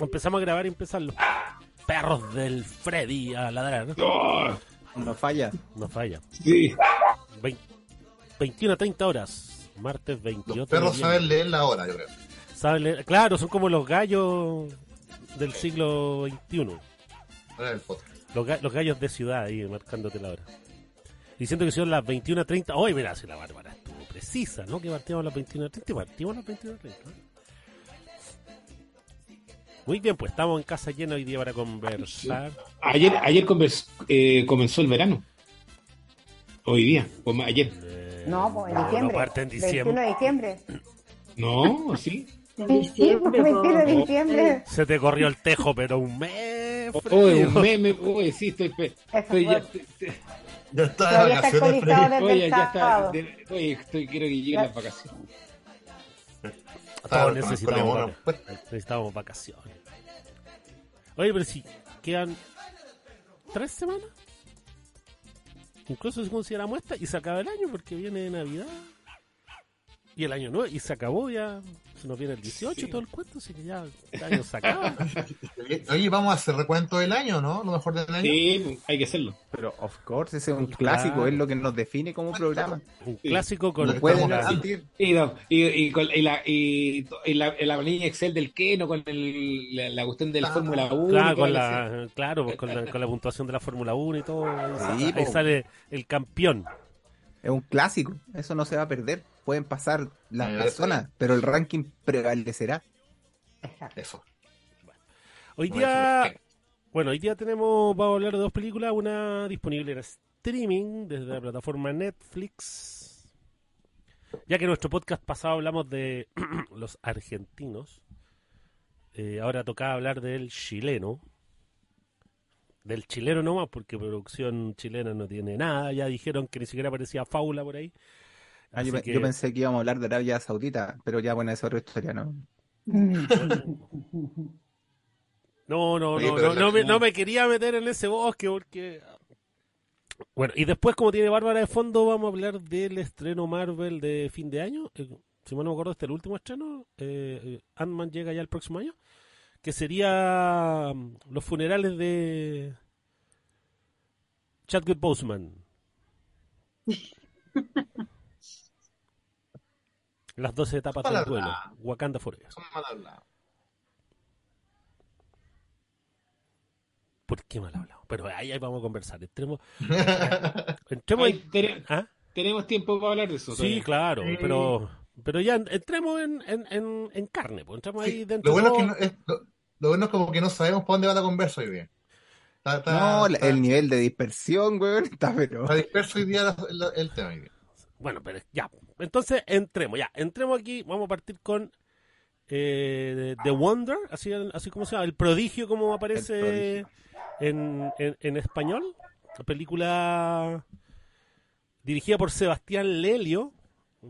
Empezamos a grabar y empiezan los perros del Freddy a ladrar. ¿no? Oh, No falla. No falla. sí. Vein- 21 a 30 horas. Martes 28 Los perros saben leer la hora, yo creo. Saben leer- Claro, son como los gallos del siglo XXI. Ahora el podcast. Los, ga- los gallos de ciudad ahí marcándote la hora. Diciendo que son las 21.30. Hoy, mira, si la bárbara estuvo precisa, ¿no? Que partimos a las 21.30 y partimos a las 21.30. ¿no? Muy bien, pues estamos en casa llena hoy día para conversar. Ayer, ayer convers- eh, comenzó el verano. Hoy día, o ma- ayer. Eh, No, pues en diciembre. No parte en 21 diciembre. de diciembre. No, sí. Sí, En pues, diciembre, 21 de po. diciembre. Se te corrió el tejo, pero un mes. Oye, frío. un meme, oye, sí, estoy, estoy, estoy ya, está de vacaciones, oye, ya está, de- oye, estoy, quiero que lleguen las vacaciones. Todos el necesitamos, puesto. necesitamos vacaciones. Oye, pero si quedan tres semanas, incluso si consideramos esta, y se acaba el año porque viene Navidad y el año nuevo, y se acabó ya, se nos viene el 18 y todo el cuento, así que ya el año se acaba. Oye, vamos a hacer recuento del año, ¿no? Lo mejor del año. Sí, pues, hay que hacerlo. Pero, of course, ese es un Claro. clásico, es lo que nos define como programa. Un clásico con No No puede no estamos existir. Y, no, y, y con- y la, y, la, la planilla Excel del Keno con el, la, la cuestión de la Ah, Fórmula 1. Claro, que con la, claro, pues, con, la, con la puntuación de la Fórmula 1 y todo. ahí, Sí, ahí po. sale el campeón. Es un clásico, eso no se va a perder. Pueden pasar las personas, pero el ranking prevalecerá. Eso. Hoy No, día, bueno, hoy día tenemos, vamos a hablar de dos películas, una disponible en streaming desde la plataforma Netflix. Ya que en nuestro podcast pasado hablamos de los argentinos, eh, ahora tocaba hablar del chileno. Del chileno nomás, porque producción chilena no tiene nada. Ya dijeron que ni siquiera aparecía Faula por ahí. Ah, yo, que- pensé que íbamos a hablar de Arabia Saudita, pero ya bueno, esa es otra historia, ¿no? No, no, Oye, no, no, no me, no me quería meter en ese bosque porque... Bueno, y después, como tiene Bárbara de fondo, vamos a hablar del estreno Marvel de fin de año. Eh, si mal no me acuerdo, este es el último estreno. Eh, eh, Ant-Man llega ya el próximo año. Que sería mm, los funerales de Chadwick Boseman. Las 12 etapas del duelo. Wakanda Forever. ¿Por qué mal hablado? Pero ahí, ahí vamos a conversar. Entremos, entremos ¿Ah? tenemos tiempo para hablar de eso. Sí, todavía. claro, Sí. pero pero ya en- entremos en, en, en, en carne, pues entramos ahí dentro lo bueno es que no, es, lo, lo bueno es como que no sabemos para dónde va la conversa hoy día. Está, está- No, la- está- el nivel de dispersión, weón, está pero... está disperso hoy día la- la- el tema. hoy día. Bueno, pero ya. Entonces entremos, ya. Entremos aquí, vamos a partir con eh, The Wonder, así, así como se llama, El Prodigio, como aparece prodigio. en, en, en español. Película dirigida por Sebastián Lelio.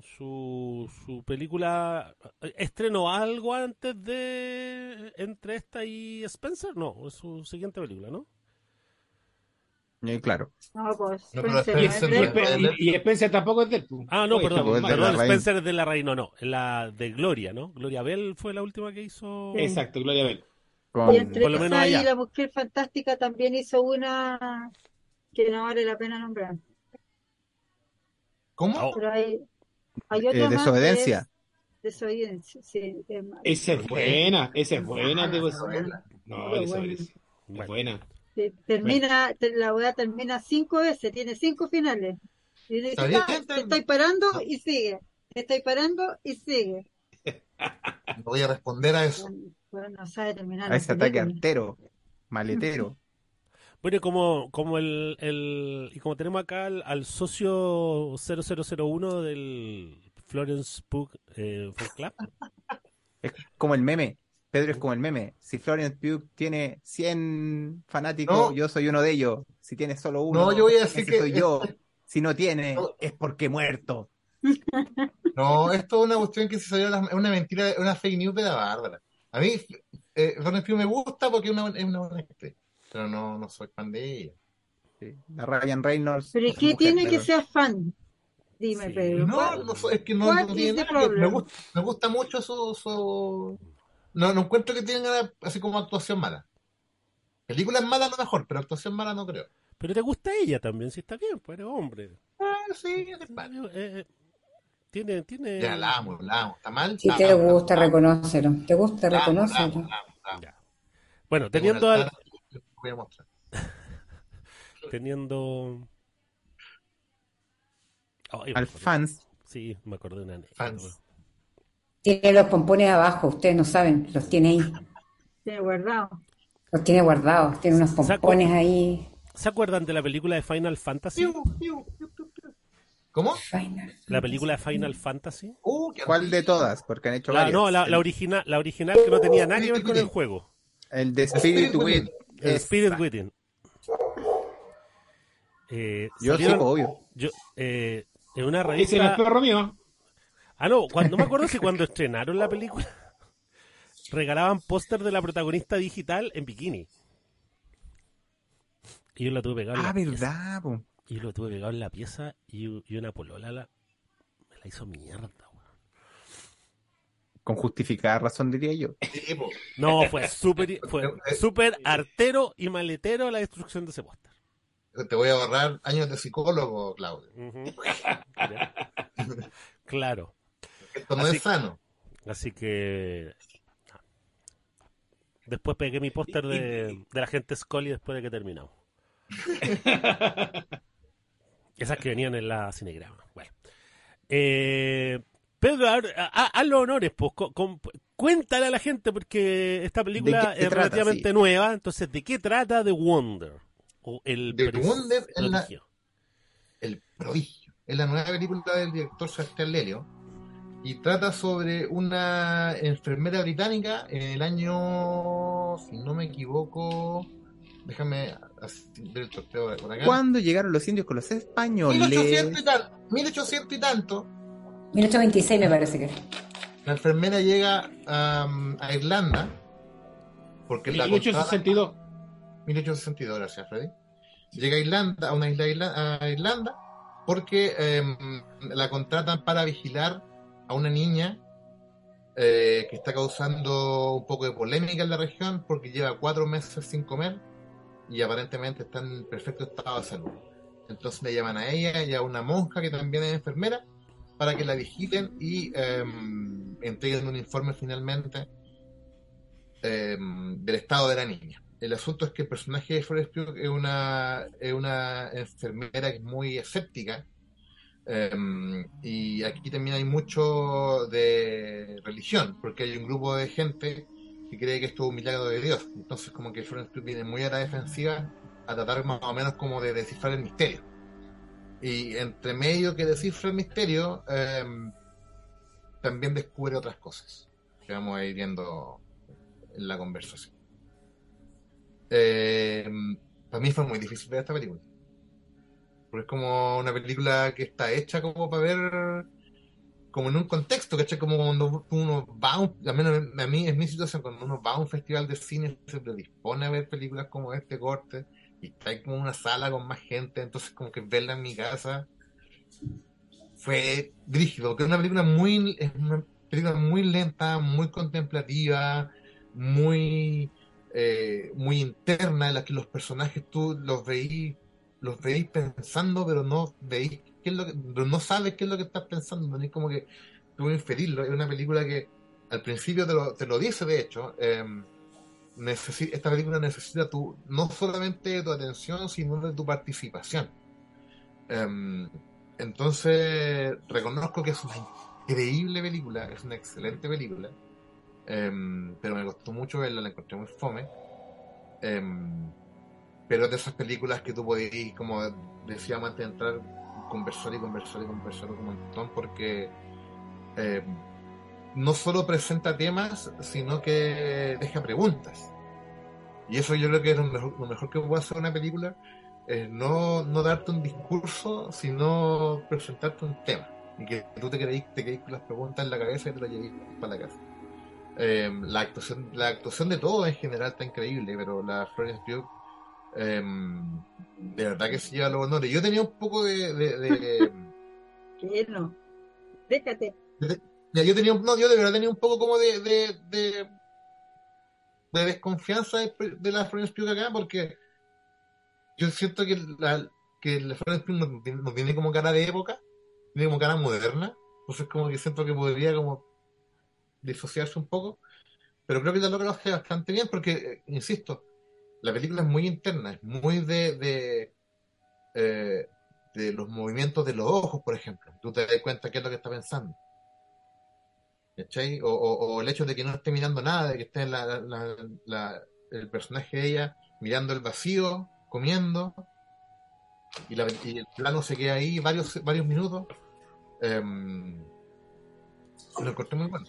Su, su película estrenó algo antes de entre esta y Spencer no es su siguiente película no Eh, claro. No, pues, No, Spencer, Y, Spencer ¿no y, es de- Spe- y- y Spencer tampoco es del pues. ah no Oye, perdón. Spencer es de la Reina no la de Gloria no Gloria Bell fue la última que hizo. Exacto, Gloria Bell. Con- Y entre Por lo menos esa y la Mujer Fantástica también hizo una que no vale la pena nombrar. ¿Cómo? Oh. Pero hay, hay eh, otra más que desobediencia. es Desobediencia, sí. es más. Esa es buena, esa es buena. Ah, esa. No, bueno. es buena. Sí, Termina, te- la weá termina cinco veces, tiene cinco finales. Y dice, "Ah, te estoy parando y sigue. Te estoy parando y sigue. No voy a responder a eso. Bueno, bueno, no sabe terminar A ese ataque artero, maletero. Bueno, y como, como el, el- y como tenemos acá al, al socio 0001 del Florence Pugh eh, Club, Es como el meme. Pedro es como el meme. Si Florence Pugh tiene 100 fanáticos, No. yo soy uno de ellos. Si tiene solo uno, No, yo voy a decir ese que soy yo. Si no tiene, No. es porque muerto. No, esto es una cuestión que se salió, es una mentira, una fake news de la Bárbara. A mí, eh, Florence Pugh me gusta porque es una, es una buena actriz, pero no, no soy fan de ella. Sí, La Ryan Reynolds. Pero ¿y es qué mujer, tiene que pero- ser fan? Dime, Sí. Pedro. No, ¿cuál- no soy- es que no, no tiene nada me gusta, me gusta mucho su, su... No, no encuentro que tenga así como actuación mala. Películas malas a lo mejor, pero actuación mala no creo. Pero te gusta ella también, si está bien, pues eres hombre. Ah, sí, es simpático. Eh, eh, tiene, tiene. Ya, la amo, la amo. ¿Está mal? Si te gusta, reconócelo. ¿Te gusta, reconócelo? Bueno, teniendo al, voy a mostrar. teniendo. Al fans. Sí, me acordé de una anécdota. Tiene los pompones abajo, ustedes no saben, los tiene ahí. Tiene guardado. Los tiene guardados, tiene unos pompones ahí. ¿Se acuerdan de la película de Final Fantasy? Piu, piu, piu, piu, piu. ¿Cómo? Final. La película de Final Fantasy. Uh, ¿Cuál de todas? Porque han hecho La, varias. no, la, el, la original, la original que no tenía nada que ver con el juego. el de Spirit Spirit Within. El Spirit. Within. Eh, Yo salieron- obvio. yo, eh, en una Ese revista. perro mío. Ah, no, cuando me acuerdo si cuando estrenaron la película regalaban póster de la protagonista digital en bikini. Y yo la tuve pegada en Ah, la pieza. verdad, po. Y yo lo tuve pegado en la pieza y, y una polola la, me la hizo mierda. Con justificada razón diría yo. No, fue súper fue súper artero y maletero la destrucción de ese póster. Te voy a ahorrar años de psicólogo, Claudio. Claro. Esto no Así- es sano. Así que. Después pegué mi póster de, de la gente Scully después de que terminamos. Esas que venían en la cinegrama. Bueno. Eh, Pedro, a- a- haz los honores, pues. con- con- cuéntale a la gente, porque esta película ¿De qué es trata? relativamente Sí. nueva. Entonces, ¿de qué trata The Wonder? O el The pres- Wonder es la- prodigio. El prodigio. Es la nueva película del director Sebastián Lelio y trata sobre una enfermera británica en el año, si no me equivoco, déjame ver el sorteo por acá. ¿Cuándo llegaron los indios con los españoles? 1800 y, tal, 1800 y tanto, 1826 me parece que la enfermera llega a, a Irlanda porque la contratan- 1862. 1862, gracias, Freddy. Llega a Irlanda, a una isla a Irlanda, porque eh, la contratan para vigilar a una niña eh, que está causando un poco de polémica en la región porque lleva cuatro meses sin comer y aparentemente está en perfecto estado de salud. Entonces le llaman a ella y a una monja que también es enfermera para que la vigilen y eh, entreguen un informe finalmente eh, del estado de la niña. El asunto es que el personaje de Florence Pugh es una, es una enfermera muy escéptica. eh, y aquí también hay mucho de religión, porque hay un grupo de gente que cree que esto es un milagro de Dios. Entonces, como que Florence Pugh viene muy a la defensiva a tratar más o menos como de descifrar el misterio. Y entre medio que descifra el misterio, eh, también descubre otras cosas que vamos a ir viendo en la conversación. Eh, para mí fue muy difícil ver esta película. Porque es como una película que está hecha como para ver como en un contexto, ¿cachai? Como cuando uno va, a a mí es mi situación, cuando uno va a un festival de cine se predispone a ver películas como este corte y está como una sala con más gente, entonces como que verla en mi casa fue rígido, porque es una película muy, es una película muy lenta, muy contemplativa, muy eh, muy interna en la que los personajes tú los veís los veís pensando pero no veís qué es lo que, no sabes qué es lo que estás pensando tenéis como que tú inferirlo es una película que al principio te lo, te lo dice de hecho eh, esta película necesita tu no solamente tu atención sino de tu participación Eh, entonces reconozco que es una increíble película es una excelente película Em, pero me costó mucho verla, la encontré muy fome. Em, pero de esas películas que tú podías, como decíamos antes de entrar, conversar y conversar y conversar un montón, porque em, no solo presenta temas, sino que deja preguntas. Y eso yo creo que es lo mejor, lo mejor que puede hacer una película, es no, no darte un discurso, sino presentarte un tema. Y que tú te quedéis, te quedéis con las preguntas en la cabeza y te las llevéis para la casa. Eh, la actuación, la actuación de todo en general está increíble, pero la Florence Pugh eh, de verdad que se lleva los honores. Yo tenía un poco de, de- no. Déjate. Mira, yo tenía, un- no, yo de verdad un poco como de, de, de, de desconfianza de, de la Florence Pugh acá, porque yo siento que la, que la Florence Pugh no, no tiene como cara de época, tiene como cara moderna, entonces como que siento que podría como disociarse un poco, pero creo que la logra hacer bastante bien, porque, eh, insisto, la película es muy interna, es muy de, de, eh, de los movimientos de los ojos, por ejemplo. Tú te das cuenta qué es lo que está pensando. O, el hecho de que no esté mirando nada, de que esté la- la- la- el personaje de ella mirando el vacío, comiendo, y, y el plano se queda ahí varios, varios minutos. Em, lo encontré muy bueno.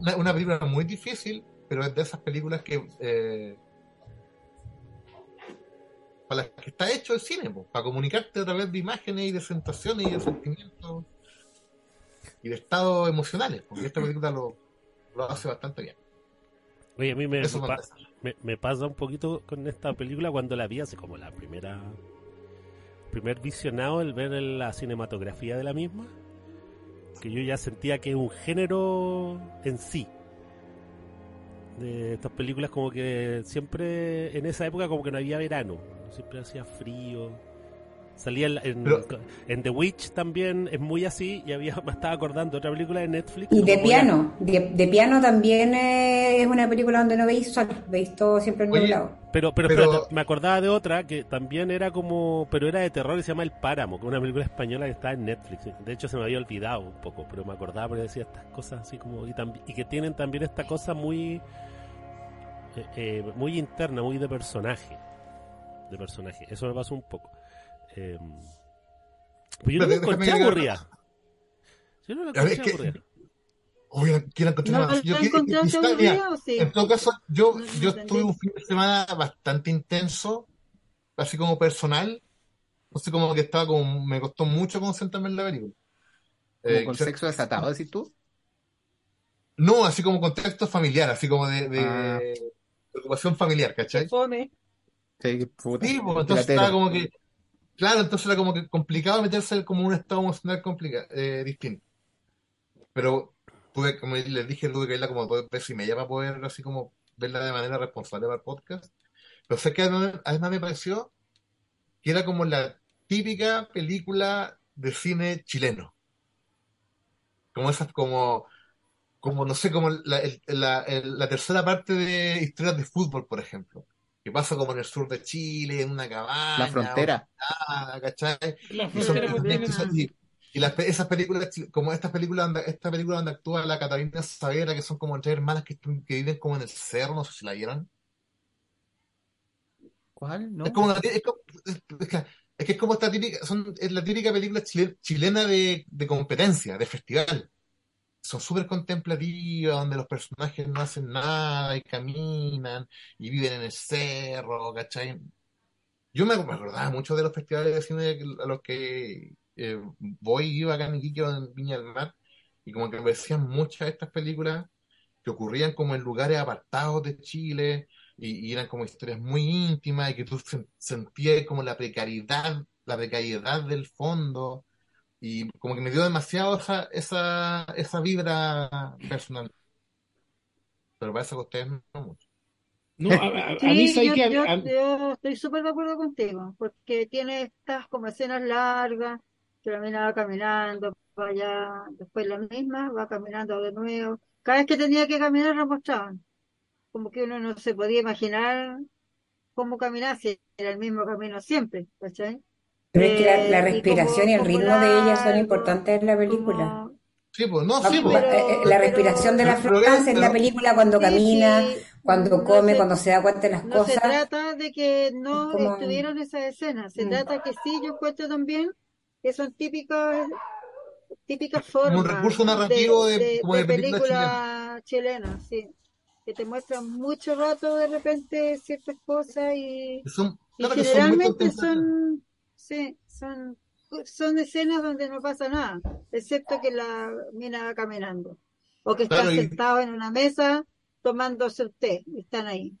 Una, una película muy difícil, pero es de esas películas que eh, para las que está hecho el cine, para comunicarte a través de imágenes y de sensaciones y de sentimientos y de estados emocionales, porque esta película lo, lo hace bastante bien. Oye, a mí me, pa- me- me pasa un poquito con esta película cuando la vi hace como la primera primer visionado el ver la cinematografía de la misma que yo ya sentía que es un género en sí. De estas películas como que siempre en esa época como que no había verano siempre hacía frío salía en, en- Pero- en The Witch también es muy así y había me estaba acordando de otra película de Netflix Y de piano, de, de piano también eh, es una película donde no veis sol, veis todo siempre en Oye, nublado. Pero, pero, Pero- espérate, me acordaba de otra que también era como, pero era de terror y se llama El Páramo, que es una película española que está en Netflix. De hecho se me había olvidado un poco, pero me acordaba porque decía estas cosas así como, y, y que tienen también esta cosa muy, eh, eh, muy interna, muy de personaje, de personaje. Eso me pasó un poco. Eh, pues yo no Espérate, encontré aburrida. Yo no ver, encontré aburrida. Oye, quiero encontrar ¿No más. Yo sí? En todo caso, yo, No, yo entendí. tuve un fin de semana bastante intenso, así como personal. No sé, como que estaba como, me costó mucho concentrarme en la película. Eh, con sexo desatado, decís tú. No, así como contexto familiar, así como de, de Ah. preocupación familiar, ¿cachai? Fome. Sí, puta. Sí, pues, entonces estaba como que, claro, entonces era como que complicado meterse como un estado emocional complicado, eh, distinto. Pero tuve, como les dije, tuve que verla como dos veces y media para poder así como verla de manera responsable para el podcast. Pero sé que además, me pareció que era como la típica película de cine chileno. Como esas, como, como no sé, como la, la tercera parte de historias de fútbol, por ejemplo. Que pasa como en el sur de Chile, en una cabaña, La frontera. ¿cachai? La Y, son- frontera y- bien, porteña. y- y las pe- esas películas, como estas películas, donde- esta película donde actúa la Catalina Savera, que son como tres hermanas que, viven como en el cerro, no sé si la vieron. ¿Cuál? No. Es como una- es como- es- es que es que es como esta típica, son, es la típica película chile- chilena de, de competencia, de festival. Son súper contemplativas, donde los personajes no hacen nada y caminan y viven en el cerro, ¿cachai? Yo me, acordaba mucho de los festivales de cine a los que eh, voy iba acá en Iquique o en Viña del Mar, y como que me decían muchas de estas películas que ocurrían como en lugares apartados de Chile, y, y eran como historias muy íntimas, y que tú sen- sentías como la precariedad, la precariedad del fondo, y como que me dio demasiado esa, esa, esa vibra personal. Pero parece que ustedes no mucho. No, a, a- a mí Sí, sabes yo, que a- yo- a- yo estoy súper de acuerdo contigo, porque tiene estas como escenas largas, que la mina va caminando para allá, después la misma va caminando de nuevo. Cada vez que tenía que caminar la mostraban. Como que uno no se podía imaginar cómo caminar si era el mismo camino siempre, ¿cachai? Pero es que la, la Eh, y respiración y el como- ritmo como de ella son importantes en la película. como- Sí, pues no, Ah, sí, pues. eh, eh, la pero- respiración de la pero- Florence en la pero- película cuando Sí, camina, sí, cuando no come, se- cuando se da cuenta de las No se cosas. trata de que no como- estuvieran esas escenas, se Mm. trata que sí, yo encuentro también que son típicas, típicas Como un formas recurso narrativo de- como de película película chilena, sí. Que te muestran mucho rato de repente ciertas cosas y, Son, y claro muy generalmente son, sí, son, son escenas donde no pasa nada, excepto que la mina va caminando. o que Claro, están y- sentados en una mesa tomándose el té, y están ahí,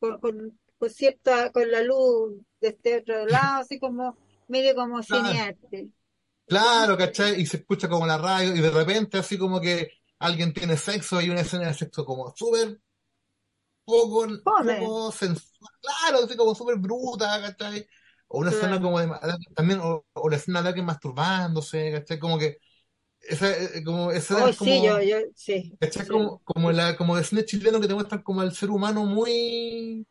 con, con, con cierta, con la luz de este otro lado, así como, medio como Claro. cinearte. Claro, ¿cachai? Y se escucha como la radio y de repente así como que alguien tiene sexo y una escena de sexo como súper poco sensual, claro, así como súper bruta, ¿cachai? O una escena como de, también, o, o la escena de alguien masturbándose, ¿cachai? Como que esa, eh, como, esa es como, sí, yo, yo, sí. sí. Como, como la, como de cine chileno que te muestran como al ser humano muy,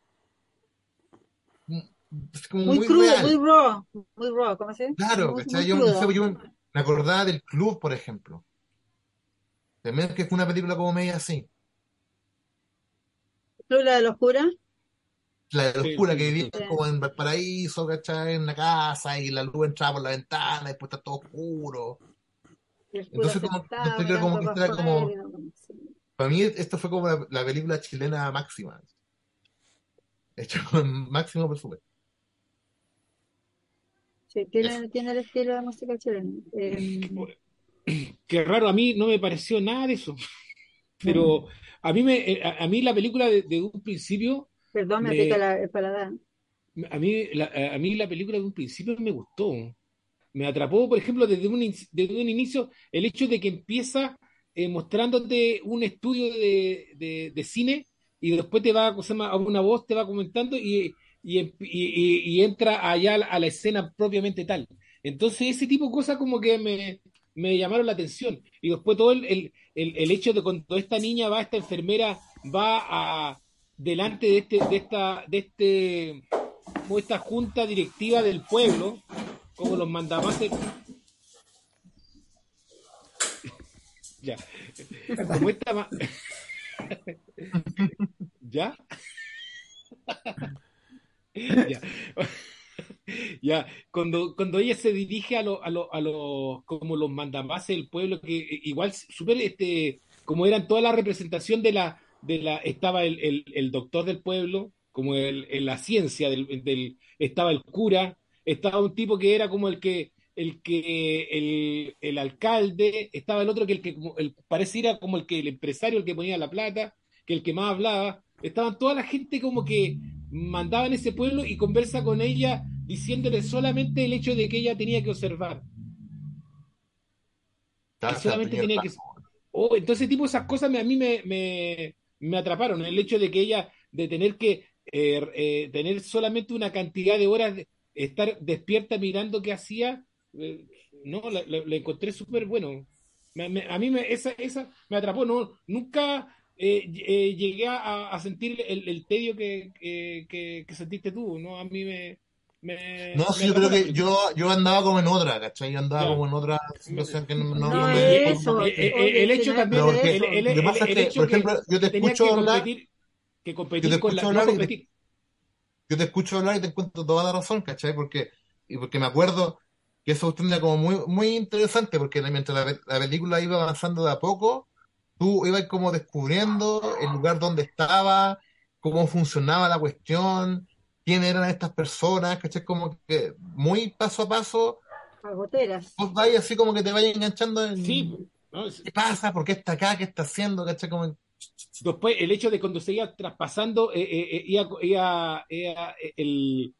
es como Muy muy crudo, real. muy raw, muy raw, ¿cómo se dice? Claro, Muy- muy Yo, sé, yo me acordaba del club, por ejemplo. También que fue una película como media así. ¿Tú la de los curas? La Sí, oscura sí, que sí. vivían como en Valparaíso, ¿cachai? En la casa y la luz entraba por la ventana y después está todo oscuro. Entonces, como- que para era como- sí. Mí esto fue como la, la película chilena máxima. Hecho con máximo presupuesto. Sí, tiene, tiene el estilo de música chilena. Eh, Qué raro, a mí no me pareció nada de eso. Pero a mí, me, eh, a, a mí la película de, de un principio, perdón, me Me- la, el paladar. a mí la, a mí la película de un principio me gustó. Me atrapó, por ejemplo, desde un, desde un inicio, el hecho de que empieza eh, mostrándote un estudio de, de- de cine y después te va, a una voz te va comentando y, y, y- y- y entra allá a la, a la escena propiamente tal. Entonces ese tipo de cosas como que me, me llamaron la atención. Y después todo el, el, el- el hecho de cuando esta niña va, esta enfermera va a delante de este, de esta, de este, como esta junta directiva del pueblo, como los mandamases. ya. Como esta ¿Ya? ya. Cuando, cuando ella se dirige a los a lo- a los como los mandamases del pueblo, que igual súper este, como eran toda la representación de la, de la, estaba el, el, el doctor del pueblo, como el, en la ciencia del, del, estaba el cura, estaba un tipo que era como el que, el que, el, el alcalde, estaba el otro que el que el, pareciera como el que el empresario, el que ponía la plata, que el que más hablaba, estaban toda la gente como que mandaba en ese pueblo y conversa con ella diciéndole solamente el hecho de que ella tenía que observar. Sea, solamente tenía- tenía que... Oh, entonces, tipo, esas cosas me- a mí me, me, me atraparon. El hecho de que ella, de tener que eh, eh, tener solamente una cantidad de horas, de estar despierta mirando qué hacía, eh, no, la, encontré súper bueno. Me- a mí me, esa, esa me atrapó. No, nunca eh, eh, llegué a, sentir el, el tedio que, que- que sentiste tú. ¿no? A mí me... me- No, me sí, yo creo que yo, yo andaba como en otra, ¿cachai? Yo andaba como en otra situación que no, no- No, no me- eso. Eh, eh, el hecho es también, el, el- lo que el- pasa es el que, hecho por que ejemplo, yo te escucho que hablar, competir, que yo competir te con la, escucho no hablar y te, competir, yo te escucho hablar y te encuentro toda la razón, ¿cachai? Porque, y porque me acuerdo que eso era como muy, muy interesante, porque mientras la, la película iba avanzando de a poco, tú ibas como descubriendo el lugar donde estaba, cómo funcionaba la cuestión, quién eran estas personas, ¿cachai? Como que muy paso a paso, A goteras. vos vais así como que te vayas enganchando en sí, ¿no? Es- qué pasa, por qué está acá, qué está haciendo, ¿cachai? Como, Después, el hecho de cuando se iba traspasando, eh, eh, eh, iba- iba, eh, el,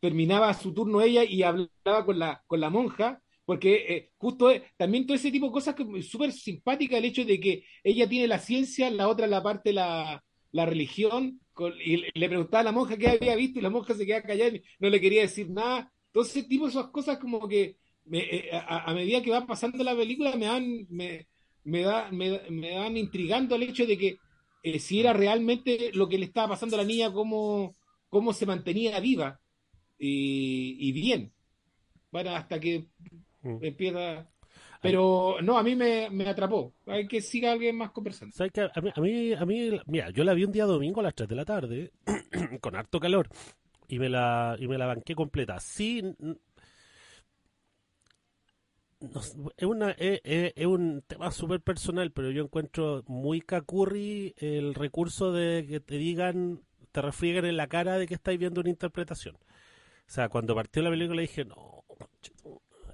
terminaba su turno ella y hablaba con la, con la monja, porque eh, justo eh, también todo ese tipo de cosas que es súper simpática, el hecho de que ella tiene la ciencia, la otra la parte la, la religión, con- y le- preguntaba a la monja qué había visto y la monja se quedaba callada y no le quería decir nada. Entonces, tipo, esas cosas como que me- eh, a, a medida que va pasando la película me dan, me, me, da, me, me dan intrigando el hecho de que eh, si era realmente lo que le estaba pasando a la niña, cómo, cómo se mantenía viva y, y bien. Bueno, hasta que Mm. empieza. Pero no, a mí me, me atrapó. Hay que siga alguien más conversando. A mí, a mí, a mí- mira, yo la vi un día domingo a las 3 de la tarde, con harto calor, y me la, y me la banqué completa. Sí, n- no es, una, es, es- es un tema súper personal, pero yo encuentro muy cacurri el recurso de que te digan, te refrieguen en la cara de que estáis viendo una interpretación. O sea, cuando partió la película dije, no,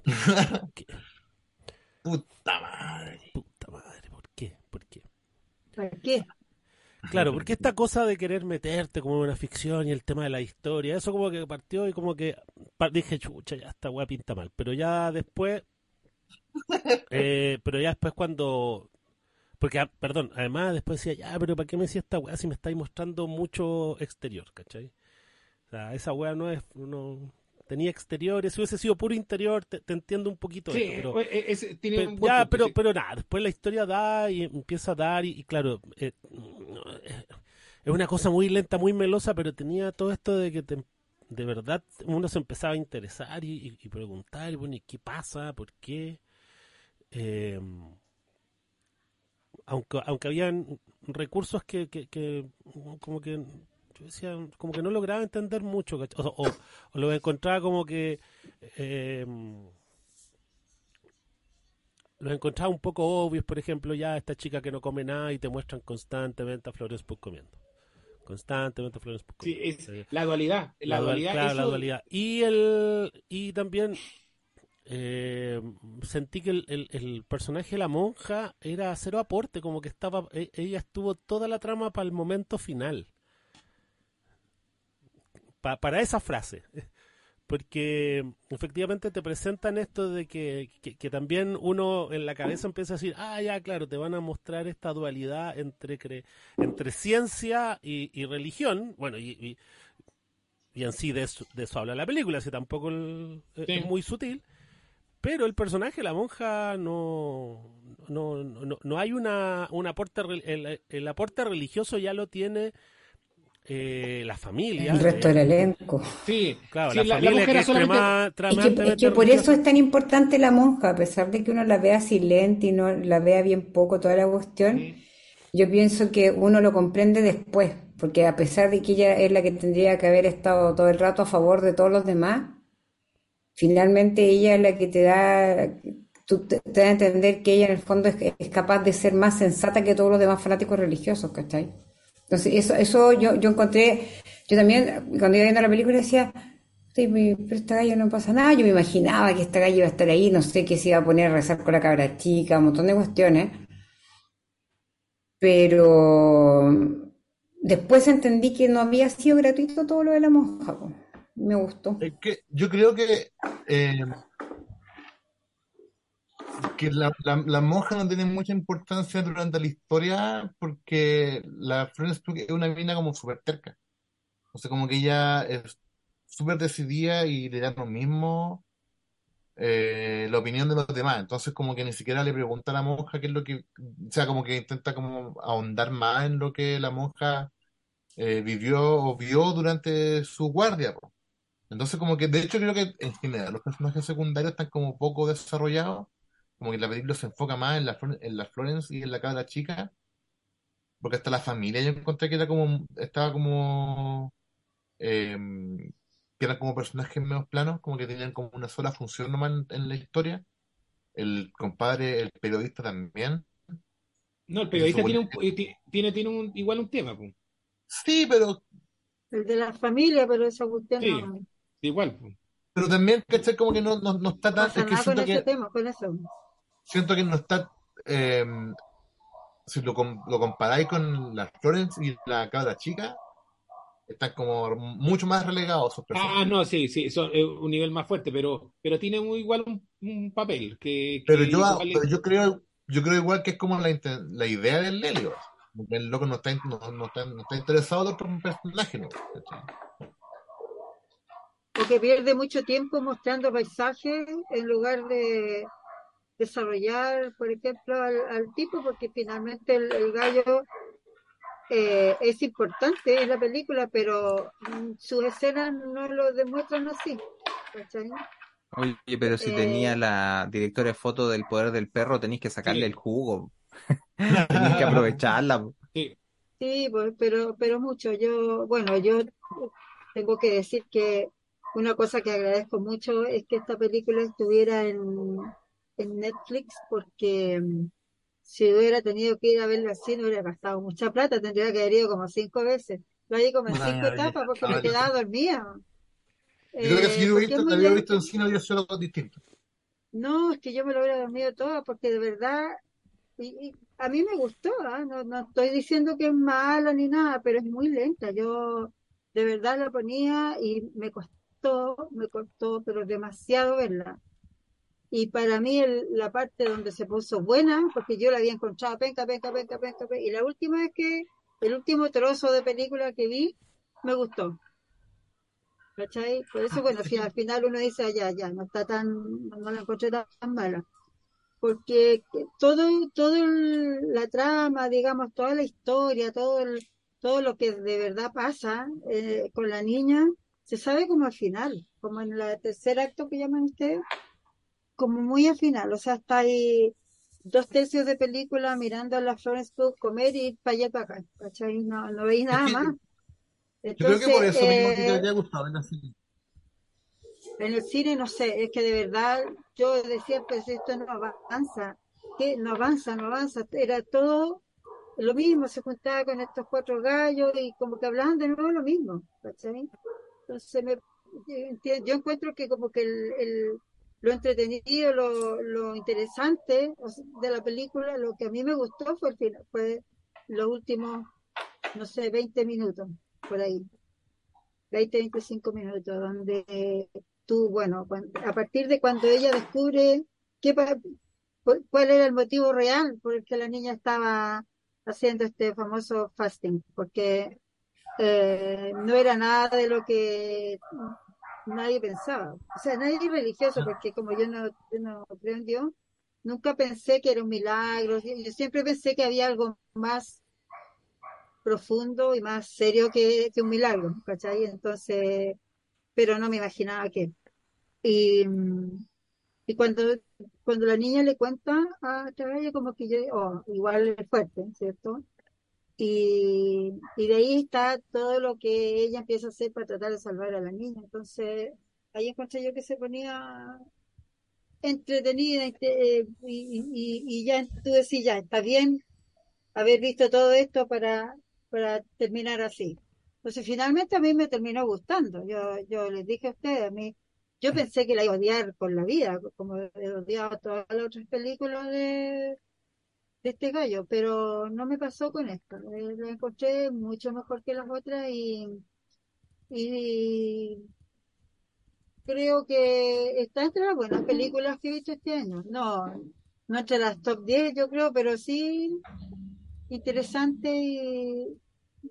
¿qué? Puta madre. Puta madre, ¿por qué? ¿Por qué? ¿Para qué? Claro, porque esta cosa de querer meterte como en una ficción y el tema de la historia, eso como que partió y como que dije, chucha, ya esta weá pinta mal. Pero ya después, eh, pero ya después cuando, porque, ah, perdón, además después decía, ya, pero ¿para qué me decía esta weá si me estáis mostrando mucho exterior, ¿cachai? O sea, esa weá no es, no, tenía exteriores, si hubiese sido puro interior, te, te entiendo un poquito Sí, esto, pero... eh, tiene un buen ya, punto, pero, sí. pero nada, después la historia da y empieza a dar y, y claro, eh, es una cosa muy lenta, muy melosa, pero tenía todo esto de que te- de verdad uno se empezaba a interesar y, y- preguntar, bueno, ¿y qué pasa? ¿Por qué? Eh, aunque, aunque habían recursos que, que, que como que yo decía, como que no lograba entender mucho, o, o, o lo encontraba como que eh, los encontraba un poco obvios, por ejemplo, ya esta chica que no come nada y te muestran constantemente a Flores Pug comiendo. Constantemente a Flores Pug Sí, comiendo. es la dualidad. La, La dual- dualidad, claro, la dualidad. Y el y también eh, sentí que el, el- el personaje de la monja era cero aporte, como que estaba e- ella estuvo toda la trama para el momento final. Pa- para esa frase. Porque efectivamente te presentan esto de que, que- que también uno en la cabeza empieza a decir, ah, ya, claro, te van a mostrar esta dualidad entre, cre- entre ciencia y, y religión. Bueno, y, y- y en sí de eso, de eso habla la película, así tampoco el- es- Sí. es muy sutil. Pero el personaje, la monja, no, no, no, no hay una, un aporte, el, el aporte religioso ya lo tiene eh, la familia. El resto eh, del elenco. Sí, Claro, sí, la, la, la familia mujer que es solamente... extrema- Es que, es que por eso es tan importante la monja, a pesar de que uno la vea silente y no la vea bien poco toda la cuestión, Sí. yo pienso que uno lo comprende después, porque a pesar de que ella es la que tendría que haber estado todo el rato a favor de todos los demás, finalmente ella es la que te da, tú- te, te da a entender que ella en el fondo es, es capaz de ser más sensata que todos los demás fanáticos religiosos, ¿cachai? Entonces, eso, eso yo, yo encontré, yo también, cuando iba viendo la película decía, "Sí, mi- pero esta galla no pasa nada, yo me imaginaba que esta galla iba a estar ahí, no sé, que se iba a poner a rezar con la cabra chica, un montón de cuestiones, pero después entendí que no había sido gratuito todo lo de la monja, me gustó. Es que yo creo que, eh, que la, la, la monja no tiene mucha importancia durante la historia porque la Florence Pugh es una mina como súper terca. O sea, como que ella es súper decidida y le da lo mismo eh, la opinión de los demás. Entonces, como que ni siquiera le pregunta a la monja qué es lo que, o sea, como que intenta como ahondar más en lo que la monja eh, vivió o vio durante su guardia. Entonces, como que, de hecho, creo que en general los personajes secundarios están como poco desarrollados. Como que la película se enfoca más en la, Flor- en la Florence y en la cabra chica. Porque hasta la familia yo encontré que era como, estaba como, eh, que eran como personajes menos planos, como que tenían como una sola función nomás en, en la historia. El compadre, el periodista también. No, el periodista tiene, un, eh, ti- tiene, tiene un, igual un tema, pues. Sí, pero, El de la familia, pero esa cuestión Sí. no Igual, pues. pero también, ¿cachai? Como que no, no, no está tan, es que con ese que, tema, con eso. Siento que no está, eh, si lo, lo comparáis con la Florence y la cabra chica, están como mucho más relegados esos Ah, no, sí, sí, son eh, un nivel más fuerte, pero, pero tiene muy igual un, un papel que, Pero que yo, igual pero yo creo, yo creo igual que es como la, inten- la idea del Lelio. El loco no está, no, no está, no está interesado en otro personaje, ¿no? Porque pierde mucho tiempo mostrando paisajes en lugar de desarrollar, por ejemplo, al, al tipo, porque finalmente el, el gallo eh, es importante en la película, pero mm, sus escenas no lo demuestran así. ¿cachai? Oye, pero si Eh, tenía la directora de foto del poder del perro, tenéis que sacarle Sí. el jugo. Tenéis que aprovecharla. sí, Sí, pues, pero, pero mucho. Yo, bueno, yo tengo que decir que una cosa que agradezco mucho es que esta película estuviera en, en Netflix porque mm, si hubiera tenido que ir a verla así no hubiera gastado mucha plata, tendría que haber ido como cinco veces. Lo vi como en cinco etapas porque me quedaba dormida. Yo creo que si Eh, yo porque hubiera visto, lenta. visto en cine, hubiera sido algo distinto. No, es que yo me lo hubiera dormido toda porque de verdad y- y a mí me gustó, ¿ah? No, no estoy diciendo que es mala ni nada, pero es muy lenta. Yo de verdad la ponía y me costó, me costó, pero demasiado verla. Y para mí el- la parte donde se puso buena, porque yo la había encontrado penca, penca, penca, penca, penca, y la última vez que, el último trozo de película que vi, me gustó. ¿Cachai? Por eso, bueno, si al final uno dice, "Ah, ya, ya, no está tan, no la encontré tan, mala. Porque todo, todo la trama, digamos, toda la historia, todo el, todo lo que de verdad pasa eh, con la niña, se sabe como al final, como en el tercer acto que llaman ustedes, como muy al final, o sea, está ahí dos tercios de película mirando a la Florence Pugh comer y para allá para acá, ¿cachai? No, no veis nada más. Yo creo que por Entonces, eso mismo a ti te eh, habría gustado en la serie. en el cine, no sé, es que de verdad yo decía, pues esto no avanza, que no avanza, no avanza, era todo lo mismo, se juntaba con estos cuatro gallos y como que hablaban de nuevo lo mismo, ¿cachai? Entonces me, yo encuentro que como que el, el- lo entretenido, lo, lo interesante de la película, lo que a mí me gustó fue el final, fue los últimos, no sé, 20 minutos, por ahí. 20, 25 minutos, donde tú, bueno, a partir de cuando ella descubre qué, cuál era el motivo real por el que la niña estaba haciendo este famoso fasting, porque eh, no era nada de lo que nadie pensaba. O sea, nadie religioso, porque como yo no, yo no creo en Dios, nunca pensé que era un milagro. Yo siempre pensé que había algo más profundo y más serio que, que un milagro, ¿cachai? Entonces, pero no me imaginaba que. Y, y cuando, cuando la niña le cuenta a Taraya, como que yo, oh, igual es fuerte, ¿cierto? Y, y de ahí está todo lo que ella empieza a hacer para tratar de salvar a la niña. Entonces, ahí encontré yo que se ponía entretenida eh, y, y, y ya tú decís, ya, está bien haber visto todo esto para, para terminar así. Entonces, finalmente a mí me terminó gustando. Yo, yo les dije a ustedes, a mí, yo pensé que la iba a odiar con la vida, como he odiado todas las otras películas de, de este gallo, pero no me pasó con esta. Eh, La encontré mucho mejor que las otras y, creo que está entre las buenas películas que he visto este año. No, no entre las top 10 yo creo, pero sí interesante y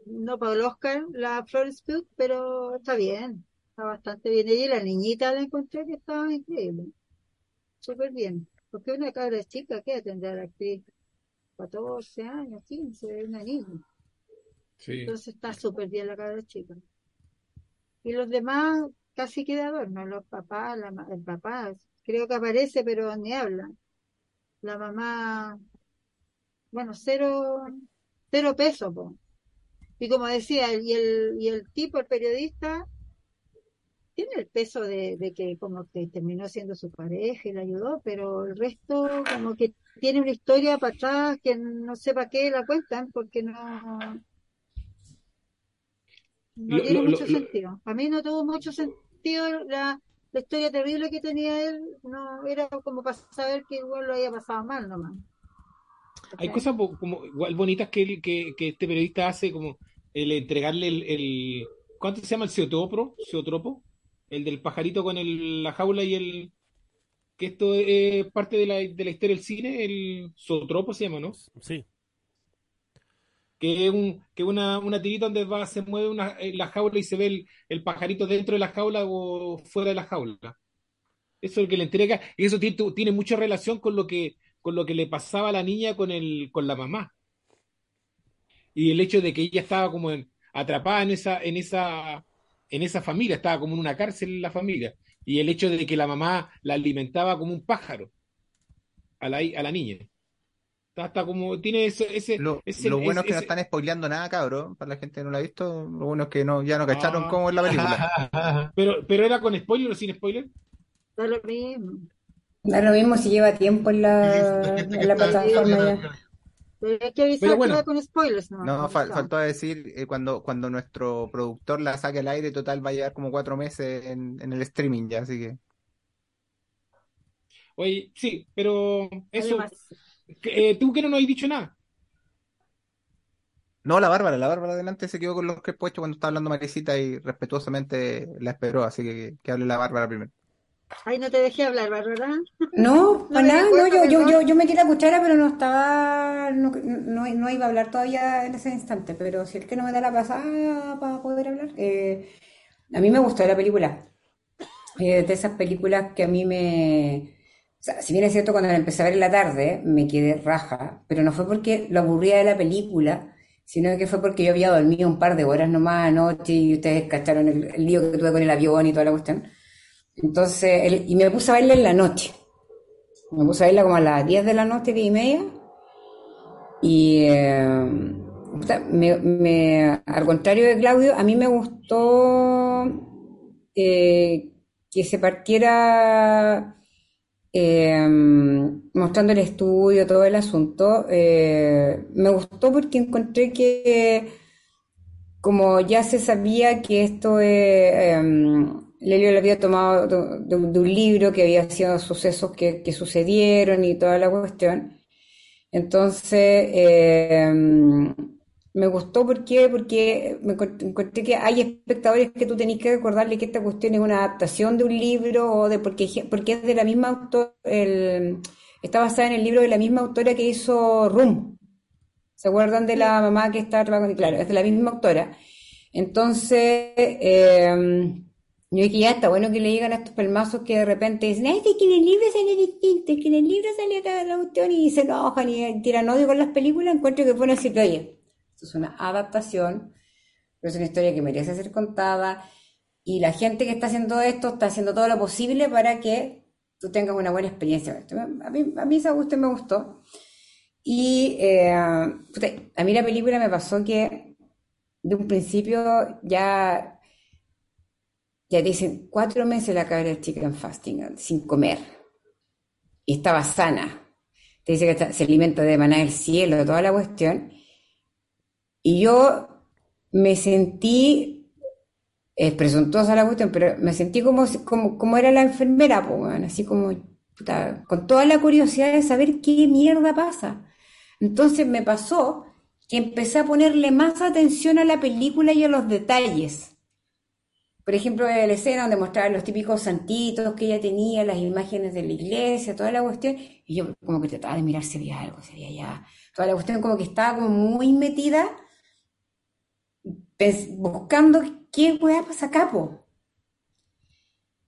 no para el Oscar la Florence Pugh, pero está bien, está bastante bien. Y la niñita la encontré que estaba increíble, súper bien. Porque una cabra chica, ¿qué tendrá la actriz? 14 años, 15, una niña. Sí. Entonces está súper bien la cabra chica. Y los demás casi que de adorno, los papás, la, el papá, creo que aparece, pero ni habla. La mamá, bueno, cero, cero peso, po. Y como decía, y el, y el tipo, el periodista, tiene el peso de, de que como que terminó siendo su pareja y le ayudó, pero el resto como que tiene una historia para atrás que no sé para qué la cuentan, porque no, no Lo- tiene lo- mucho lo- sentido. A mí no tuvo mucho sentido la, la historia terrible que tenía él, no era como para saber que igual lo había pasado mal nomás. Hay cosas como igual bonitas que, él- que, que este periodista hace, como el entregarle el, el ¿cuánto se llama el ceotropo? Ceotropo, el del pajarito con el, la jaula y el que esto es parte de la, de la historia del cine, el zootropo se llama, ¿no? Sí, Que es un, que una, una tirita donde va, se mueve una, en la jaula y se ve el, el pajarito dentro de la jaula o fuera de la jaula. Eso es lo que le entrega, y eso tiene, tiene mucha relación con lo que, con lo que le pasaba a la niña con el, con la mamá. Y el hecho de que ella estaba como en- atrapada en esa, en esa, en esa familia, estaba como en una cárcel en la familia. Y el hecho de que la mamá la alimentaba como un pájaro a la, a la niña. Está, está como, tiene ese, ese, Lo, ese- lo bueno es que no están spoileando nada, cabrón. Para la gente que no lo ha visto, lo bueno es que no, ya no cacharon Ah. cómo es la película. Pero, pero era con spoiler o sin spoiler. Da lo mismo. Da lo mismo si lleva tiempo en la, en la plataforma ya. Pero hay que avisar Pero bueno. va con spoilers, ¿no? No, No, fal- no. faltó decir eh, cuando, cuando nuestro productor la saque al aire, total va a llevar como cuatro meses en, en el streaming ya, así que Oye, sí, pero eso, eh, tú que no nos has dicho nada. No, la Bárbara, la Bárbara adelante se quedó con los que puesto cuando estaba hablando Marisita y respetuosamente la esperó, así que que hable la Bárbara primero. Ay, no te dejé hablar, Bárbara. No, No para nada, no, yo, yo, yo, yo metí la cuchara, pero no estaba, no, no, no iba a hablar todavía en ese instante, pero si es que no me da la pasada para poder hablar, eh, a mí me gustó la película, Eh, de esas películas que a mí me, o sea, si bien es cierto cuando la empecé a ver en la tarde, me quedé raja, pero no fue porque lo aburría de la película, sino que fue porque yo había dormido un par de horas nomás anoche y ustedes cacharon el, el lío que tuve con el avión y toda la cuestión. Entonces, el- y me puse a verla en la noche. Me puse a verla como a las 10 de la noche, 10 y media. Y eh, me- me- al contrario de Claudio, a mí me gustó eh, que se partiera eh, mostrando el estudio, todo el asunto. Eh, me gustó porque encontré que como ya se sabía que esto eh, em, Lelio lo había tomado de, de- de un libro que había sido sucesos que, que sucedieron y toda la cuestión. Entonces, em, me gustó ¿por qué? porque me encont- encontré que hay espectadores que tú tenés que recordarle que esta cuestión es una adaptación de un libro o de porque, porque es de la misma autor, el, está basada en el libro de la misma autora que hizo Room. ¿Se acuerdan de la mamá que está trabajando? Claro, es de la misma autora. Entonces, eh, yo dije, ya está bueno que le digan a estos pelmazos que de repente dicen, es que en el libro sale distinto, es que en el libro sale acá la cuestión y se enojan y tiran odio con las películas, encuentro que pueden decir, oye, esto es una adaptación, pero es una historia que merece ser contada y la gente que está haciendo esto está haciendo todo lo posible para que tú tengas una buena experiencia. A mí, a mí esa cuestión me gustó. Y eh, a mí la película me pasó que de un principio ya, ya dicen cuatro meses la cabra chica en fasting, sin comer. Y estaba sana. Te dice que se alimenta de maná del cielo, toda la cuestión. Y yo me sentí, es presuntuosa la cuestión, pero me sentí como, como, como era la enfermera, así como, puta, con toda la curiosidad de saber qué mierda pasa. Entonces me pasó que empecé a ponerle más atención a la película y a los detalles. Por ejemplo, la escena donde mostraban los típicos santitos que ella tenía, las imágenes de la iglesia, toda la cuestión, y yo como que trataba de mirar si había algo, si había ya, toda la cuestión como que estaba como muy metida buscando qué weá pasa acá, po.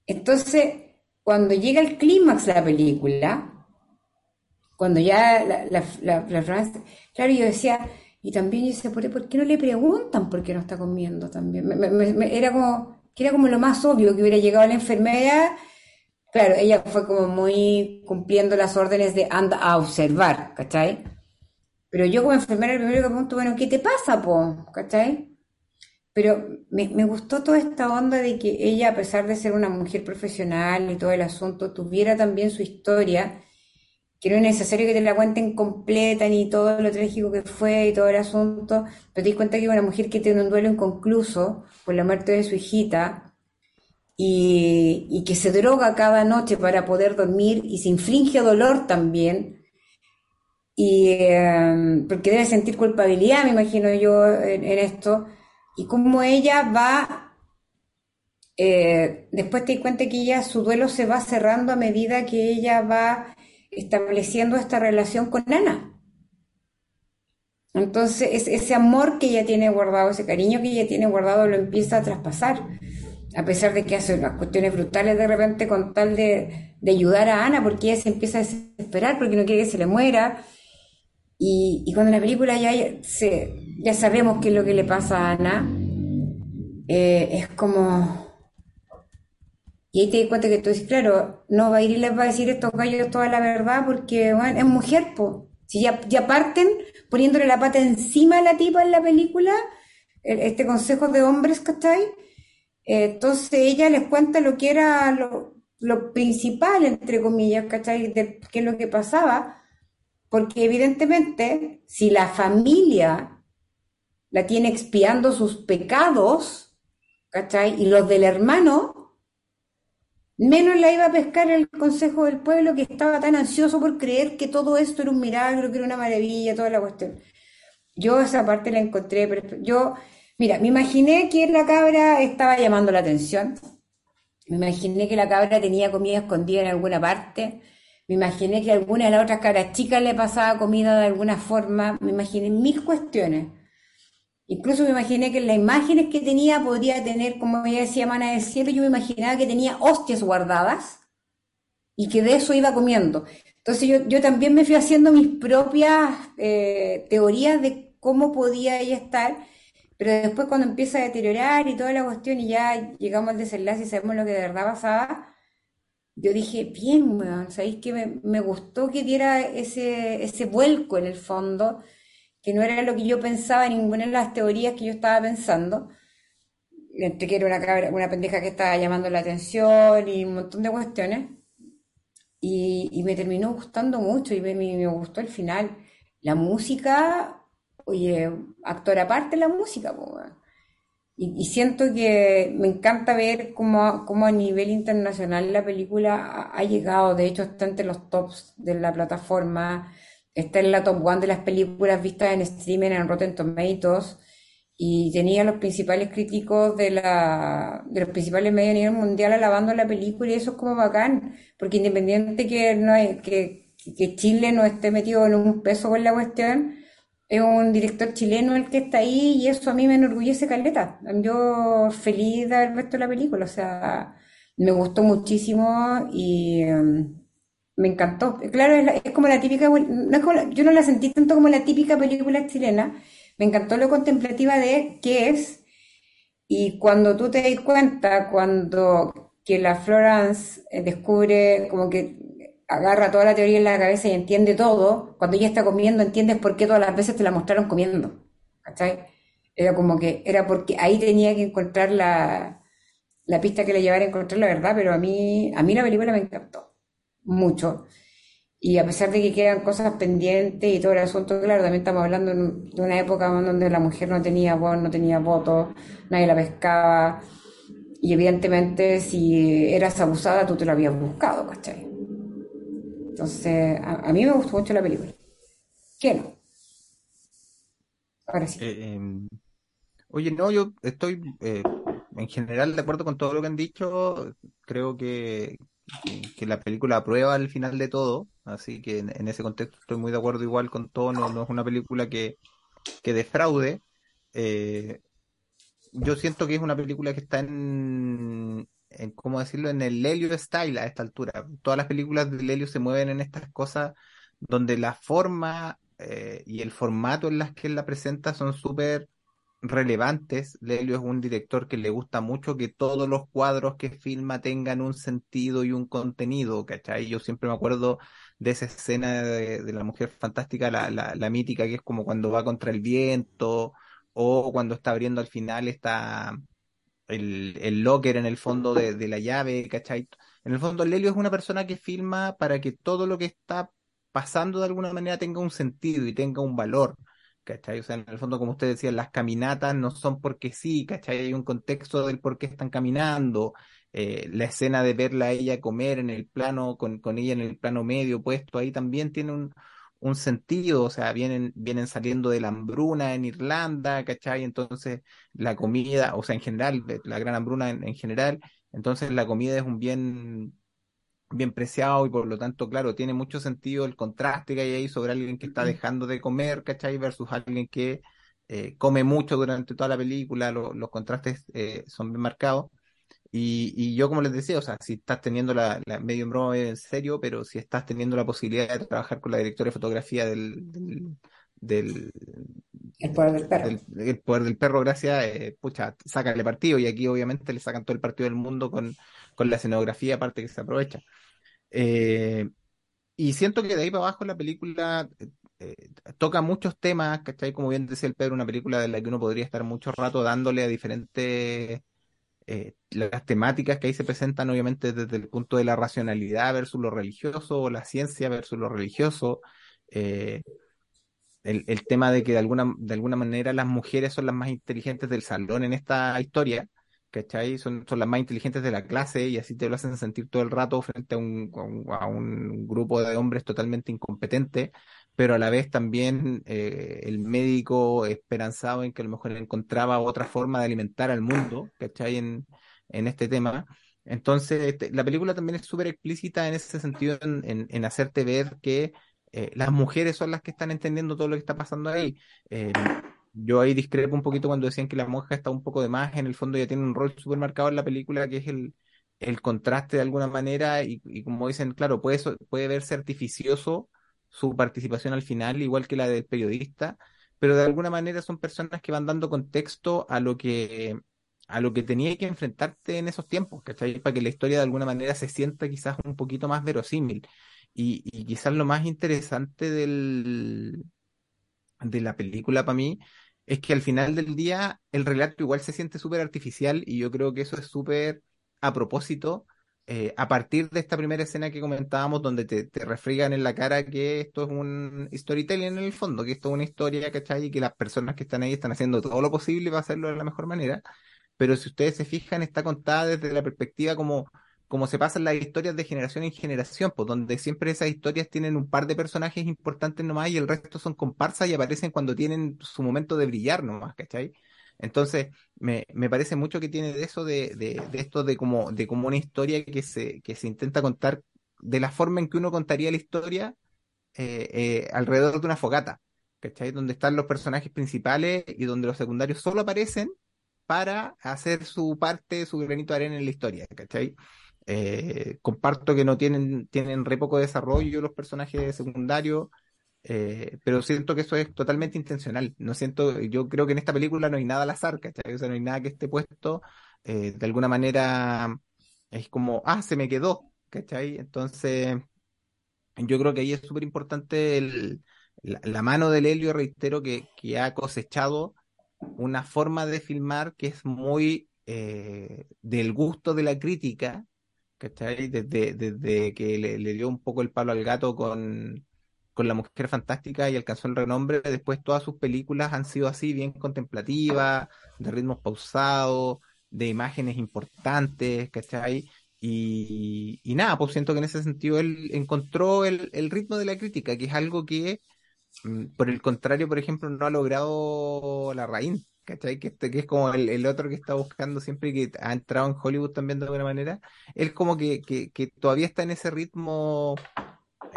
Entonces, cuando llega el clímax de la película, cuando ya la, la, claro, yo decía, y también yo decía, ¿por, qué no le preguntan por qué no está comiendo también? Era como, que era como lo más obvio que hubiera llegado la enfermera. Claro, ella fue como muy cumpliendo las órdenes de anda a observar, ¿cachai? Pero yo como enfermera, el primero que pregunto, bueno, ¿qué te pasa, po? ¿Cachai? Pero me, me gustó toda esta onda de que ella, a pesar de ser una mujer profesional y todo el asunto, tuviera también su historia, que no es necesario que te la cuenten completa ni todo lo trágico que fue y todo el asunto, pero te das cuenta que una mujer que tiene un duelo inconcluso por la muerte de su hijita y, que se droga cada noche para poder dormir y se inflige dolor también. Y eh, porque debe sentir culpabilidad, me imagino yo, en, esto. Y cómo ella va, eh, después te das cuenta que ella, su duelo se va cerrando a medida que ella va estableciendo esta relación con Ana. Entonces, es- ese amor que ella tiene guardado, ese cariño que ella tiene guardado, lo empieza a traspasar. A pesar de que hace unas cuestiones brutales de repente con tal de, de ayudar a Ana, porque ella se empieza a desesperar porque no quiere que se le muera. Y, y cuando en la película ya, se, ya sabemos qué es lo que le pasa a Ana, eh, es como... Y ahí te das cuenta que tú dices, claro, no va a ir y les va a decir estos gallos toda la verdad porque bueno, es mujer, po. Si ya, ya parten poniéndole la pata encima a la tipa en la película, el- este consejo de hombres, ¿cachai? Eh, entonces ella les cuenta lo que era lo, lo principal, entre comillas, ¿cachai? De qué es lo que pasaba, porque evidentemente si la familia la tiene expiando sus pecados, ¿cachai? Y los del hermano, menos la iba a pescar el Consejo del Pueblo que estaba tan ansioso por creer que todo esto era un milagro, que era una maravilla, toda la cuestión. Yo esa parte la encontré, yo, mira, me imaginé que la cabra estaba llamando la atención, me imaginé que la cabra tenía comida escondida en alguna parte, me imaginé que alguna de las otras cabras chicas le pasaba comida de alguna forma, me imaginé mil cuestiones. Incluso me imaginé que las imágenes que tenía podría tener, como ella decía, mana del cielo, yo me imaginaba que tenía hostias guardadas y que de eso iba comiendo. Entonces yo, yo también me fui haciendo mis propias eh, teorías de cómo podía ella estar, pero después cuando empieza a deteriorar y toda la cuestión y ya llegamos al desenlace y sabemos lo que de verdad pasaba, yo dije, bien, weón, ¿sabéis que me, me gustó que diera ese, ese vuelco en el fondo? Que no era lo que yo pensaba en ninguna de las teorías que yo estaba pensando, entre que era una, cabra- una pendeja que estaba llamando la atención y un montón de cuestiones, y, y me terminó gustando mucho y me, me- me gustó el final. La música, oye, actor aparte la música. Y, y siento que me encanta ver cómo, cómo a nivel internacional la película ha llegado, de hecho está entre los tops de la plataforma, está en la top one de las películas vistas en streaming en Rotten Tomatoes y tenía los principales críticos de la, de los principales medios a nivel mundial alabando la película y eso es como bacán, porque independiente que, no hay, que, que Chile no esté metido en un peso con la cuestión, es un director chileno el que está ahí y eso a mí me enorgullece caleta. Yo feliz de haber visto la película, o sea, me gustó muchísimo y em, me encantó. Claro, es, la- es como la típica, yo no la sentí tanto como la típica película chilena, me encantó lo contemplativa de qué es y cuando tú te das cuenta, cuando que la Florence eh, descubre, como que agarra toda la teoría en la cabeza y entiende todo, cuando ella está comiendo, entiendes por qué todas las veces te la mostraron comiendo. ¿Cachai? Era como que, era porque ahí tenía que encontrar la, la pista que le llevara a encontrar la verdad, pero a mí, a mí la película me encantó mucho. Y a pesar de que quedan cosas pendientes y todo el asunto, claro, también estamos hablando de una época donde la mujer no tenía voz, no tenía voto, nadie la pescaba. Y evidentemente, si eras abusada, tú te lo habías buscado, ¿cachai? Entonces, a, a mí me gustó mucho la película. ¿Qué no? Ahora sí. Eh, em, oye, no, yo estoy eh, en general de acuerdo con todo lo que han dicho. Creo que, que, la película aprueba al final de todo, así que en, en ese contexto estoy muy de acuerdo igual con todo. No, no es una película que, que defraude. Eh, yo siento que es una película que está en, en, ¿cómo decirlo? En el Lelio style a esta altura. Todas las películas de Lelio se mueven en estas cosas donde la forma eh, y el formato en las que él la presenta son súper relevantes. Lelio es un director que le gusta mucho que todos los cuadros que filma tengan un sentido y un contenido, ¿cachai? Yo siempre me acuerdo de esa escena de, la mujer fantástica, la, la, la mítica, que es como cuando va contra el viento o cuando está abriendo al final está el, el locker en el fondo de, de la llave, ¿cachai? En el fondo, Lelio es una persona que filma para que todo lo que está pasando de alguna manera tenga un sentido y tenga un valor, ¿cachai? O sea, en el fondo, como usted decía, las caminatas no son porque sí, ¿cachai? Hay un contexto del por qué están caminando, eh, la escena de verla a ella comer en el plano, con, con ella en el plano medio puesto ahí también tiene un, un sentido, o sea, vienen, vienen saliendo de la hambruna en Irlanda, ¿cachai? Entonces, la comida, o sea, en general, la gran hambruna en, en general, entonces la comida es un bien bien preciado y por lo tanto, claro, tiene mucho sentido el contraste que hay ahí sobre alguien que está dejando de comer, ¿cachai? Versus alguien que eh, come mucho durante toda la película, lo- los contrastes eh, son bien marcados. Y, y yo, como les decía, o sea, si estás teniendo la, la medio en broma, medio en serio, pero si estás teniendo la posibilidad de trabajar con la directora de fotografía del, del, del, El poder del perro. del, del poder del perro, gracias, eh, pucha, sácale partido. Y aquí obviamente le sacan todo el partido del mundo con, con la escenografía, aparte que se aprovecha. Eh, y siento que de ahí para abajo la película eh, eh, toca muchos temas, ¿cachai? Como bien decía el Pedro, una película de la que uno podría estar mucho rato dándole a diferentes las temáticas que ahí se presentan, obviamente desde el punto de la racionalidad versus lo religioso, o la ciencia versus lo religioso, el, el tema de que de alguna, de alguna manera las mujeres son las más inteligentes del salón en esta historia, ¿cachai? Son, son las más inteligentes de la clase y así te lo hacen sentir todo el rato frente a un, a un, grupo de hombres totalmente incompetentes, pero a la vez también eh, el médico esperanzado en que a lo mejor encontraba otra forma de alimentar al mundo, ¿cachai? En, en este tema. Entonces, este, la película también es súper explícita en ese sentido, en, en, en hacerte ver que eh, las mujeres son las que están entendiendo todo lo que está pasando ahí. Eh, yo ahí discrepo un poquito cuando decían que la monja está un poco de más, en el fondo ya tiene un rol súper marcado en la película, que es el, el contraste de alguna manera, y, y como dicen, claro, puede, puede verse artificioso su participación al final, igual que la del periodista, pero de alguna manera son personas que van dando contexto a lo que, a lo que tenía que enfrentarte en esos tiempos, ¿cachai? Para que la historia de alguna manera se sienta quizás un poquito más verosímil. Y quizás lo más interesante del, de la película para mí es que al final del día el relato igual se siente súper artificial y yo creo que eso es súper a propósito eh, a partir de esta primera escena que comentábamos donde te, te refrigan en la cara que esto es un storytelling en el fondo, que esto es una historia, ¿cachai? Y que las personas que están ahí están haciendo todo lo posible para hacerlo de la mejor manera. Pero si ustedes se fijan, está contada desde la perspectiva como, como se pasan las historias de generación en generación, pues donde siempre esas historias tienen un par de personajes importantes nomás y el resto son comparsas y aparecen cuando tienen su momento de brillar nomás, ¿cachai? Entonces, me, me parece mucho que tiene de eso, de, de, de esto de como, de como una historia que se, que se intenta contar de la forma en que uno contaría la historia eh, eh, alrededor de una fogata, ¿cachai? Donde están los personajes principales y donde los secundarios solo aparecen para hacer su parte, su granito de arena en la historia, ¿cachai? Eh, comparto que no tienen, tienen re poco desarrollo los personajes secundarios, eh, pero siento que eso es totalmente intencional. No siento, yo creo que en esta película no hay nada al azar, ¿cachai? O sea, no hay nada que esté puesto, eh, de alguna manera es como, ah, se me quedó, ¿cachai? Entonces, yo creo que ahí es súper importante la, mano del Helio, reitero, que, ha cosechado una forma de filmar que es muy del gusto de la crítica, ¿cachai? Desde, desde que le, le dio un poco el palo al gato con, con La Mujer Fantástica y alcanzó el renombre, después todas sus películas han sido así, bien contemplativas, de ritmos pausados, de imágenes importantes, ¿cachai? Y, y nada, pues siento que en ese sentido él encontró el, el ritmo de la crítica, que es algo que Mm, Por el contrario, por ejemplo, no ha logrado la raíz, ¿cachai? Que, este- que es como el, otro que está buscando siempre y que ha entrado en Hollywood también de alguna manera. Él como que, todavía está en ese ritmo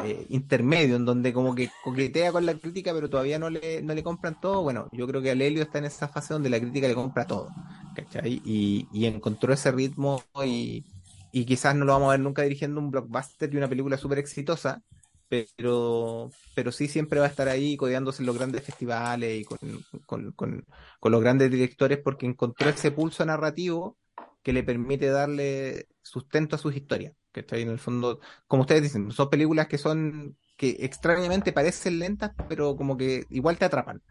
eh, intermedio, en donde como que coquetea con la crítica, pero todavía no le, no le compran todo. Bueno, yo creo que Alelio está en esa fase donde la crítica le compra todo, ¿cachai? Y, y encontró ese ritmo y, y quizás no lo vamos a ver nunca dirigiendo un blockbuster y una película súper exitosa pero, pero sí siempre va a estar ahí codeándose en los grandes festivales y con, con, con, con los grandes directores porque encontró ese pulso narrativo que le permite darle sustento a sus historias, que está ahí en el fondo, como ustedes dicen, son películas que son, que extrañamente parecen lentas, pero como que igual te atrapan,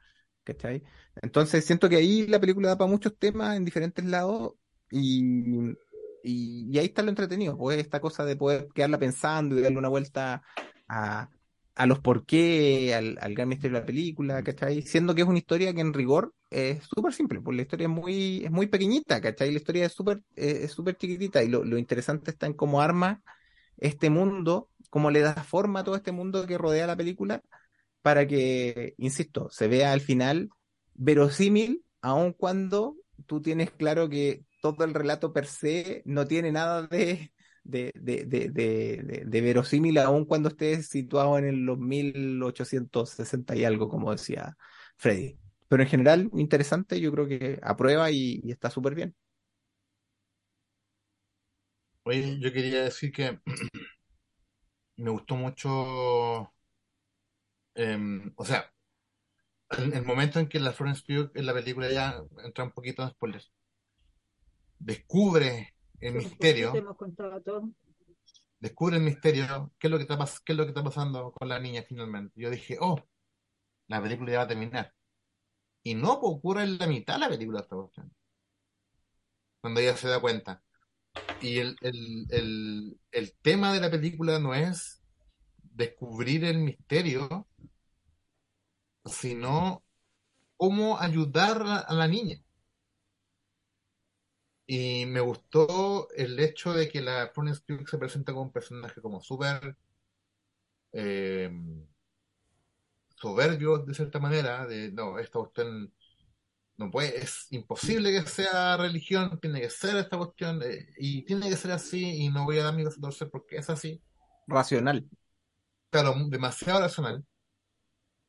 ¿cachai? Entonces siento que ahí la película da para muchos temas en diferentes lados y, y, y ahí está lo entretenido, pues esta cosa de poder quedarla pensando y darle una vuelta a, a los por qué, al, al gran misterio de la película, ¿cachai? Siendo que es una historia que en rigor es súper simple, pues la historia es muy, es muy pequeñita, ¿cachai? La historia es súper, eh, es súper chiquitita y lo, lo interesante está en cómo arma este mundo, cómo le da forma a todo este mundo que rodea la película para que, insisto, se vea al final verosímil, aun cuando tú tienes claro que todo el relato per se no tiene nada de, de, de, de, de, verosímil, aun cuando estés situado en el- los 1860 y algo, como decía Freddy. Pero en general, interesante, yo creo que aprueba y, está súper bien. Oye, yo quería decir que me gustó mucho, em, o sea, el, el momento en que la Florence Pugh en la película ya entra un poquito en spoilers, descubre el pues, misterio, descubre el misterio, qué es lo que está, qué es lo que está pasando con la niña finalmente. Yo dije, oh, la película ya va a terminar. Y no, pues ocurre en la mitad de la película esta cuestión, cuando ella se da cuenta. Y el, el, el, el tema de la película no es descubrir el misterio, sino cómo ayudar a la niña. Y me gustó el hecho de que la Florence Pugh se presenta como un personaje como súper eh, soberbio de cierta manera, de no, esta cuestión no puede, es imposible que sea religión, tiene que ser esta cuestión, eh, y tiene que ser así, y no voy a dar mi brazo a torcer porque es así. Racional. Claro, demasiado racional.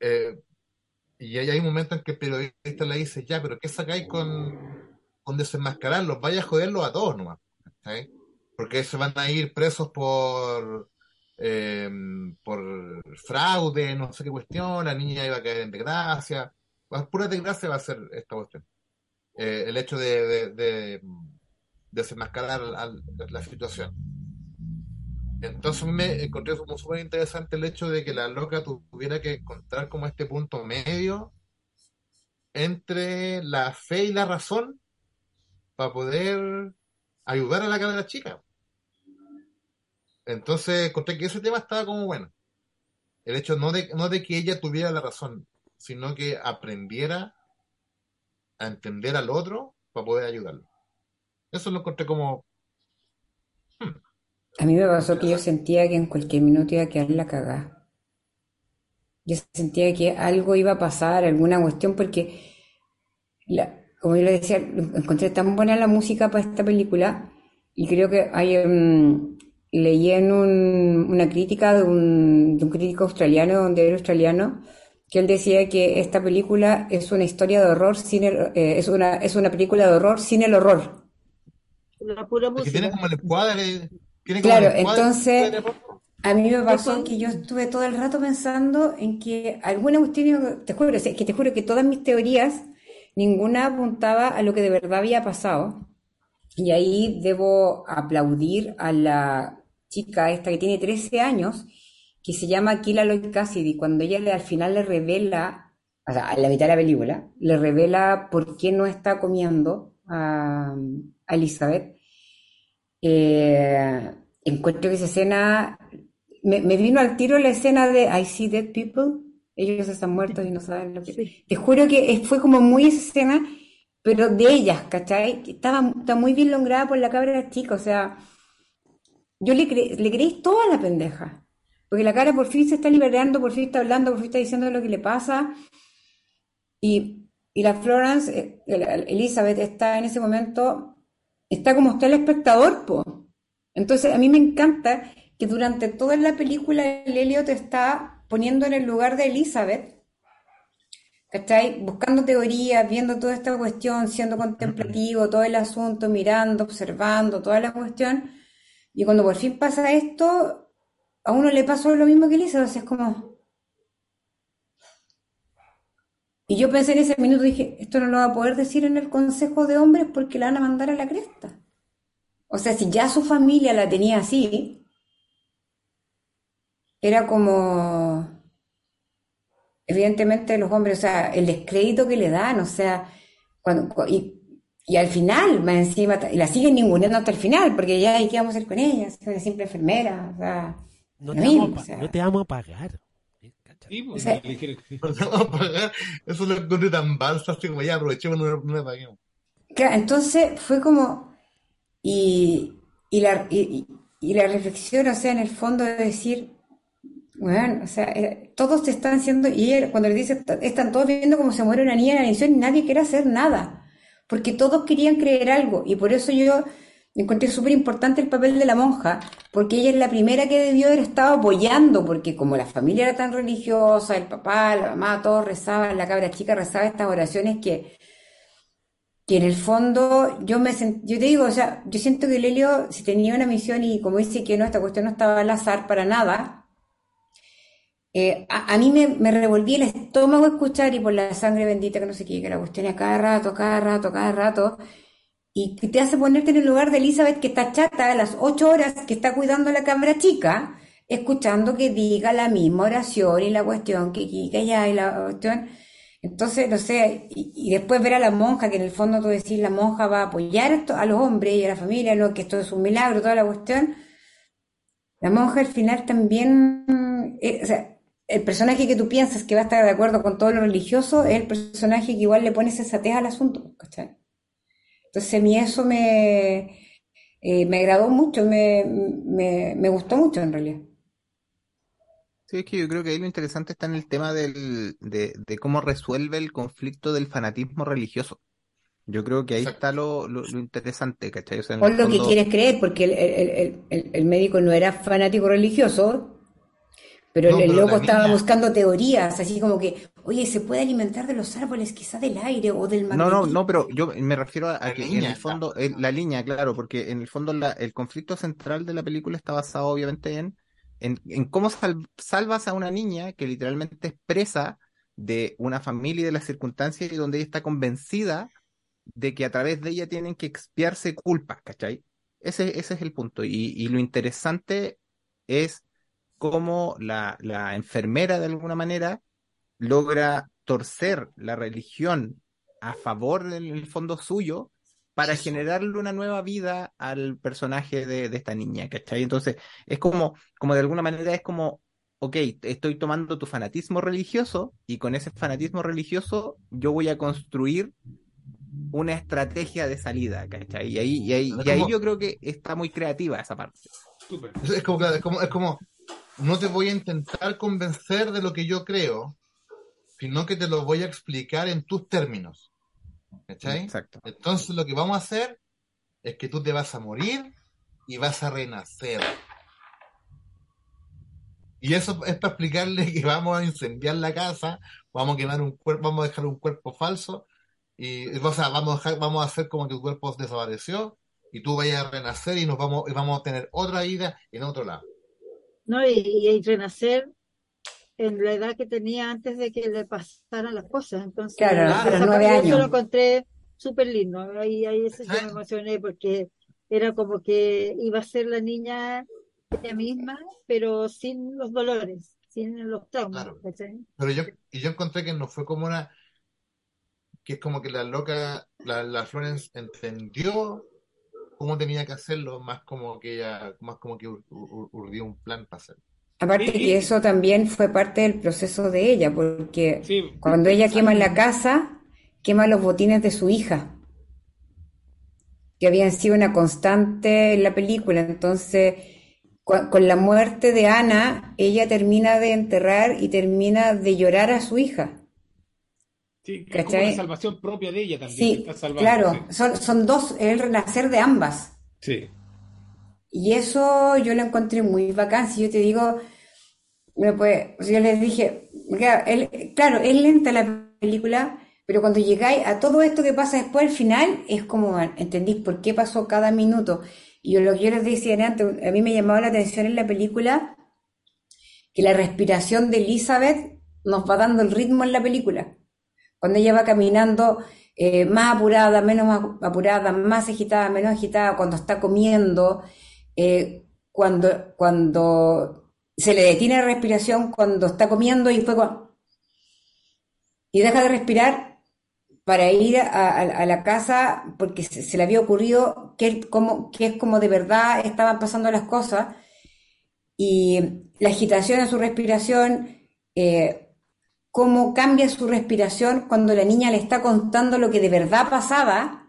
Eh, y hay, hay momentos en que el periodista le dice, ya, pero ¿qué sacáis con, con desenmascararlos? Vaya a joderlos a todos nomás. Porque se van a ir presos por eh, por fraude, no sé qué cuestión, la niña iba a caer en desgracia. Pues, pura desgracia va a ser esta cuestión. Eh, el hecho de, de desenmascarar la situación. Entonces me encontré como súper interesante el hecho de que la loca tuviera que encontrar como este punto medio entre la fe y la razón para poder ayudar a la la chica. Entonces encontré que ese tema estaba como bueno. El hecho no de, no de que ella tuviera la razón, sino que aprendiera a entender al otro para poder ayudarlo. Eso lo encontré como... A mí me pasó que yo sentía que en cualquier minuto iba a quedar la cagada. Yo sentía que algo iba a pasar, alguna cuestión, porque, la- como yo le decía, encontré tan buena la música para esta película y creo que hay, mm, leí en un- una crítica de un, de un crítico australiano, un diario australiano, que él decía que esta película es una historia de horror sin el- eh, es una, es una película de horror sin el horror. La pura Que tiene música. como el encuadre... Tiene como Claro, el entonces a mí me pasó que yo estuve todo el rato pensando en que alguna cuestión, te juro, que te juro que todas mis teorías, ninguna apuntaba a lo que de verdad había pasado. Y ahí debo aplaudir a la chica esta que tiene 13 años, que se llama Kila Lloyd Cassidy, cuando ella le- al final le revela, o sea, a la mitad de la película, le revela por qué no está comiendo a, a Elizabeth. Eh, encuentro que esa escena, me, me vino al tiro la escena de I see dead people, ellos están muertos y no saben lo que... Sí. Te juro que fue como muy esa escena, pero de ellas, ¿cachai? Que Estaba, está muy bien lograda por la cabra chica, o sea, yo le, cre- le creí toda la pendeja, porque la cara por fin se está liberando, por fin está hablando, por fin está diciendo lo que le pasa, y, y la Florence, eh, Elizabeth está en ese momento, está como está el espectador, po. Entonces a mí me encanta que durante toda la película el Elliot está poniendo en el lugar de Elizabeth, ¿cachai? Buscando teorías, viendo toda esta cuestión, siendo contemplativo, todo el asunto, mirando, observando, toda la cuestión. Y cuando por fin pasa esto, a uno le pasó lo mismo que Elizabeth, o sea, es como... Y yo pensé en ese minuto, dije, esto no lo va a poder decir en el Consejo de Hombres porque la van a mandar a la cresta. O sea, si ya su familia la tenía así, era como, evidentemente los hombres, o sea, el descrédito que le dan, o sea, cuando, cu- y, y al final, más encima, y la siguen ninguneando hasta el final, porque ya, ¿y qué vamos a hacer con ella? Es una simple enfermera, o sea, No te, mismo, vamos a, o sea. no te vamos a pagar. ¿Cachai? Sí, pues, O sea. No te vamos a pagar. Eso lo encontré tan balsa, así como ya aprovechemos, no, no le paguemos. Claro, entonces fue como, y, y la, y- y la reflexión, o sea, en el fondo de decir, bueno, o sea, eh, todos están haciendo, y ella cuando le dice, "Está- están todos viendo cómo se muere una niña en la edición y nadie quiere hacer nada, porque todos querían creer algo, y por eso yo encontré súper importante el papel de la monja, porque ella es la primera que debió haber estado apoyando, porque como la familia era tan religiosa, el papá, la mamá, todos rezaban, la cabra chica rezaba estas oraciones que que en el fondo yo me sen- yo te digo, o sea, yo siento que Lelio, si tenía una misión y como dice que no, esta cuestión no estaba al azar para nada, eh, a, a mí me, me revolvía el estómago escuchar y por la sangre bendita que no sé qué, que la cuestión a cada rato, cada rato, cada rato, y te hace ponerte en el lugar de Elizabeth que está chata a las ocho horas que está cuidando la cámara chica, escuchando que diga la misma oración y la cuestión que que allá y la cuestión. Entonces, no sé, y, y después ver a la monja, que en el fondo tú decís, la monja va a apoyar esto, a los hombres y a la familia, no, que esto es un milagro, toda la cuestión. La monja al final también, eh, o sea, el personaje que tú piensas que va a estar de acuerdo con todo lo religioso es el personaje que igual le pone sensatez al asunto, ¿cachai? Entonces a mí eso me, eh, me agradó mucho, me, me, me gustó mucho en realidad. Sí, es que yo creo que ahí lo interesante está en el tema del, de, de cómo resuelve el conflicto del fanatismo religioso. Yo creo que ahí está lo, lo, lo interesante, ¿cachai? O sea, lo que quieres creer, porque el- el- el- el médico no era fanático religioso, pero No, el, pero loco estaba niña, buscando teorías, así como que, oye, se puede alimentar de los árboles, quizá del aire o del No, no, no, magnetismo. pero yo me refiero a, que en el fondo, el- la línea, claro, porque en el fondo la- el conflicto central de la película está basado obviamente en, en, en cómo sal- salvas a una niña que literalmente es presa de una familia y de las circunstancias y donde ella está convencida de que a través de ella tienen que expiarse culpas, ¿cachai? Ese, ese es el punto. Y, y lo interesante es cómo la, la enfermera, de alguna manera, logra torcer la religión a favor del el fondo suyo para generarle una nueva vida al personaje de, de esta niña, ¿cachai? Entonces, es como, como de alguna manera es como, ok, estoy tomando tu fanatismo religioso y con ese fanatismo religioso yo voy a construir una estrategia de salida, ¿cachai? Y ahí, y ahí, y ahí como, yo creo que está muy creativa esa parte. Es como, es como, es como, no te voy a intentar convencer de lo que yo creo, sino que te lo voy a explicar en tus términos. ¿Cachai? Exacto. Entonces lo que vamos a hacer es que tú te vas a morir y vas a renacer. Y eso es para explicarle que vamos a incendiar la casa, vamos a quemar un cuerpo, vamos a dejar un cuerpo falso, y o sea, vamos a dejar- vamos a hacer como que tu cuerpo desapareció, y tú vayas a renacer y nos vamos, y vamos a tener otra vida en otro lado. ¿No? Y, y renacer en la edad que tenía antes de que le pasaran las cosas. Entonces, Claro, a Claro. los esa nueve parte yo lo años. encontré súper lindo. Ahí, ahí ese- yo me ¿Cachai? emocioné porque era como que iba a ser la niña ella misma, pero sin los dolores, sin los traumas. Claro. Pero yo, y yo encontré que no fue como una, que es como que la loca, la, la Florence entendió cómo tenía que hacerlo, más como que ella, más como que ur- ur- urdió un plan para hacerlo. Aparte Y- que eso también fue parte del proceso de ella, porque Sí, cuando ella quema la casa, quema los botines de su hija, que habían sido una constante en la película. Entonces, con la muerte de Ana, ella termina de enterrar y termina de llorar a su hija. Sí, es la salvación propia de ella también, Sí, que está salvando, claro, son, son dos, el renacer de ambas. sí. Y eso yo lo encontré muy bacán. Si yo te digo, sea, yo les dije, claro, él- claro, es lenta la película, pero cuando llegáis a todo esto que pasa después al final, es como, entendís por qué pasó cada minuto. Y yo, lo que yo les decía antes, a mí me llamaba la atención en la película que la respiración de Elizabeth nos va dando el ritmo en la película. Cuando ella va caminando eh, más apurada, menos apurada, más agitada, menos agitada, cuando está comiendo, eh, cuando, cuando se le detiene la respiración, cuando está comiendo y fue y deja de respirar para ir a, la casa porque se, se le había ocurrido que, como, que es como de verdad estaban pasando las cosas. Y la agitación en su respiración, eh, cómo cambia su respiración cuando la niña le está contando lo que de verdad pasaba.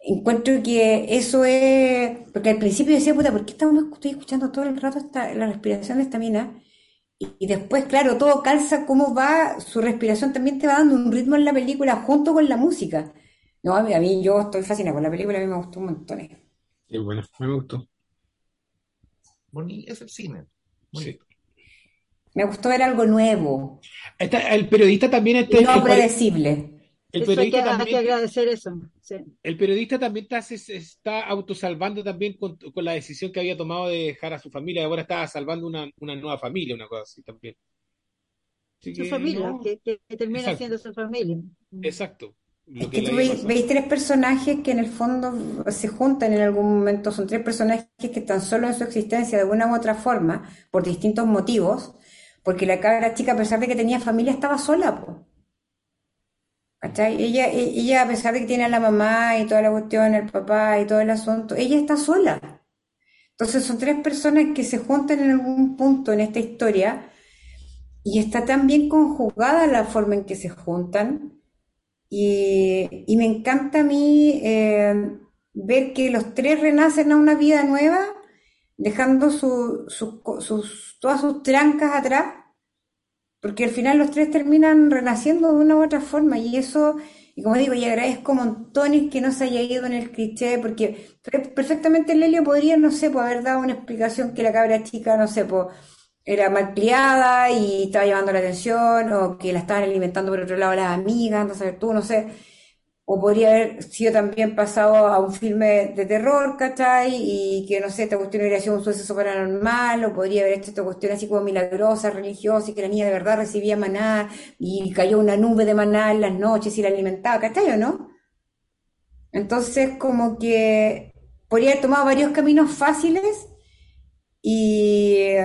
Encuentro que eso es, porque al principio decía, puta, ¿por qué estamos, estoy escuchando todo el rato esta, la respiración de esta mina? Y, y después, claro, todo calza cómo va, su respiración también te va dando un ritmo en la película junto con la música. No, a mí, a mí yo estoy fascinada con la película, a mí me gustó un montón. Qué bueno, me gustó. Boni- es el cine. Sí. Bonito. Me gustó ver algo nuevo el periodista también este, y no predecible. el Eso hay que, periodista hay que también agradecer eso. sí. el periodista también está, se, está autosalvando también con, con la decisión que había tomado de dejar a su familia. Ahora está salvando una, una nueva familia, una cosa así también. Así Su que, familia, no, que, que- que termina exacto, siendo su familia. exacto. Lo Es que que le tú había veis, tres personajes que en el fondo se juntan en algún momento, son tres personajes que están solo en su existencia de una u otra forma, por distintos motivos, porque la cabra chica, a pesar de que tenía familia, estaba sola. ¿Cachai? Ella, e- ella, a pesar de que tiene a la mamá y toda la cuestión, el papá y todo el asunto, ella está sola. Entonces son tres personas que se juntan en algún punto en esta historia y está tan bien conjugada la forma en que se juntan Y, y me encanta a mí eh, ver que los tres renacen a una vida nueva, dejando su- su- sus, todas sus trancas atrás, porque al final los tres terminan renaciendo de una u otra forma. Y eso, y como digo, y agradezco montones que no se haya ido en el cliché, porque per- perfectamente Lelio podría, no sé, pues haber dado una explicación que la cabra chica, no sé, pues era mal criada y estaba llamando la atención, o que la estaban alimentando por otro lado las amigas, no sé, tú, no sé. O podría haber sido también pasado a un filme de terror, ¿cachai? Y que, no sé, esta cuestión hubiera sido un suceso paranormal, o podría haber hecho esta cuestión así como milagrosa, religiosa, y que la niña de verdad recibía maná, y cayó una nube de maná en las noches y la alimentaba, ¿cachai o no? Entonces, como que podría haber tomado varios caminos fáciles y,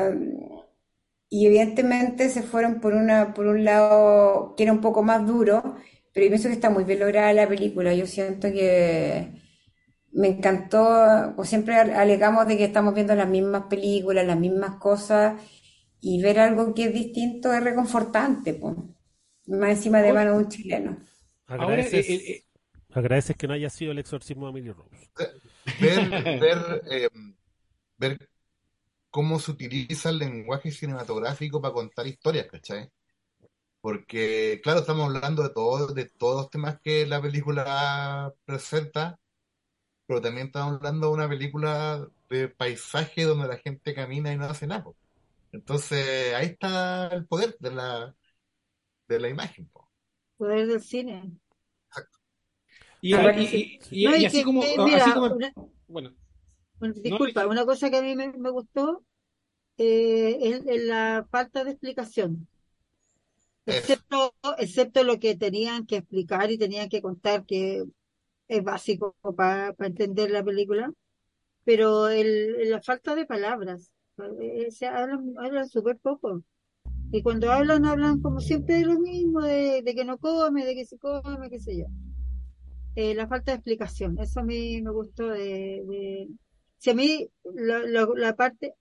y evidentemente se fueron por una, por un lado que era un poco más duro, pero yo pienso que está muy bien lograda la película. Yo siento que me encantó, pues siempre alegamos de que estamos viendo las mismas películas, las mismas cosas, y ver algo que es distinto es reconfortante, pues. Más encima de mano de un chileno. ahora, eh, Agradeces, eh, eh, agradeces que no haya sido el exorcismo de Emily Rose. Ver, ver, eh, ver cómo se utiliza el lenguaje cinematográfico para contar historias, ¿cachai? Porque, claro, estamos hablando de todo, de todos los temas que la película presenta, pero también estamos hablando de una película de paisaje donde la gente camina y no hace nada. Entonces, ahí está el poder de la, de la imagen. po. Poder del cine. y, Ah, y- y- sí, y- No, y y así que, como, que, así mira, como, una, bueno, bueno, no, disculpa, una cosa que a mí me, me gustó eh, es, es la falta de explicación. Excepto, excepto lo que tenían que explicar y tenían que contar, que es básico para entender la película, pero el, la falta de palabras, eh, se hablan, hablan súper poco. Y cuando hablan, hablan como siempre de lo mismo, de, de que no come, de que se come, qué sé yo. Eh, la falta de explicación, eso a mí me gustó de, de... Si a mí la, la, la parte,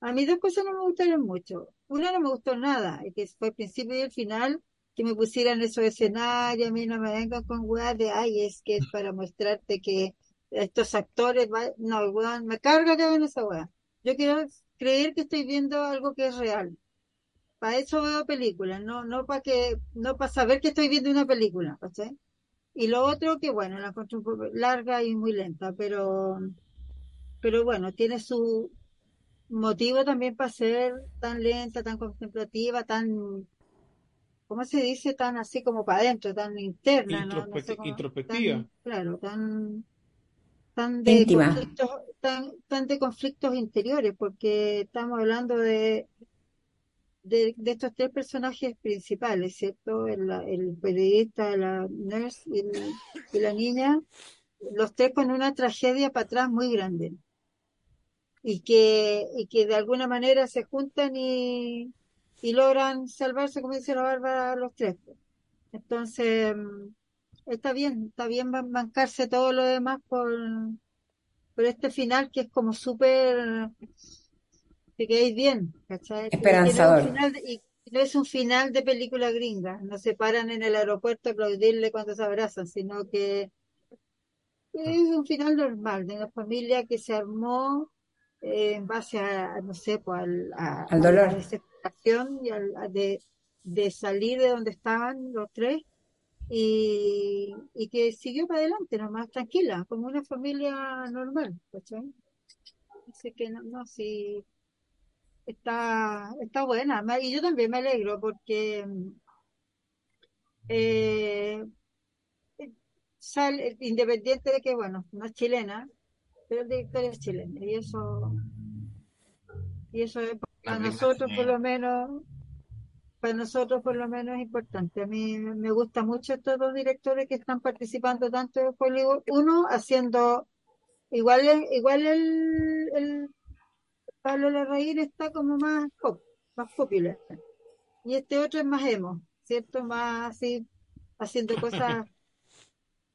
a mí dos cosas no me gustaron mucho. Una no me gustó nada, que fue el principio y el final, que me pusieran esos escenarios, a mí no me vengan con weas de, ay, es que es para mostrarte que estos actores, va-". no, weón, me carga que hagan esa wea. Yo quiero creer que estoy viendo algo que es real. Para eso veo películas, no, no para que, no para saber que estoy viendo una película, ¿cachai? Y lo otro que bueno, la encuentro un poco larga y muy lenta, pero, pero bueno, tiene su motivo también para ser tan lenta, tan contemplativa, tan, ¿cómo se dice? Tan así como para adentro, tan interna, no, no sé introspe- cómo, introspectiva. tan, claro, tan, tan de Íntima. conflictos, tan, tan de conflictos interiores, porque estamos hablando de, de, de estos tres personajes principales, ¿cierto? El, el periodista, la nurse y la niña, los tres con una tragedia para atrás muy grande y que, y que de alguna manera se juntan y, y logran salvarse, como dice la Bárbara, los tres. Entonces, mm, está bien, está bien ban- bancarse todo lo demás por, por este final que es como súper, que quedéis bien, ¿cachai? Y que no es un Esperanzador. y no es un final de película gringa, no se paran en el aeropuerto a aplaudirle cuando se abrazan, sino que es un final normal de una familia que se armó eh, en base a, no sé, pues, al- a, Al a la dolor. desesperación y al, a de, de salir de donde estaban los tres y, y que siguió para adelante, nomás tranquila, como una familia normal, ¿cachai? Así que no, no, sí, está, está buena. Y yo también me alegro porque eh, sale, independiente de que, bueno, no es chilena, pero el director es chileno y eso, y eso es para nosotros por lo menos, para nosotros por lo menos es importante. A mí me gusta mucho estos dos directores que están participando tanto en Hollywood, uno haciendo, igual, el- igual el, el Pablo Larraín está como más pop, más popular, y este otro es más emo, ¿cierto? Más así, haciendo cosas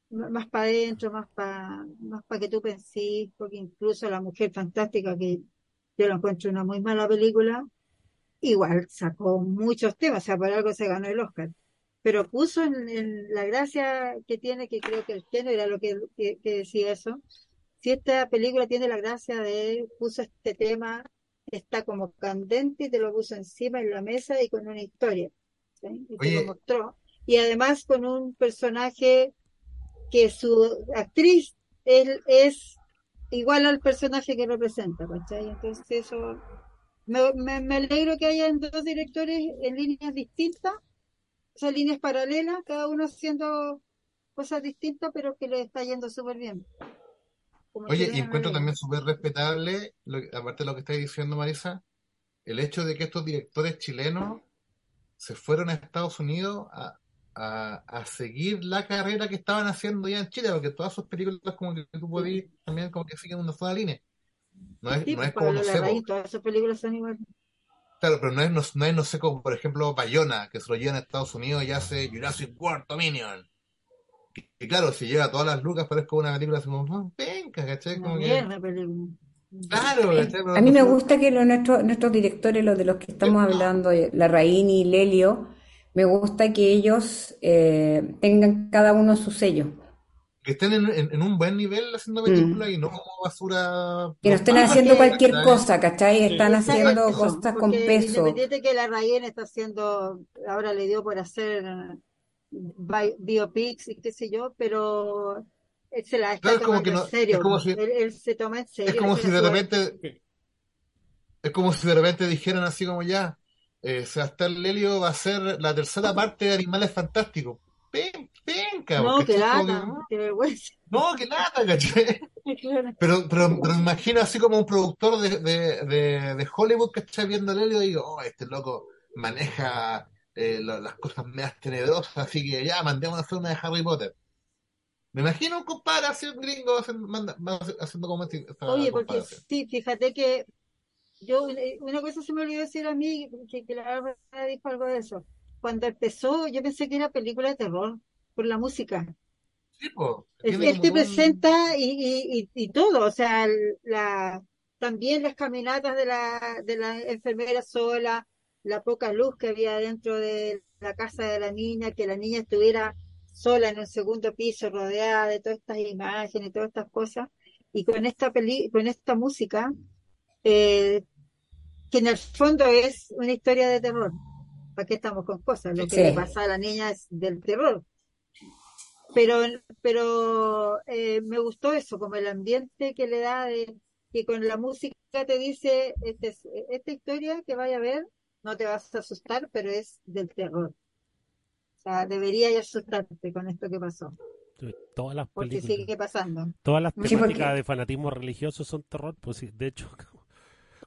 más para adentro, más para más para que tú pensís, porque incluso La Mujer Fantástica, que yo la encuentro una muy mala película, igual sacó muchos temas, o sea, por algo se ganó el Oscar. pero puso en, en la gracia que tiene, que creo que el género era lo que, que, que decía eso, si esta película tiene la gracia de puso este tema, está como candente y te lo puso encima en la mesa y con una historia, ¿sí? Y te lo mostró. Y además con un personaje que su actriz él es igual al personaje que representa, ¿cachai? Entonces eso me, me, me alegro que hayan dos directores en líneas distintas, o sea, líneas paralelas, cada uno haciendo cosas distintas, pero que le está yendo súper bien. Como Oye, y encuentro también súper respetable, aparte de lo que estáis diciendo, Marisa, el hecho de que estos directores chilenos se fueron a Estados Unidos a, a, a seguir la carrera que estaban haciendo ya en Chile, porque todas sus películas como que tú podías también como que siguen una sola línea. No es, Sí, no pues es como, no sé, todas esas películas son iguales. claro, pero no es, no, no es, no sé, como por ejemplo Bayona, que se lo llevan a Estados Unidos y hace Jurassic World Dominion. Y claro, si llega a todas las lucas, parece como una película así como, "Ah, venga, ¿cachai? Una Como que, mierda película. claro, ¿cachai? Pero A mí me gusta que los, nuestros, nuestros directores, los de los que estamos hablando, Larraín y Lelio, me gusta que ellos eh, tengan cada uno su sello. que estén en, en- en un buen nivel haciendo películas y no como basura. Que no estén Ah, haciendo cualquier ¿cachai? cosa, ¿cachai? Están Exacto, haciendo cosas con peso. Independiente que la Rayen está haciendo, ahora le dio por hacer bi- biopics y qué sé yo, pero él se la está Claro, es como tomando que en no- serio. es como si- él, él se toma en serio. Es como si de repente. Es como si de repente dijeran así como ya. Eh, Sebastián Lelio va a ser la tercera parte de Animales Fantásticos. Ven, venga, No, que. Como que, lata, qué vergüenza. no, que lata. Claro. Pero, pero, pero me imagino así como un productor de, de, de, de Hollywood que está viendo a Lelio y digo, oh, este loco maneja eh, lo- las cosas medias tenebrosas, así que ya, mandemos a hacer una de Harry Potter. Me imagino un compadre así, un gringo, haciendo, haciendo como esta Oye, porque comparación. sí, fíjate que yo, una cosa se me olvidó decir a mí, que, que la Bárbara dijo algo de eso. Cuando empezó, yo pensé que era película de terror, por la música. Sí, po, Él, te un- presenta y, y, y, y todo, o sea, la, también las caminatas de la, de la enfermera sola, la poca luz que había dentro de la casa de la niña, que la niña estuviera sola en un segundo piso, rodeada de todas estas imágenes, todas estas cosas, y con esta peli, con esta música, eh, que en el fondo es una historia de terror. ¿Para qué estamos con cosas? Lo que Sí. le pasa a la niña es del terror. Pero, pero eh, me gustó eso, como el ambiente que le da, de, que con la música te dice, este es- esta historia que vaya a ver, no te vas a asustar, pero es del terror. O sea, debería ya asustarte con esto que pasó, Todas las porque películas, sigue pasando. todas las Sí, temáticas porque- de fanatismo religioso son terror, pues sí, de hecho,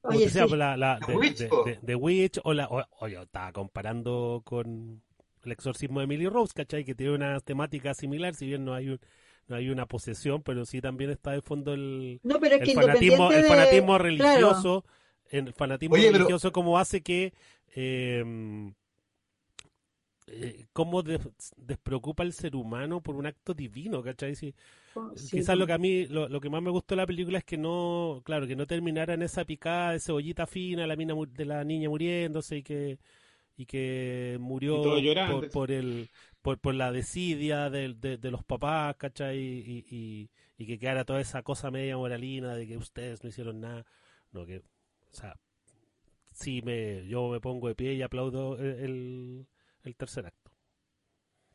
como Oye, decía, sí. pues, la, la- The de, Witch, de- po. de- de Witch, o la, o, o yo estaba comparando con el exorcismo de Emily Rose, ¿cachai? Que tiene una temática similar, si bien no hay un, no hay una posesión, pero sí también está de fondo el, No, pero es el que fanatismo, el fanatismo claro, religioso, el fanatismo Oye, pero- religioso como hace que eh, eh, cómo des- despreocupa al ser humano por un acto divino, ¿cachai? Si- sí, quizás lo que a mí, lo, lo que más me gustó de la película es que no, claro, que no terminara en esa picada de cebollita fina, la mina mu- de la niña muriéndose y que y que murió Y por, por el por, por la desidia del- de, de los papás, ¿cachai? Y, y, y que quedara toda esa cosa media moralina de que ustedes no hicieron nada. No, que, o sea, sí, me, yo me pongo de pie y aplaudo el, el, el tercer acto.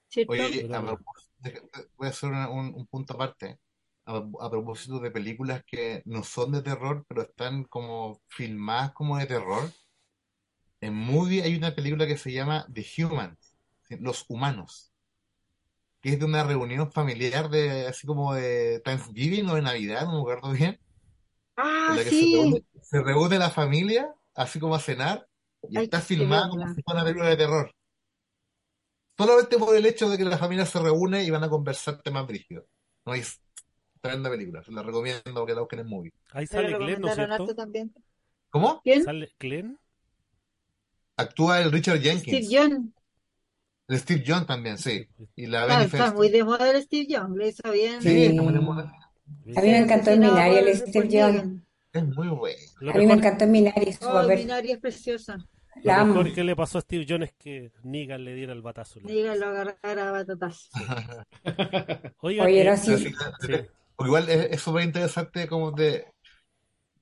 ¿cierto? Oye, a bueno. Deja- voy a hacer una- un, un punto aparte. A, a propósito de películas que no son de terror, pero están como filmadas como de terror. En Movie hay una película que se llama The Humans. Los Humanos, que es de una reunión familiar de así como de Thanksgiving o de Navidad, no me acuerdo bien, Ah, en la que se reúne, se reúne la familia, así como a cenar, y está filmada como si fuera una película de terror. Solamente por el hecho de que la familia se reúne y van a conversar temas brígidos. No es tremenda película, se la recomiendo que la busquen en movie. Ahí sale Glenn. ¿Cómo? ¿Quién? ¿Sale Glenn? Actúa el Richard Steve Jenkins, Young. el Steve John también, sí. Y la Ah, Benny está muy de moda el Steve Young, lo hizo bien. Sí, Sí. está muy de moda. A mí me encantó en Asesinado Minari el Steve Young. Es muy bueno. A mí me encantó en Minari su Oh, papel. Minari es preciosa. Lo La amo. mejor que le pasó a Steve Jones es que Negan le diera el batazo. Diga, lo agarrara a batatazos. Oiga, Oye, eh, no, Pero sí. sí, sí. Porque igual es es súper interesante cómo te,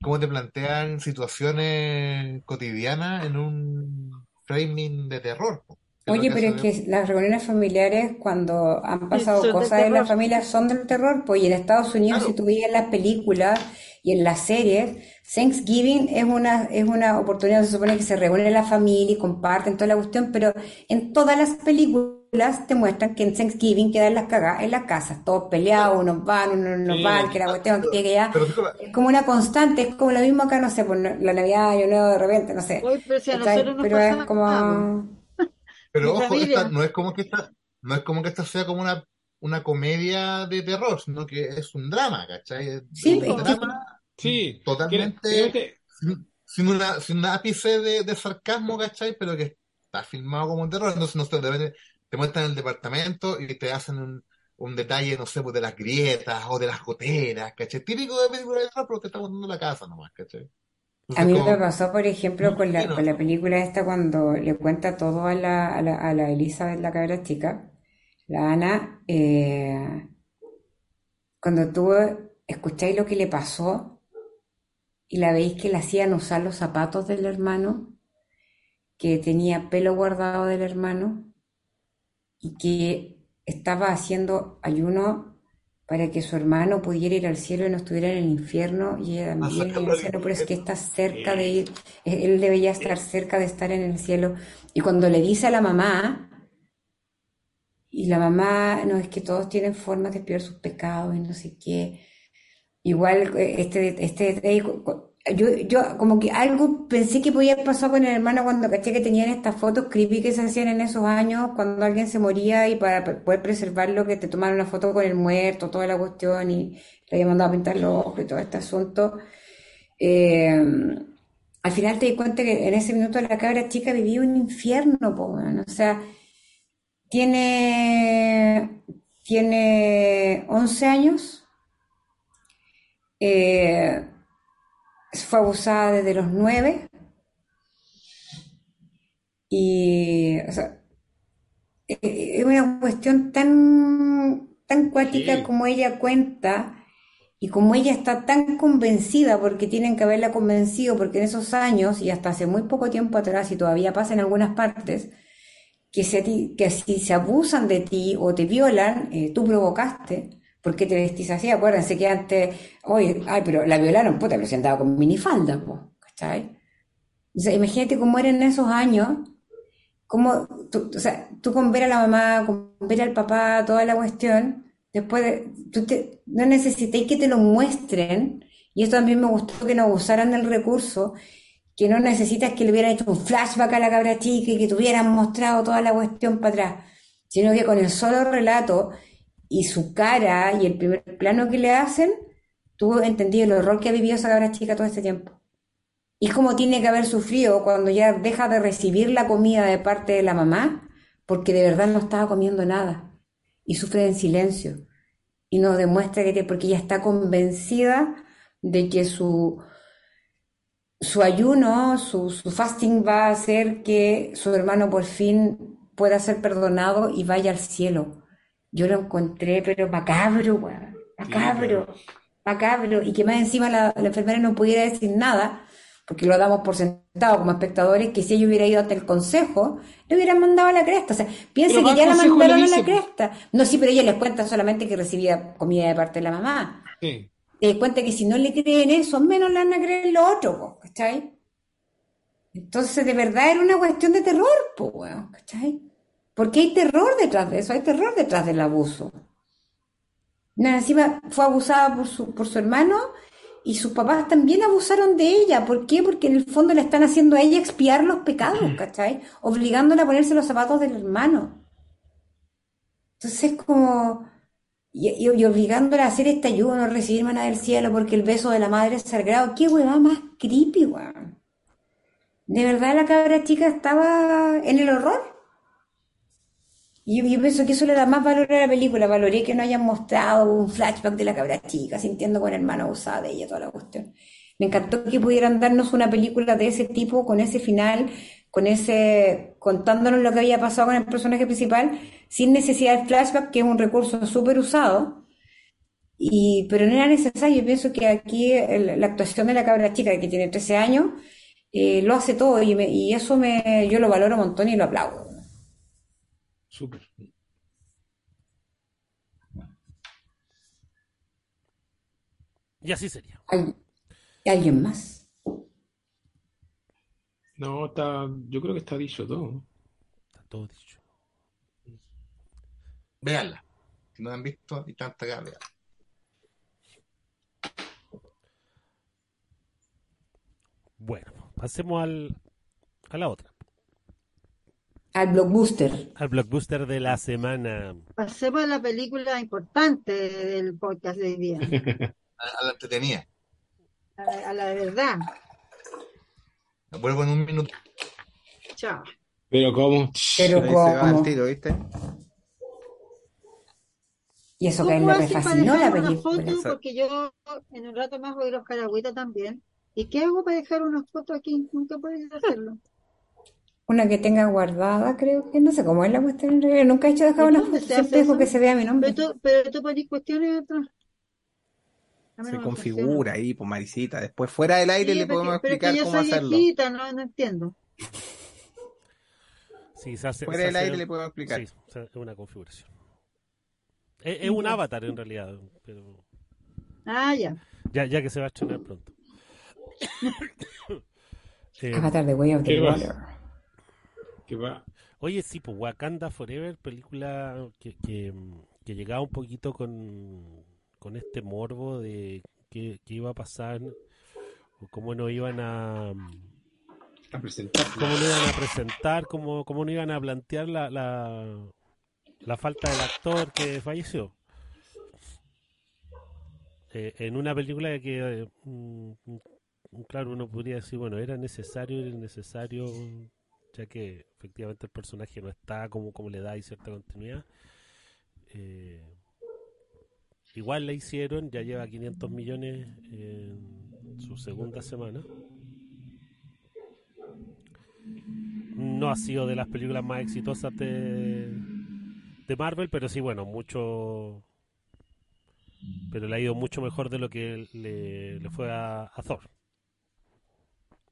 cómo te plantean situaciones cotidianas en un framing de terror. lo Oye, pero es que las reuniones familiares, cuando han pasado cosas en la familia, son del terror. Pues, y en Estados Unidos, Claro. si tú veías las películas y en las series, Thanksgiving es una, es una oportunidad, se supone que se reúne la familia y comparten toda la cuestión, pero en todas las películas te muestran que en Thanksgiving quedan las cagadas en las casas, todos peleados, unos van, unos no Sí. van, que la cuestión que que ya. Pero Es como una constante, es como lo mismo acá, no sé, por la Navidad, Año Nuevo, de repente, no sé. Oye, pero si a nosotros nos Pero es como... pero Mi ojo, esta no es como que esta, no es como que esta sea como una, una comedia de terror, sino que es un drama, ¿cachai? Es Sí, un es drama Sí, totalmente que- sin, sin una, sin un ápice de, de sarcasmo, ¿cachai? Pero que está filmado como un terror. Entonces, no sé, de repente te muestran el departamento y te hacen un, un detalle, no sé, pues de las grietas o de las goteras, ¿cachai? Típico de película de terror, pero te está mostrando la casa nomás, ¿cachai? A Entonces, mí como- me pasó, por ejemplo, con la, con la película esta cuando le cuenta todo a la, a la, a la Elizabeth, la cabra chica, la Ana, eh, cuando tú escucháis lo que le pasó y la veis que le hacían usar los zapatos del hermano, que tenía pelo guardado del hermano y que estaba haciendo ayuno para que su hermano pudiera ir al cielo y no estuviera en el infierno y ella también al del cielo, pero es que está cerca de ir, él debería estar cerca de estar en el cielo. Y cuando le dice a la mamá, y la mamá, no, es que todos tienen formas de expiar sus pecados y no sé qué. Igual eh, este, este cu- yo, yo como que algo pensé que podía pasar con el hermano cuando caché que tenían estas fotos creepy que se hacían en esos años cuando alguien se moría y para poder preservarlo que te tomaron una foto con el muerto, toda la cuestión y le habían mandado a pintar los ojos y todo este asunto. Eh, al final te di cuenta que en ese minuto la cabra chica vivía un infierno, po. O sea, tiene, tiene 11 años, eh, fue abusada desde los 9 y, o sea, eh, es una cuestión tan, tan cuática Sí. como ella cuenta y como ella está tan convencida, porque tienen que haberla convencido, porque en esos años y hasta hace muy poco tiempo atrás y todavía pasa en algunas partes, que si, que si se abusan de ti o te violan, eh, tú provocaste, ¿por qué te vestís así? Acuérdense que antes, oye, ay, pero la violaron, puta, pero se andaba con minifalda, po, ¿cachai? O sea, imagínate cómo era en esos años, cómo, tú, o sea, tú con ver a la mamá, con ver al papá, toda la cuestión, después de, tú no necesitáis que te lo muestren, y esto también me gustó que no abusaran del recurso, que no necesitas que le hubieran hecho un flashback a la cabra chica y que te hubieran mostrado toda la cuestión para atrás, sino que con el solo relato y su cara y el primer plano que le hacen, tú entendí el horror que ha vivido esa cabra chica todo este tiempo. Y cómo tiene que haber sufrido cuando ya deja de recibir la comida de parte de la mamá, porque de verdad no estaba comiendo nada. Y sufre en silencio. Y nos demuestra que, porque ella está convencida de que su, su ayuno, su, su fasting va a hacer que su hermano por fin pueda ser perdonado y vaya al cielo. Yo lo encontré, pero macabro, weón. Macabro, macabro. Y que más encima la, la enfermera no pudiera decir nada, porque lo damos por sentado como espectadores, que si ella hubiera ido hasta el consejo, le hubieran mandado a la cresta. O sea, piensa que ya la mandaron a la pues. cresta. No, sí, pero ella les cuenta solamente que recibía comida de parte de la mamá. Sí. Te das cuenta que si no le creen eso, menos le van a creer lo otro, ¿cachai? Entonces, de verdad era una cuestión de terror, weón, ¿cachai? Porque hay terror detrás de eso, hay terror detrás del abuso. Encima fue abusada por su, por su hermano y sus papás también abusaron de ella. ¿Por qué? Porque en el fondo le están haciendo a ella expiar los pecados, ¿cachai? Obligándola a ponerse los zapatos del hermano. Entonces, como. Y, y- y obligándola a hacer este ayuno, recibir maná del cielo, porque el beso de la madre es sagrado. ¡Qué huevada más creepy, weón! De verdad la cabra chica estaba en el horror. Y yo, yo pienso que eso le da más valor a la película. Valoré que no hayan mostrado un flashback de la cabra chica, sintiendo con el hermano abusada de ella, toda la cuestión. Me encantó que pudieran darnos una película de ese tipo, con ese final, con ese, contándonos lo que había pasado con el personaje principal, sin necesidad de flashback, que es un recurso súper usado. Y, pero no era necesario. Yo pienso que aquí el- la actuación de la cabra chica, que tiene 13 años, eh, lo hace todo y, me- y eso me, yo lo valoro un montón y lo aplaudo. Súper. Y así sería. ¿Al- ¿Alguien más? No, está, yo creo que está dicho todo. Está todo dicho. Véanla. Si no la han visto y tanta acá. Bueno, pasemos al, a la otra. Al blockbuster. Al blockbuster de la semana. Pasemos a la película importante del podcast de hoy día, A, la entretenida. a la, a la de verdad. Vuelvo en un minuto. Chao. Pero ¿cómo? Pero Ahí se va al como... tiro, ¿viste? Y eso que a él ¿Cómo para fascinó la película. foto? Esa- Porque yo en un rato más voy a ir a buscar agüita también. ¿Y qué hago para dejar una foto aquí? Nunca puedes hacerlo. Una que tenga guardada, creo que no sé cómo es la cuestión en realidad. Nunca he hecho dejar ¿Y una foto, siempre dejo que se vea mi nombre. Pero tú, pero tú pones cuestiones atrás. Se no configura funciona. ahí, pues Marisita. Después fuera del aire Sí, le podemos que- pero que explicar yo cómo soy hacerlo. viejita, no, no entiendo. Sí, se hace, Fuera se del hace- aire le podemos explicar. Sí, es una configuración. Es, es un avatar en realidad, pero Ah, ya. ya, ya que se va a estrenar pronto. Eh, Avatar de Way of the. Water. Que va. Oye, sí, pues Wakanda Forever, película que, que, que llegaba un poquito con, con este morbo de qué, qué iba a pasar, o cómo nos iban a A presentar. cómo nos iban a presentar, cómo, cómo nos iban a plantear la, la, la falta del actor que falleció. Eh, en una película que, eh, mm, mm, claro, uno podría decir, bueno, era necesario, era innecesario, ya que efectivamente el personaje no está como, como le da ahí cierta continuidad. Eh, igual la hicieron, ya lleva 500 millones en su segunda semana. No ha sido de las películas más exitosas de, de Marvel, pero sí, bueno, mucho. Pero le ha ido mucho mejor de lo que le, le fue a, a Thor.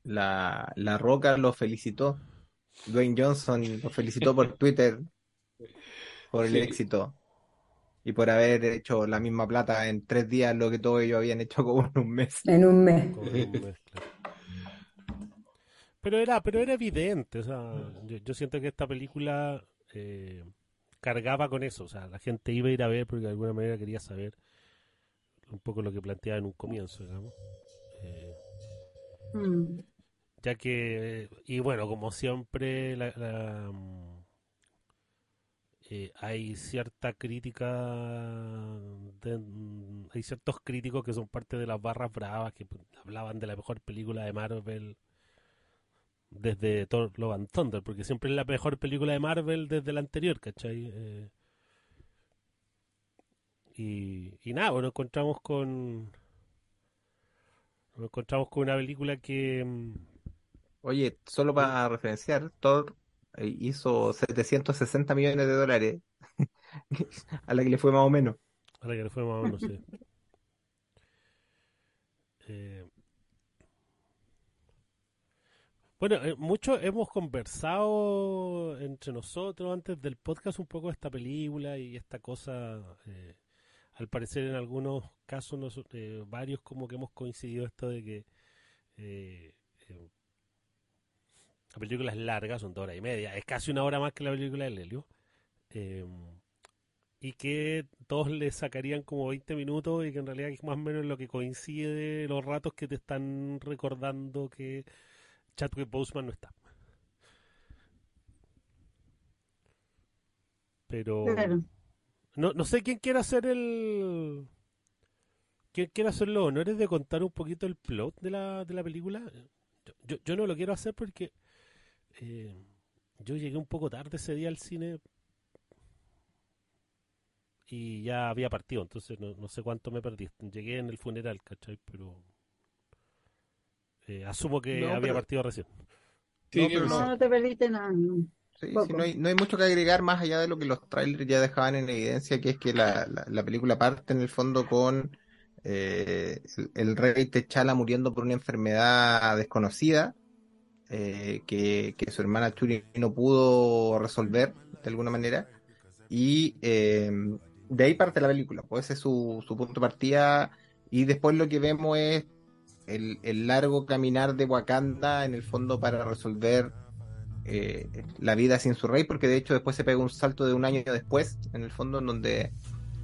La, la Roca lo felicitó. Dwayne Johnson lo felicitó por Twitter por el Sí. éxito y por haber hecho la misma plata en tres días lo que todos ellos habían hecho como en un mes. En un mes. Pero era, pero era evidente, o sea, yo, yo siento que esta película eh, cargaba con eso, o sea, la gente iba a ir a ver porque de alguna manera quería saber un poco lo que planteaba en un comienzo, digamos. Eh, Mm. Ya que, y bueno, como siempre, la- mm, eh, hay cierta crítica, mm, hay ciertos críticos que son parte de las barras bravas que pues, hablaban de la mejor película de Marvel desde Thor Love and Thunder, porque siempre es la mejor película de Marvel desde la anterior, ¿cachai? Eh, y, y nada, bueno, encontramos con... Nos encontramos con una película que... Oye, solo para referenciar, Thor eh, hizo 760 millones de dólares a la que le fue más o menos. A la que le fue más o menos, sí. Eh, bueno, eh, mucho hemos conversado entre nosotros antes del podcast un poco de esta película y esta cosa. eh, al parecer, en algunos casos, nos- eh, varios como que hemos coincidido esto de que la película es larga, son dos horas y media, es casi una hora más que la película de Lelio. Eh, y que todos le sacarían como 20 minutos y que en realidad es más o menos lo que coincide los ratos que te están recordando que Chadwick Boseman no está. Pero Claro. no, no sé quién quiere hacer el quién quiere hacer los honores de contar un poquito el plot de la, de la película. Yo, yo, yo no lo quiero hacer porque eh, yo llegué un poco tarde ese día al cine y ya había partido, entonces no, no sé cuánto me perdí. Llegué en el funeral, ¿cachai? Pero eh, asumo que No, había pero- partido recién. Sí, No, bien pero No, pensado. no te perdiste nada. no. Sí, sí, Poco. no hay, no hay mucho que agregar más allá de lo que los trailers ya dejaban en evidencia, que es que la, la, la película parte en el fondo con eh, el, el rey T'Challa muriendo por una enfermedad desconocida, eh, que, su hermana Churi no pudo resolver de alguna manera, y eh, de ahí parte la película, pues ese es su, punto de partida, y después lo que vemos es el, largo caminar de Wakanda en el fondo para resolver eh, la vida sin su rey, porque de hecho después se pega un salto de un año después, en el fondo, en donde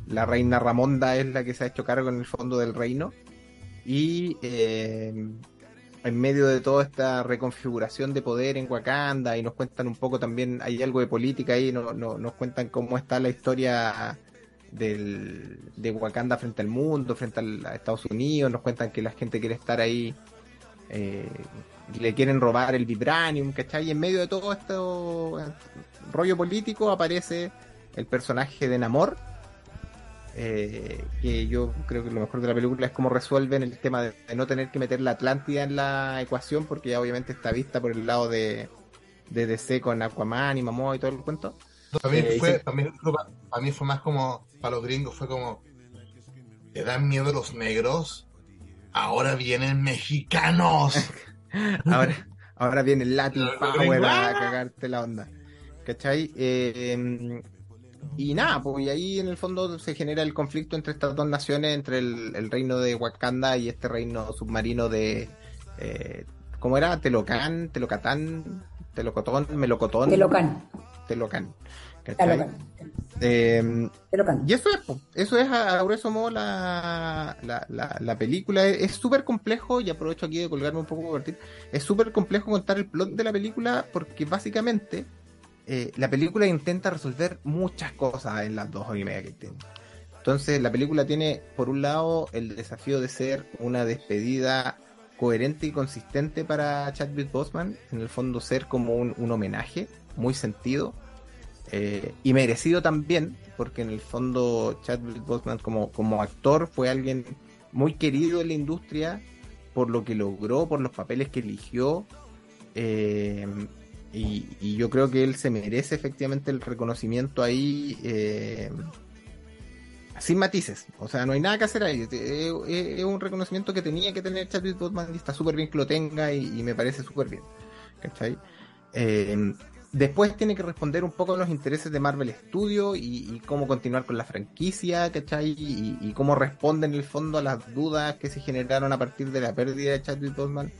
la reina Ramonda es la que se ha hecho cargo en el fondo del reino. Y en medio de toda esta reconfiguración de poder en Wakanda, y nos cuentan un poco también, hay algo de política ahí, no, no- nos cuentan cómo está la historia del, de Wakanda frente al mundo, frente al- a Estados Unidos, nos cuentan que la gente quiere estar ahí eh, le quieren robar el vibranium, ¿cachai? Y en medio de todo esto eh, rollo político aparece el personaje de Namor, eh, que yo creo que lo mejor de la película es cómo resuelven el tema de, de no tener que meter la Atlántida en la ecuación, porque ya obviamente está vista por el lado de, de DC con Aquaman y Momoa y todo el cuento. Mí, Eh, fue, mí, fue- para mí fue más como, para los gringos fue como, ¿te dan miedo los negros? Ahora vienen mexicanos. Ahora, ahora viene el Latin Power a cagarte la onda. ¿Cachai? Eh, em, y nada, pues y ahí en el fondo se genera el conflicto entre estas dos naciones, entre el, el reino de Wakanda y este reino submarino de... Eh, ¿Cómo era? Telocan, Telocatán, Telocotón, Melocotón. Telocan. ¿Cachai? Telocan, Eh, Telocan. y eso es, eso es a, grueso modo la, la, la, la película. Es súper complejo, y aprovecho aquí de colgarme un poco. Es súper complejo contar el plot de la película porque básicamente eh, la película intenta resolver muchas cosas en las dos horas y media que tiene. Entonces la película tiene, por un lado, el desafío de ser una despedida coherente y consistente para Chadwick Boseman, en el fondo ser como un, homenaje muy sentido eh, y merecido también, porque en el fondo Chadwick Boseman como, como actor fue alguien muy querido en la industria por lo que logró, por los papeles que eligió. eh, y, yo creo que él se merece efectivamente el reconocimiento ahí eh, sin matices. O sea, no hay nada que hacer ahí. Es, un reconocimiento que tenía que tener Chadwick Boseman y está súper bien que lo tenga y, me parece súper bien. Eh, después tiene que responder un poco a los intereses de Marvel Studios y, y cómo continuar con la franquicia, ¿cachai? Y, y cómo responde en el fondo a las dudas que se generaron a partir de la pérdida de Chadwick Boseman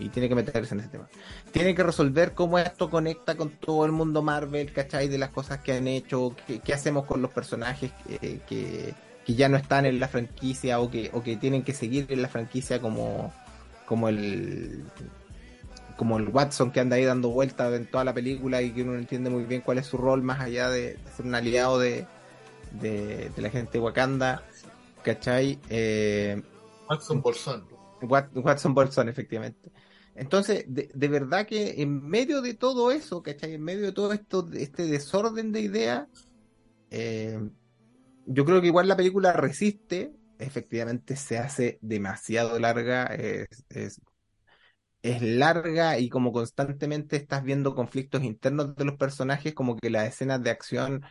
y tiene que meterse en ese tema. Tiene que resolver cómo esto conecta con todo el mundo Marvel, ¿cachai? De las cosas que han hecho, qué, qué hacemos con los personajes que, que, que ya no están en la franquicia o que, o que tienen que seguir en la franquicia como, como el como el Watson que anda ahí dando vueltas en toda la película y que uno no entiende muy bien cuál es su rol más allá de, de ser un aliado de, de, de la gente de Wakanda, ¿cachai? Eh, Watson Bolsón. Wat- Watson Bolson, efectivamente. Entonces, de, verdad que en medio de todo eso, ¿cachai? En medio de todo esto, este desorden de ideas, eh, yo creo que igual la película resiste, efectivamente se hace demasiado larga, es larga y como constantemente estás viendo conflictos internos de los personajes, como que las escenas de acción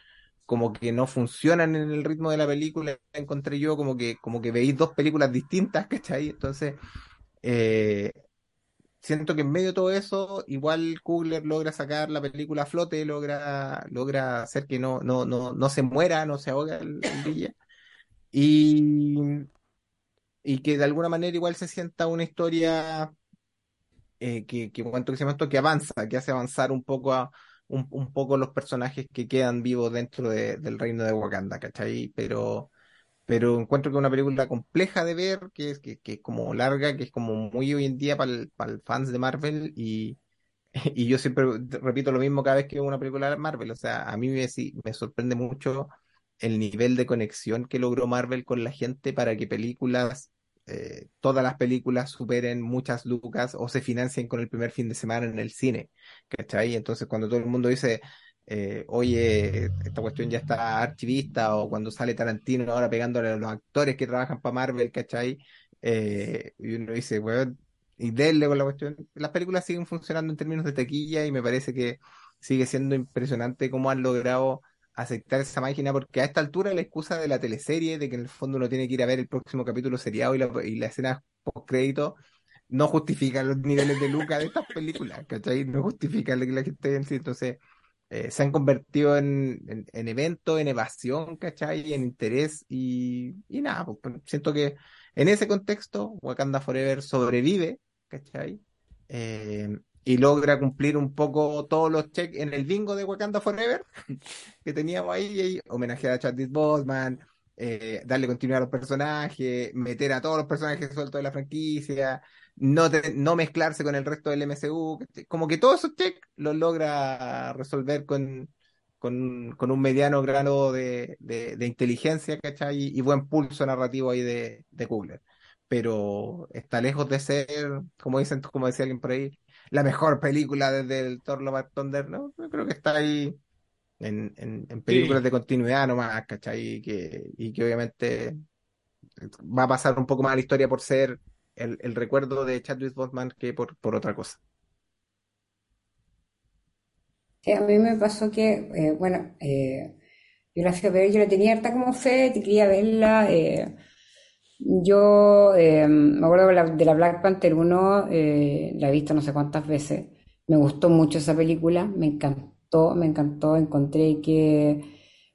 como que no funcionan en el ritmo de la película, encontré yo como que, como que veis dos películas distintas, ¿cachai? Entonces, eh, siento que en medio de todo eso, igual Kugler logra sacar la película a flote, logra, logra hacer que no, no, no, no se muera, no se ahoga el, el Villa. Y, y que de alguna manera igual se sienta una historia eh, que, que, ¿cuánto que se que avanza, que hace avanzar un poco a un, un poco los personajes que quedan vivos dentro de- del reino de Wakanda, ¿cachai? Pero, pero encuentro que es una película compleja de ver, que es, que, que es como larga, que es como muy hoy en día para para el fans de Marvel y, y yo siempre repito lo mismo cada vez que veo una película de Marvel, o sea, a mí me sorprende mucho el nivel de conexión que logró Marvel con la gente para que películas, eh, todas las películas superen muchas lucas o se financien con el primer fin de semana en el cine, ¿cachai? Entonces cuando todo el mundo dice, eh, oye, esta cuestión ya está archivista, o cuando sale Tarantino ahora pegándole a los actores que trabajan para Marvel, ¿cachai? Eh, y uno dice, weón, y denle con la cuestión. Las películas siguen funcionando en términos de taquilla y me parece que sigue siendo impresionante cómo han logrado aceptar esa máquina, porque a esta altura la excusa de la teleserie, de que en el fondo uno tiene que ir a ver el próximo capítulo seriado y la, escena post crédito, no justifica los niveles de lucas de estas películas, ¿cachai? No justifica que la gente. Entonces, eh, se han convertido en, en, en eventos, en evasión, ¿cachai? En interés y, y nada, pues, siento que en ese contexto Wakanda Forever sobrevive, ¿cachai? Eh, y logra cumplir un poco todos los checks en el bingo de Wakanda Forever que teníamos ahí, homenajear a Chadwick Boseman, eh, darle continuidad a los personajes, meter a todos los personajes sueltos de la franquicia, no, te- no mezclarse con el resto del MCU, como que todos esos checks los logra resolver con, con, con un mediano grado de, de, de inteligencia, ¿cachai? Y, y buen pulso narrativo ahí de, de. Pero está lejos de ser, como dicen, como decía alguien por ahí, la mejor película desde el and Thunder, ¿no? Yo creo que está ahí en, en, en películas Sí. de continuidad nomás, ¿cachai? Y que, y que obviamente va a pasar un poco más a la historia por ser el, el recuerdo de Chadwick Boseman que por, por otra cosa. Sí, a mí me pasó que, eh, bueno, eh, yo la fui a ver, yo la tenía harta como fe, quería verla. eh, yo eh, me acuerdo de la, de la Black Panther 1, eh, la he visto no sé cuántas veces. Me gustó mucho esa película, me encantó, me encantó. Encontré que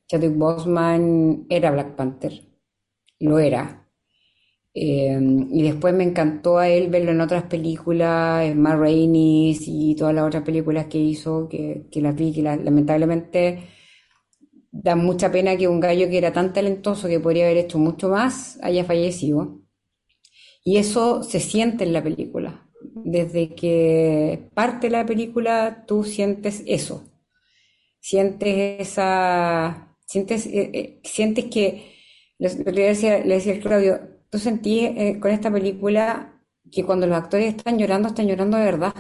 Chadwick Boseman era Black Panther, lo era. Eh, y después me encantó a él verlo en otras películas, en Ma y todas las otras películas que hizo, que, que las vi, que la- lamentablemente da mucha pena que un gallo que era tan talentoso que podría haber hecho mucho más haya fallecido. Y eso se siente en la película. Desde que parte la película, tú sientes eso. Sientes esa, sientes, eh, eh, sientes que, le decía, le decía Claudio, tú sentí eh, con esta película que cuando los actores están llorando, están llorando de verdad.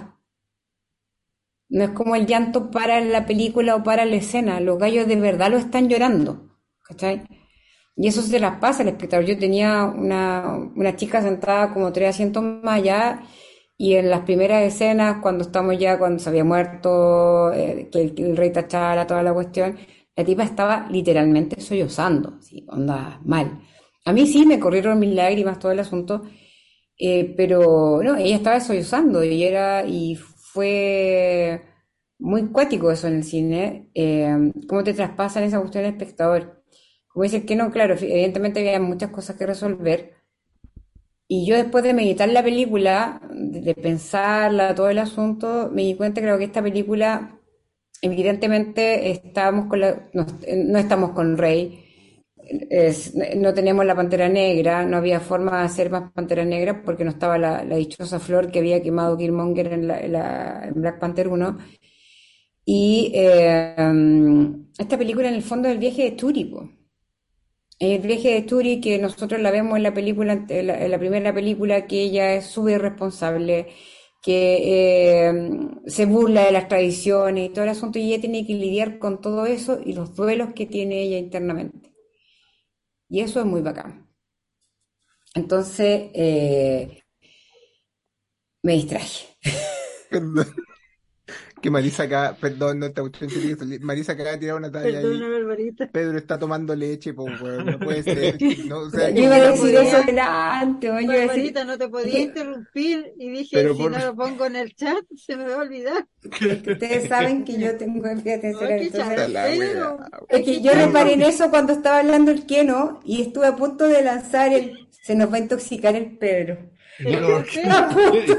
No es como el llanto para la película o para la escena, los gallos de verdad lo están llorando, ¿cachai? Y eso se las pasa al espectador. Yo tenía una, una chica sentada como tres asientos más allá y en las primeras escenas, cuando estamos ya, cuando se había muerto, eh, que el, el rey T'Challa, toda la cuestión, la tipa estaba literalmente sollozando, así, onda mal. A mí sí me corrieron mis lágrimas todo el asunto, eh, pero no, ella estaba sollozando y era, y fue muy cuático eso en el cine, eh, cómo te traspasan esa cuestión al espectador. Como dice que no, claro, evidentemente había muchas cosas que resolver. Y yo después de meditar la película, de, pensarla, todo el asunto, me di cuenta creo que esta película, evidentemente estábamos con la, no, no estamos con Rey, no teníamos la Pantera Negra, no había forma de hacer más Pantera Negra porque no estaba la, dichosa flor que había quemado Killmonger en, la, en la- en Black Panther 1. Y eh, esta película en el fondo es el viaje de Turi. El viaje de Turi que nosotros la vemos en la película, en la, en la primera película, que ella es súper irresponsable, que eh, se burla de las tradiciones y todo el asunto, y ella tiene que lidiar con todo eso y los duelos que tiene ella internamente. Y eso es muy bacán. Entonces, eh, me distraje. Perdón. Que Marisa acá, perdón, no salir. Marisa acaba de tirar una talla Barbarita. Pedro está tomando leche, weón, no puede ser. No, o sea, Yo iba a no decir eso delante, Barbarita, no te podía interrumpir y dije, Pero si por- no lo pongo en el chat, se me va a olvidar. ustedes saben que yo tengo déficit de wea, Es que yo reparé en eso cuando estaba hablando el Keno y estuve a punto de lanzar el... Se nos va a intoxicar el Pedro. No, yo,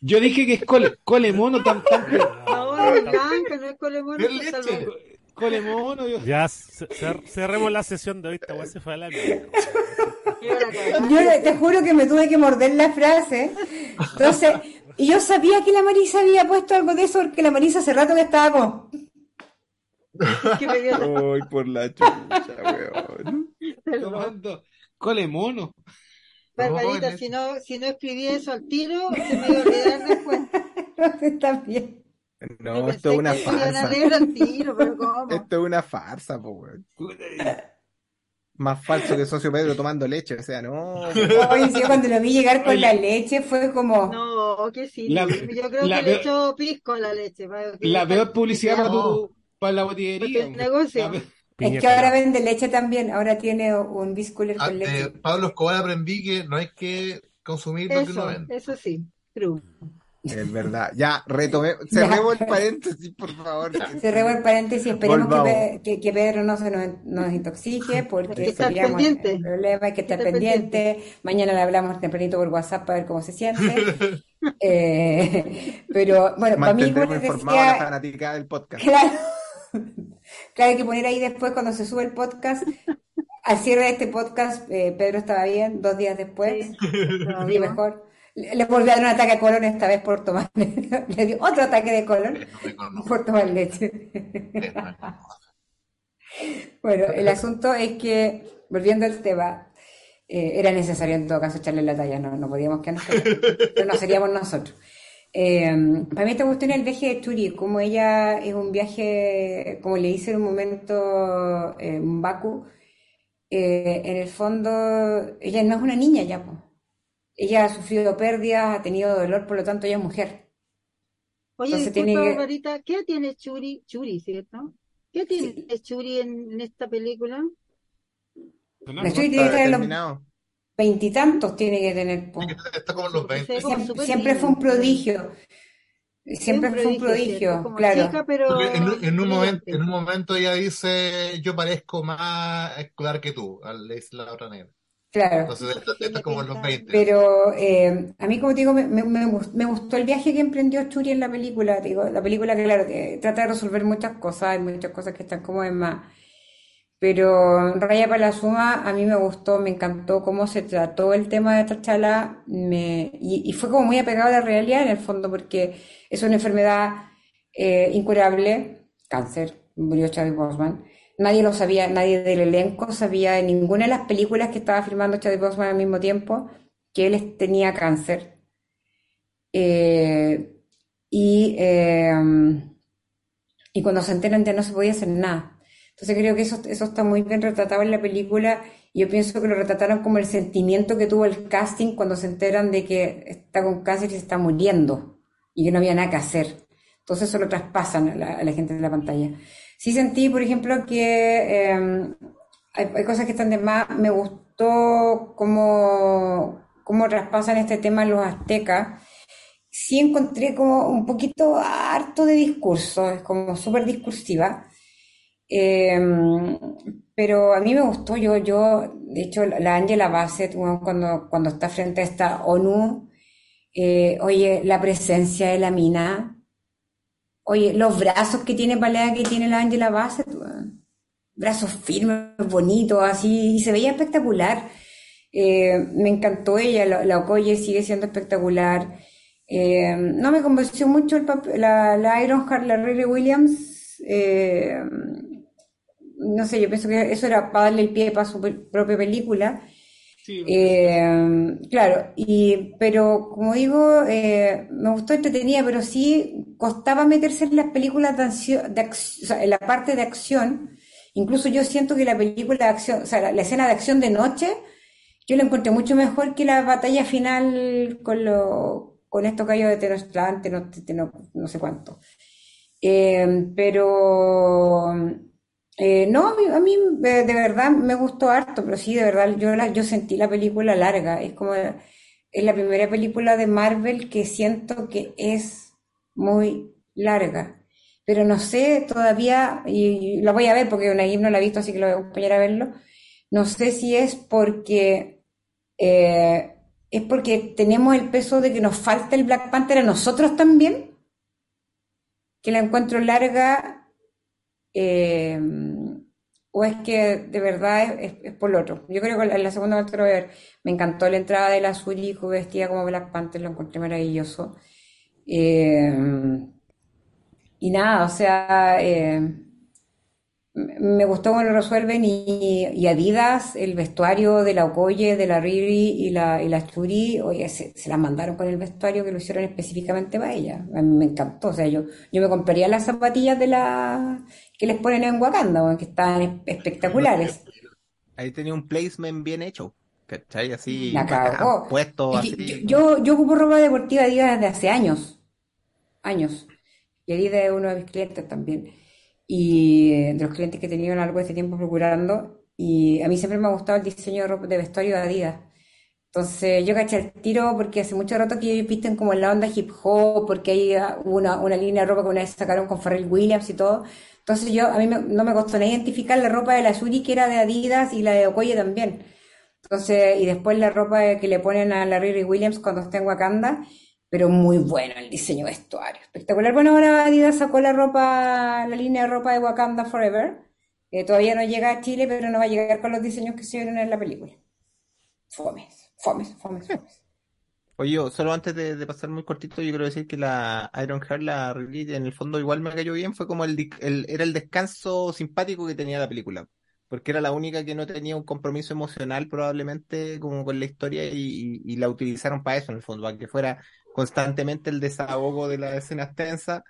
yo dije que es cole, cole mono, tan, tan, no, es blanca, no es es leche. salvaje. cole mono. yo- Ya ce- cer- cerremos la sesión de hoy. Esta weá se fue a la mierda. Yo te juro que me tuve que morder la frase. Entonces, y yo sabía que la Marisa había puesto algo de eso porque la Marisa hace rato que estaba como... Ay, por la chucha, weón. Tomando cole mono. Barbarita, No, si no, si no escribí eso al tiro, se me iba a olvidar después. Está bien. No, esto es una farsa. leer al tiro, pero ¿cómo? Esto es una farsa, po, weón. Más falso que socio Pedro tomando leche, o sea, no. Oye, sí, cuando lo vi llegar con la leche fue como... No, que sí. La- Yo creo la que le echó pisco a la leche. para que- La peor publicidad para, tu, para la botillería. Para el negocio. La peor- Piña Es que ahora vende leche también, ahora tiene un bisculer Ah, con De leche. Pablo Escobar aprendí que no hay que consumir lo que uno Eso, vende. eso sí, true. Es verdad. Ya, retomé. Cerremos el paréntesis, por favor. Cerremos el paréntesis, esperemos que, que, que Pedro no se nos, nos intoxique, porque seríamos pendiente. el problema, hay que estar estar pendiente. Mañana le hablamos tempranito por WhatsApp para ver cómo se siente. Eh, pero bueno, para mí, les informado a la decía, fanática del podcast. Claro. Claro, hay que poner ahí después cuando se sube el podcast. Al cierre de este podcast, eh, Pedro estaba bien, dos días después, Sí, y mejor. Le volvió a dar un ataque a colon esta vez por tomar, le dio otro ataque de colon por tomar leche. Bueno, el asunto es que, volviendo al tema, eh, era necesario en todo caso echarle la talla, no, no podíamos quedarnos callados, pero no seríamos nosotros. Eh, para mí esta cuestión es el viaje de Churi, como ella es un viaje, como le hice en un momento eh, Baku, eh, en el fondo ella no es una niña ya, po. Ella ha sufrido pérdidas, ha tenido dolor, por lo tanto ella es mujer. Oye, Entonces disculpa, tiene ¿qué tiene Churi? Churi, ¿cierto? ¿Qué tiene Churi en, en esta película? La Churi tiene que estar en los Terminado. veintitantos, tiene que tener. Está como en los 20. Sí, como Siempre, fue un prodigio. Siempre fue un prodigio, ¿cierto? Como claro. chica, pero Porque en, un- en un momento, en un momento ella dice, yo parezco más escolar que tú, le dice la otra negra. Claro. Entonces, esta, esta es como en los 20. Pero eh, a mí, como te digo, me, me- me gust- me gustó el viaje que emprendió Churi en la película. Te digo, la película, claro, que trata de resolver muchas cosas, hay muchas cosas que están como en más. Pero Raya para la Suma, a mí me gustó, me encantó cómo se trató el tema de me, y, y fue como muy apegado a la realidad en el fondo, porque es una enfermedad eh, incurable, cáncer, murió Chadwick Boseman. Nadie lo sabía, nadie del elenco sabía en ninguna de las películas que estaba filmando Chadwick Boseman al mismo tiempo que él tenía cáncer. Eh, y, eh, y cuando se enteran ya no se podía hacer nada. Entonces creo que eso, eso está muy bien retratado en la película yo pienso que lo retrataron como el sentimiento que tuvo el casting cuando se enteran de que está con cáncer y se está muriendo y que no había nada que hacer. Entonces eso lo traspasan a la, a la gente de la pantalla. Sí sentí, por ejemplo, que eh, hay, cosas que están de más. Me gustó cómo, cómo traspasan este tema los aztecas. Sí encontré como un poquito harto de discurso, es como súper discursiva. Eh, pero a mí me gustó, yo, yo, de hecho, la Angela Bassett, cuando, cuando está frente a esta ONU, eh, oye, la presencia de la mina, oye, los brazos que tiene Palea, que tiene la Angela Bassett, brazos firmes, bonitos, así, y se veía espectacular. Eh, me encantó ella, la, la Okoye sigue siendo espectacular. Eh, no me convenció mucho el papel, la, la Ironheart, la Williams. eh, no sé, yo pienso que eso era para darle el pie para su propia película. Sí, Eh, claro, y, pero como digo, eh, me gustó entretenida, pero sí costaba meterse en las películas de acción, de o sea, en la parte de acción. Incluso yo siento que la película de acción, o sea, la, escena de acción de noche, yo la encontré mucho mejor que la batalla final con lo, con estos gallos de Tenochtitlan, Teno- Teno- no sé cuánto. Eh, pero eh, no, a mí, a mí, eh, de verdad me gustó harto, pero sí, de verdad yo, la, yo sentí la película larga. Es como, es la primera película de Marvel que siento que es muy larga. Pero no sé todavía, y, la voy a ver porque Unai no la ha visto, así que lo voy a acompañar a verlo. No sé si es porque eh, es porque tenemos el peso de que nos falta el Black Panther a nosotros también, que la encuentro larga, eh, o es que de verdad es, por lo otro. Yo creo que la segunda que lo ver, me encantó la entrada de la Azurijo vestida como Black Panther, lo encontré maravilloso. Eh, y nada, o sea, eh, me gustó cómo lo resuelven y, y Adidas, el vestuario de la Okoye, de la Riri y la, y la Churi, oye, se, se las mandaron con el vestuario que lo hicieron específicamente para ella. A mí me encantó, o sea, yo, yo me compraría las zapatillas de la que les ponen en Wakanda, que están es- espectaculares. Ahí tenía un placement bien hecho. ¿cachai? Así, La puesto así. yo, yo, yo ocupo ropa deportiva Adidas desde hace años, años. Y Adidas es uno de mis clientes también. Y eh, de los clientes que he tenido a lo largo de este tiempo procurando. Y a mí siempre me ha gustado el diseño de ropa de vestuario de Adidas. Entonces yo caché el tiro porque hace mucho rato que ellos visten como en la onda hip hop, porque hay ah, una, una línea de ropa que una vez sacaron con Pharrell Williams y todo. Entonces yo, a mí me- no me costó nada identificar la ropa de la Yuri que era de Adidas y la de Okoye también. Entonces, y después la ropa que le ponen a la Riri Williams cuando está en Wakanda, pero muy bueno el diseño de vestuario, espectacular. Bueno, ahora Adidas sacó la ropa, la línea de ropa de Wakanda Forever, que todavía no llega a Chile, pero no va a llegar con los diseños que se vieron en la película. Fomes, fomes, fomes, fomes. Oye, solo antes de, pasar muy cortito, yo quiero decir que la Iron Heart, la Riley, en el fondo igual me cayó bien, fue como el, el- era el descanso simpático que tenía la película, porque era la única que no tenía un compromiso emocional probablemente como con la historia y, y- y la utilizaron para eso en el fondo, para que fuera constantemente el desahogo de las escenas tensas,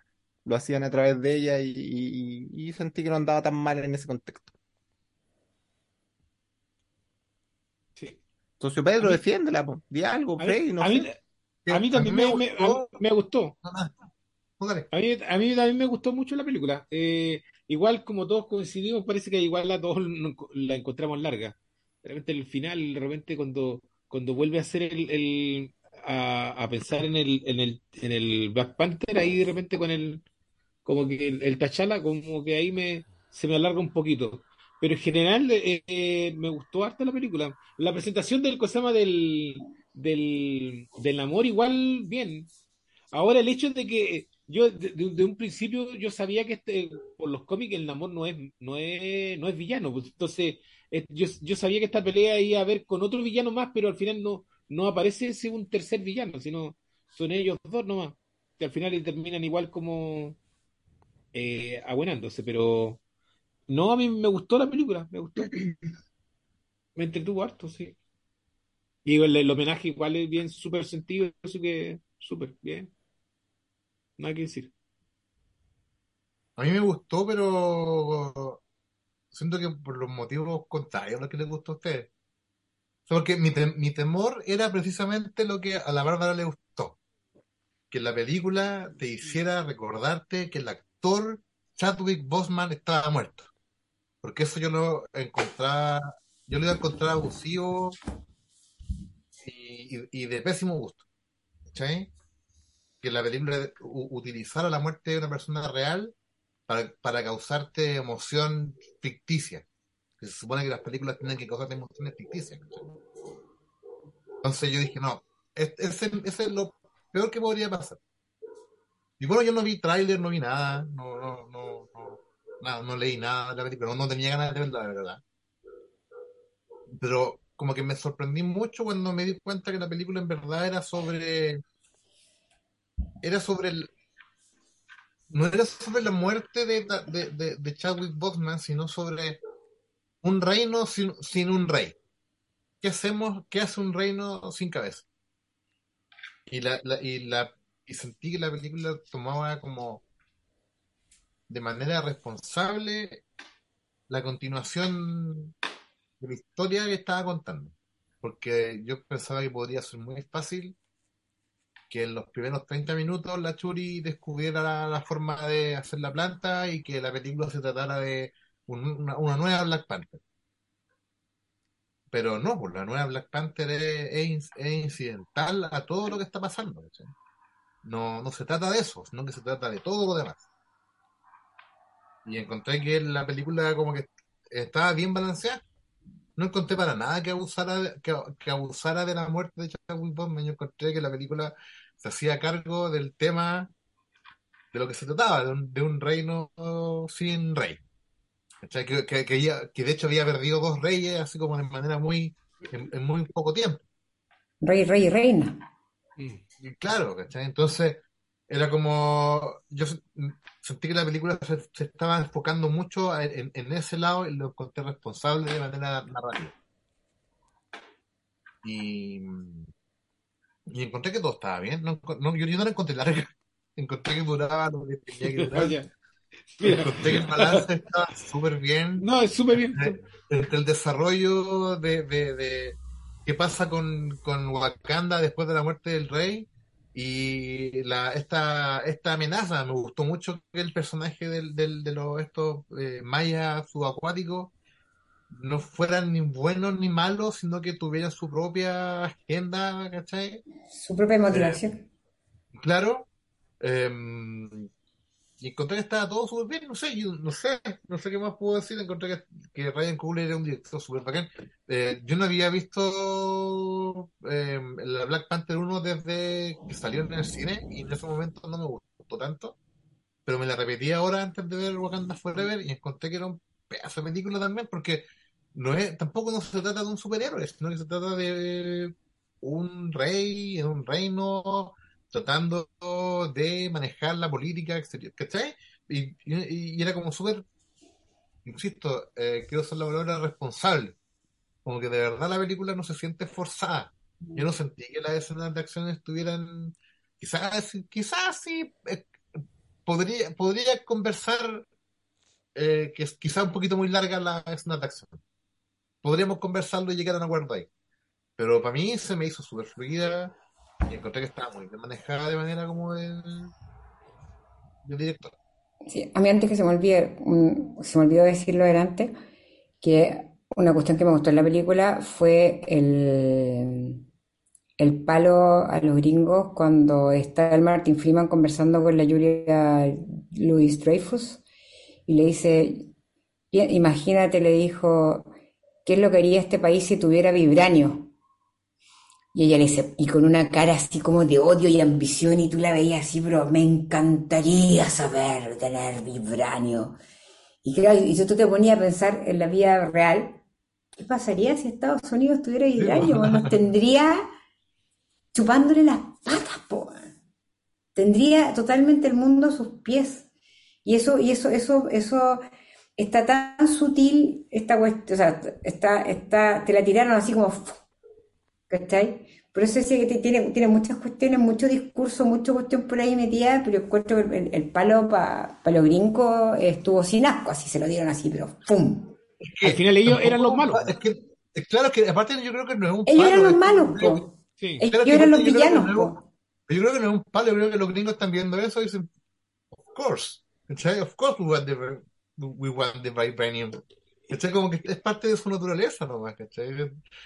lo hacían a través de ella y, y- y sentí que no andaba tan mal en ese contexto. Sí. Socio Pedro, mí- defiéndela, po. Di algo, A mí, Frey, no a mí- sé. a mí también me, me- a- gustó. me gustó. Dale. A mí, a mí también me gustó mucho la película. Eh, igual como todos coincidimos, parece que igual a todos la encontramos larga. De repente el final, de repente cuando, cuando vuelve a el, el- a, a pensar en el, en el, en el Black Panther, ahí de repente con el, como que el, T'Challa, como que ahí me, se me alarga un poquito. Pero en general eh, eh, me gustó harto la película. La presentación del Cosama del, del, del amor igual bien. Ahora el hecho de que yo de, de- un principio yo sabía que este, por los cómics el Namor no es, no es, no es villano. pues, entonces yo, yo sabía que esta pelea iba a haber con otro villano más, pero al final no, no aparece ese un tercer villano, sino son ellos dos nomás. Que al final terminan igual como eh, abuenándose, pero no, a mí me gustó la película, me gustó. Me entretuvo harto, sí. Y el, el homenaje igual es bien súper sentido, así que súper bien. Nada que decir. A mí me gustó, pero siento que por los motivos contrarios a los que les gustó a ustedes. Porque mi, mi temor era precisamente lo que a la Bárbara le gustó. Que la película te hiciera recordarte que el actor Chadwick Boseman estaba muerto. Porque eso yo lo encontraba, yo lo iba a encontrar abusivo y, de pésimo gusto. ¿Cachai? Que la película utilizara la muerte de una persona real para causarte emoción ficticia. Se supone que las películas tienen que causarte emociones ficticias. Entonces yo dije, no, es- ese, es lo peor que podría pasar. Y bueno, yo no vi tráiler, no vi nada, no, no, no, no, no leí nada de la película, no, no tenía ganas de verla, la verdad. Pero como que me sorprendí mucho cuando me di cuenta que la película en verdad era sobre, era sobre el, no era sobre la muerte de, de, de, de Chadwick Boseman, sino sobre un reino sin, sin un rey. ¿Qué hacemos? ¿Qué hace un reino sin cabeza? Y la, y la y sentí que la película tomaba como de manera responsable la continuación de la historia que estaba contando. Porque yo pensaba que podría ser muy fácil que en los primeros 30 minutos la Churi descubriera la, forma de hacer la planta y que la película se tratara de una, nueva Black Panther. Pero no, pues la nueva Black Panther es, es in- es incidental a todo lo que está pasando. No, no se trata de eso, sino que se trata de todo lo demás. Y encontré que la película como que estaba bien balanceada. No encontré para nada que abusara que, que abusara de la muerte de Chadwick Boseman. Yo encontré que la película se hacía cargo del tema de lo que se trataba, de un, de un reino sin rey. Que, que, que, ya- que de hecho había perdido dos reyes así como de manera muy, en, en muy poco tiempo. Rey, rey reina. Y claro, ¿cachai? Entonces, era como. Yo se- sentí que la película se, se estaba enfocando mucho en, ese lado y lo encontré responsable de manera narrativa. Y, y encontré que todo estaba bien. No, yo, yo no la encontré larga. Encontré que duraba lo que tenía que durar. Mira, Encontré que el balance estaba súper bien no, es súper bien. entre el desarrollo de, de, de, qué pasa con, con Wakanda después de la muerte del rey y la, esta, esta amenaza. Me gustó mucho que el personaje del, del, de los, estos eh, mayas subacuáticos no fueran ni buenos ni malos, sino que tuvieran su propia agenda, ¿cachai? Su propia motivación. Claro. Eh, y encontré que estaba todo súper bien, no sé, yo no sé, no sé qué más puedo decir, encontré que, Ryan Coogler era un director súper bacán. Eh, yo no había visto eh, la Black Panther 1 desde que salió en el cine y en ese momento no me gustó tanto, pero me la repetí ahora antes de ver Wakanda Forever y encontré que era un pedazo de película también, porque no es, tampoco no se trata de un superhéroe, sino que se trata de un rey en un reino tratando de manejar la política exterior, ¿cachai? Y, era como súper, insisto, eh, quiero ser la palabra responsable, como que de verdad la película no se siente forzada. Yo no sentí que las escenas de acción estuvieran, quizás, quizás sí, eh, podría, podría conversar eh, que es quizás un poquito muy larga la escena de acción. Podríamos conversarlo y llegar a un acuerdo ahí. Pero para mí se me hizo súper fluida y encontré que estaba muy bien manejada de manera como el, director. Sí, a mí antes que se me olvide, se me olvidó decirlo delante, que una cuestión que me gustó en la película fue el, el palo a los gringos cuando está el Martin Freeman conversando con la Julia Louis Dreyfus y le dice, "Pi- imagínate, le dijo, ¿qué es lo que haría este país si tuviera vibranio? Y ella le dice, y con una cara así como de odio y ambición, y tú la veías así, pero me encantaría saber tener vibranio. Y claro, y tú te ponías a pensar en la vida real, ¿qué pasaría si Estados Unidos tuviera vibranio? Nos tendría chupándole las patas, po. Tendría totalmente el mundo a sus pies. Y eso, y eso, eso, eso está tan sutil, esta cuestión, o sea, está, está, te la tiraron así como ¿Cachai? Por eso decía que tiene, tiene muchas cuestiones, mucho discurso, mucha cuestión por ahí metida, pero encuentro que el, el palo para los gringos estuvo sin asco, así se lo dieron así, pero ¡pum! Al final ellos eran los malos. Es que, es claro que aparte yo creo que no es un Ellos palo, eran los es que- malos, po. Sí. Ellos Claro que eran los que villanos, no es- po. Yo creo que no es un palo, yo creo que los gringos están viendo eso y dicen, of course, ¿cachai? Of course we want the, we want the vibranium. ¿Cachai? Como que es parte de su naturaleza nomás, ¿cachai?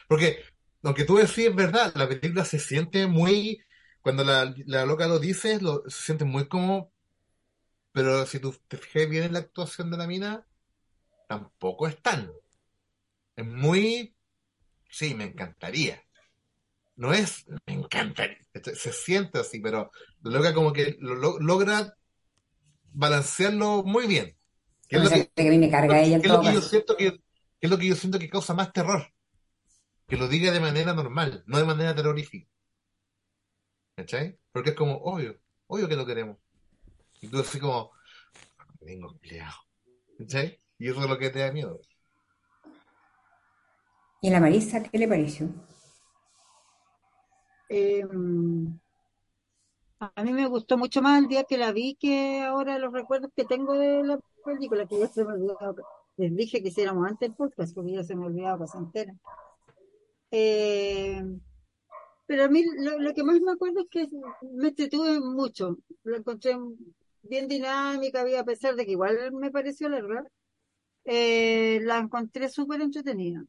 Porque, aunque tú decís, es verdad, la película se siente muy, cuando la, la loca lo dice, lo, se siente muy como, pero si tú te fijas bien en la actuación de la mina, tampoco es tan. Es muy, sí, me encantaría. No es, me encantaría. Se siente así, pero la loca como que lo- lo- logra balancearlo muy bien. Que lo que, que me carga ella que lo que yo siento que, que es lo que yo siento que causa más terror. Que lo diga de manera normal, no de manera terrorífica. ¿Cachai? Porque es como, obvio, obvio que lo queremos. Y tú así como, vengo empleado. ¿Cachai? Y eso es lo que te da miedo. ¿Y a la Marisa qué le pareció? Eh, a mí me gustó mucho más el día que la vi que ahora los recuerdos que tengo de la película, que ya se me olvidó. Les dije que hiciéramos antes el podcast, porque ya se me olvidaba casi entera. Eh, pero a mí lo, lo que más me acuerdo es que me entretuve mucho. Lo encontré bien dinámica, a pesar de que igual me pareció larga, eh, la encontré súper entretenida.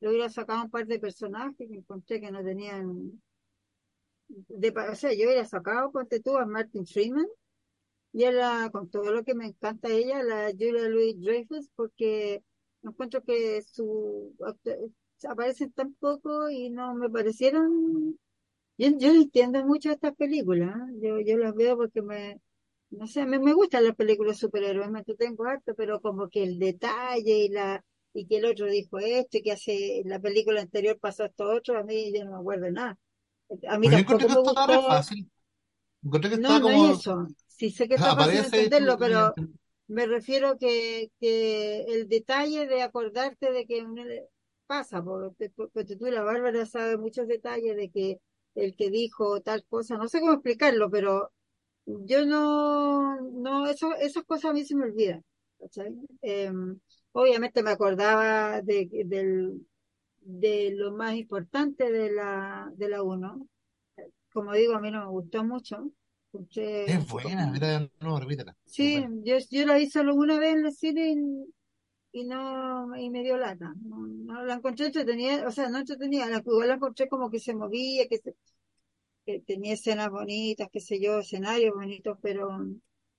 Le hubiera sacado un par de personajes que encontré que no tenían de, o sea, yo hubiera sacado, ponte tú, a Martin Freeman y a la, con todo lo que me encanta ella, la Julia Louis Dreyfus, porque encuentro que su aparecen tan poco y no me parecieron. Yo, yo entiendo mucho estas películas, ¿eh? Yo, yo las veo porque me, no sé, me, me gustan las películas de superhéroes, me entretengo harto, pero como que el detalle y la y que el otro dijo esto y que hace la película anterior pasó esto otro, a mí yo no me acuerdo de nada. A mí Pues tampoco me gustó. fácil. Que No, no como, es eso. Sí sé que está fácil entenderlo, pero me refiero que, que el detalle de acordarte de que pasa, porque, porque tú la Bárbara sabe muchos detalles de que el que dijo tal cosa, no sé cómo explicarlo, pero yo no, no, eso, esas cosas a mí se me olvidan. Em, obviamente me acordaba de, del, de lo más importante de la, de la 1. Como digo, a mí no me gustó mucho. Es buena, como- mira, no, repítela. Sí, yo, yo la vi solo una vez en el cine y, no, y me dio lata. No, no la encontré entretenida, o sea, no entretenida, igual la encontré como que se movía, que, se- tenía escenas bonitas, qué sé yo, escenarios bonitos, pero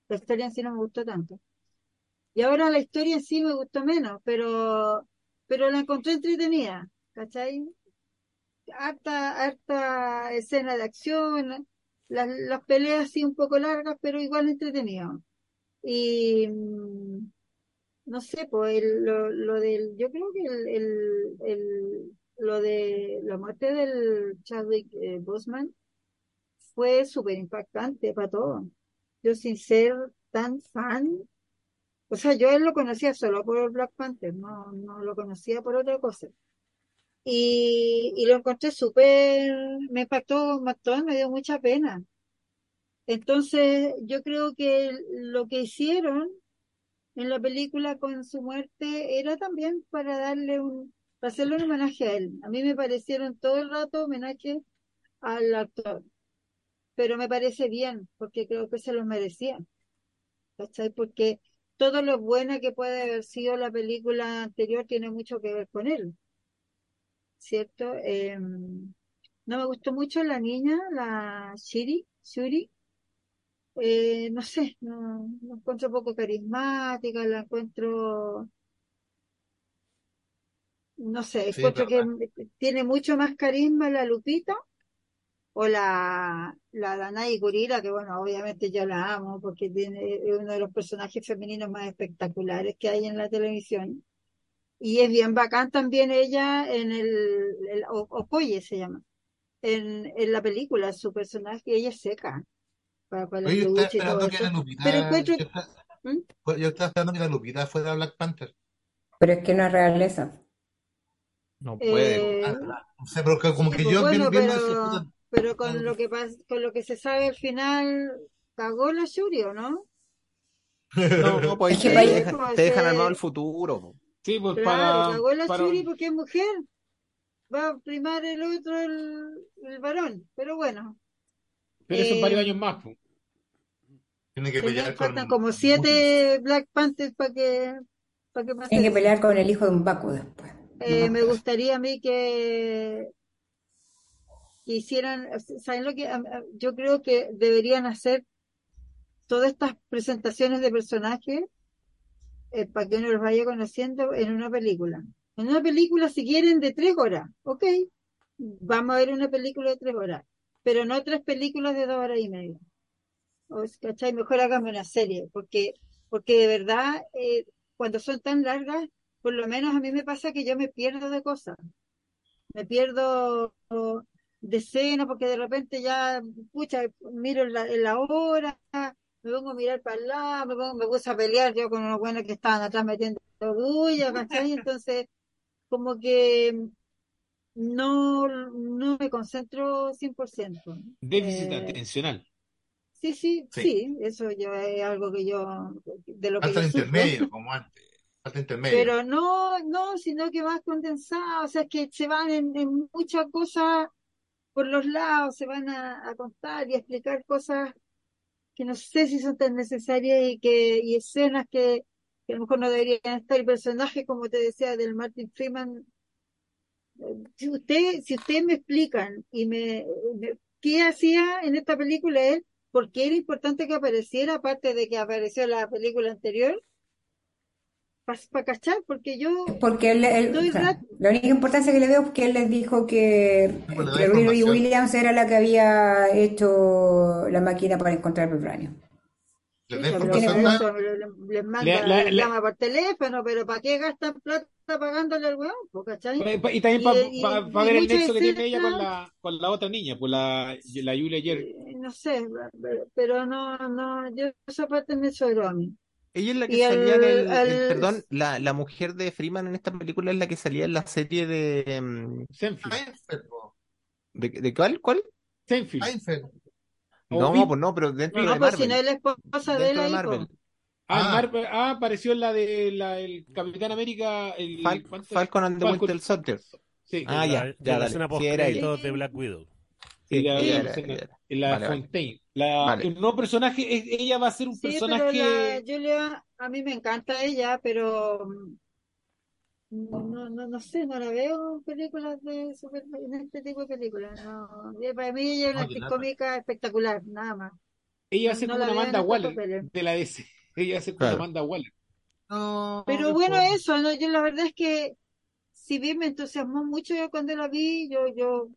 la historia en sí no me gustó tanto. Y ahora la historia en sí me gustó menos, pero, pero la encontré entretenida, ¿cachai? Harta, harta escena de acción, las, las peleas sí un poco largas, pero igual entretenido. Y no sé, pues el- lo, lo del, yo creo que el, el, el- lo de la muerte del Chadwick eh, Boseman fue súper impactante para todos. Yo sin ser tan fan, o sea, yo él lo conocía solo por Black Panther, no, no lo conocía por otra cosa. Y, y lo encontré súper, me impactó un montón, me dio mucha pena. Entonces, yo creo que lo que hicieron en la película con su muerte era también para darle un, para hacerle un homenaje a él. A mí me parecieron todo el rato homenaje al actor, pero me parece bien, porque creo que se lo merecía, ¿cachai? Porque todo lo buena que puede haber sido la película anterior tiene mucho que ver con él, ¿cierto? Eh, no me gustó mucho la niña, la Shiri, Shuri, eh, no sé, no, la encuentro poco carismática, la encuentro, no sé, Sí, encuentro que tiene mucho más carisma la Lupita o la, la Danai Gurira, que bueno, obviamente yo la amo porque tiene, es uno de los personajes femeninos más espectaculares que hay en la televisión. Y es bien bacán también ella en el, el Okoye se llama, en, en la película, su personaje, ella es seca para, para la Oye, yo estaba lucha y todo esperando que eso. la Lupita, Pero encuentro, yo estaba, ¿Mm? yo estaba esperando que la Lupita fuera Black Panther. Pero es que no es realeza. No puede. Eh, Ah, No sé, pero que como sí, que pues yo bueno, bien pero, con la- lo que pas- con lo que se sabe al final, cagó la Shuri, ¿o no? No, pues Es que te dejan, pues, te dejan eh, armado el futuro. po. Sí, pues Claro, para, cagó la para- Shuri porque es mujer. Va a primar el otro, el, el varón. Pero bueno, pero son eh, varios años más, pues. tiene que pelear con faltan como siete Black Panthers para que, para que pase Tienen que eso. pelear con el hijo de un Baku después. Eh, No me gustaría a mí que, que hicieran, ¿saben lo que? Yo creo que deberían hacer todas estas presentaciones de personajes eh, para que uno los vaya conociendo en una película. En una película, si quieren, de tres horas, ok, vamos a ver una película de tres horas, pero no tres películas de dos horas y media. O, ¿cachai? Mejor hágame una serie, porque, porque de verdad, eh, cuando son tan largas, por lo menos a mí me pasa que yo me pierdo de cosas. Me pierdo de escena porque de repente ya, pucha, miro en la, en la hora, me pongo a mirar para el lado, me, pongo, me puse a pelear yo con unos buenos que estaban atrás metiendo bulla, ¿cachai? Entonces, como que no, no me concentro 100%. Déficit Eh, atencional. Sí, sí, Sí. sí, eso yo es algo que yo, de lo que el sufro. intermedio, como antes. Falta el intermedio. Pero no, no, sino que más condensado, o sea, que se van en, en muchas cosas por los lados, se van a, a contar y a explicar cosas que no sé si son tan necesarias y que, y escenas que, que a lo mejor no deberían estar, y personajes, como te decía, del Martin Freeman, si usted, si ustedes me explican y me, me- qué hacía en esta película él, por qué era importante que apareciera, aparte de que apareció en la película anterior, para cachar, porque yo Porque él, él- el o sea, la única importancia que le veo es que él les dijo que, da que. Williams era la que había hecho la máquina para encontrar vibranium. Les da información eso, manda, Le- le- les le- llama por teléfono, pero ¿para qué gastan plata pagándole al weón? ¿cachai? Pa- pa- Y también para y- y ver el nexo que tiene ella con la, con la otra niña, pues la, la Julia Jerry. Eh, No sé, pero- pero no, no, yo esa parte me sobró a mí. Ella es la que Y salía en al- el, al- el- perdón, la, la mujer de Freeman en esta película es la que salía en la serie de Seinfeld. Po. ¿de, de cuál? ¿Cuál? Seinfeld. Seinfeld. No, Vi- pues no, pero dentro No, de pues si Marvel. no es la esposa de él ahí, po. Marvel. Ah, Ah. Marvel- ah, apareció en la de la, el Capitán América. El, Fal- ¿cuánto? Falcon and the Falcon. Winter Soldier. Sí, Ah, ya, la, de ya, la escena Sí, post de Black Widow. Sí, la, ella la era- escena- ella era. la Vale, vale. Fontaine. La, Vale. El nuevo personaje, ella va a ser un Sí, pero personaje. la Julia, a mí me encanta ella, pero no, no, no, no sé, no la veo en películas de super, en este tipo de películas. No. Para mí ella es una No, actriz cómica espectacular, nada más. Ella No como la una Amanda Waller papeles. de la DC. Ella a ser como Claro. Amanda Waller. No, Pero no bueno, eso, ¿no? Yo la verdad es que si bien me entusiasmó mucho yo cuando la vi, yo, yo,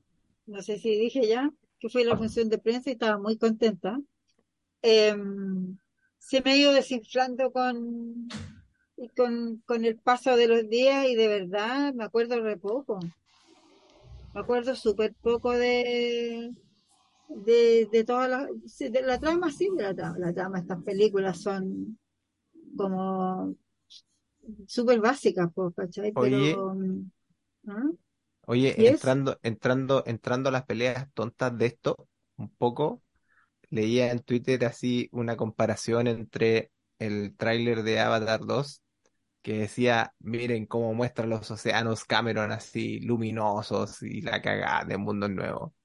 no sé si dije ya, que fue la función de prensa y estaba muy contenta. Em, se me ha ido desinflando con, y con, con el paso de los días y de verdad me acuerdo re poco. Me acuerdo súper poco de, de, de toda la, sí, de la trama, sí, de la trama. La trama estas películas son como súper básicas, ¿cachai? Oye. Pero, mm, ¿ah? Oye, entrando, entrando, entrando a las peleas tontas de esto, un poco, leía en Twitter así una comparación entre el tráiler de Avatar 2, que decía, miren cómo muestran los océanos Cameron así luminosos y la cagada de Mundo Nuevo,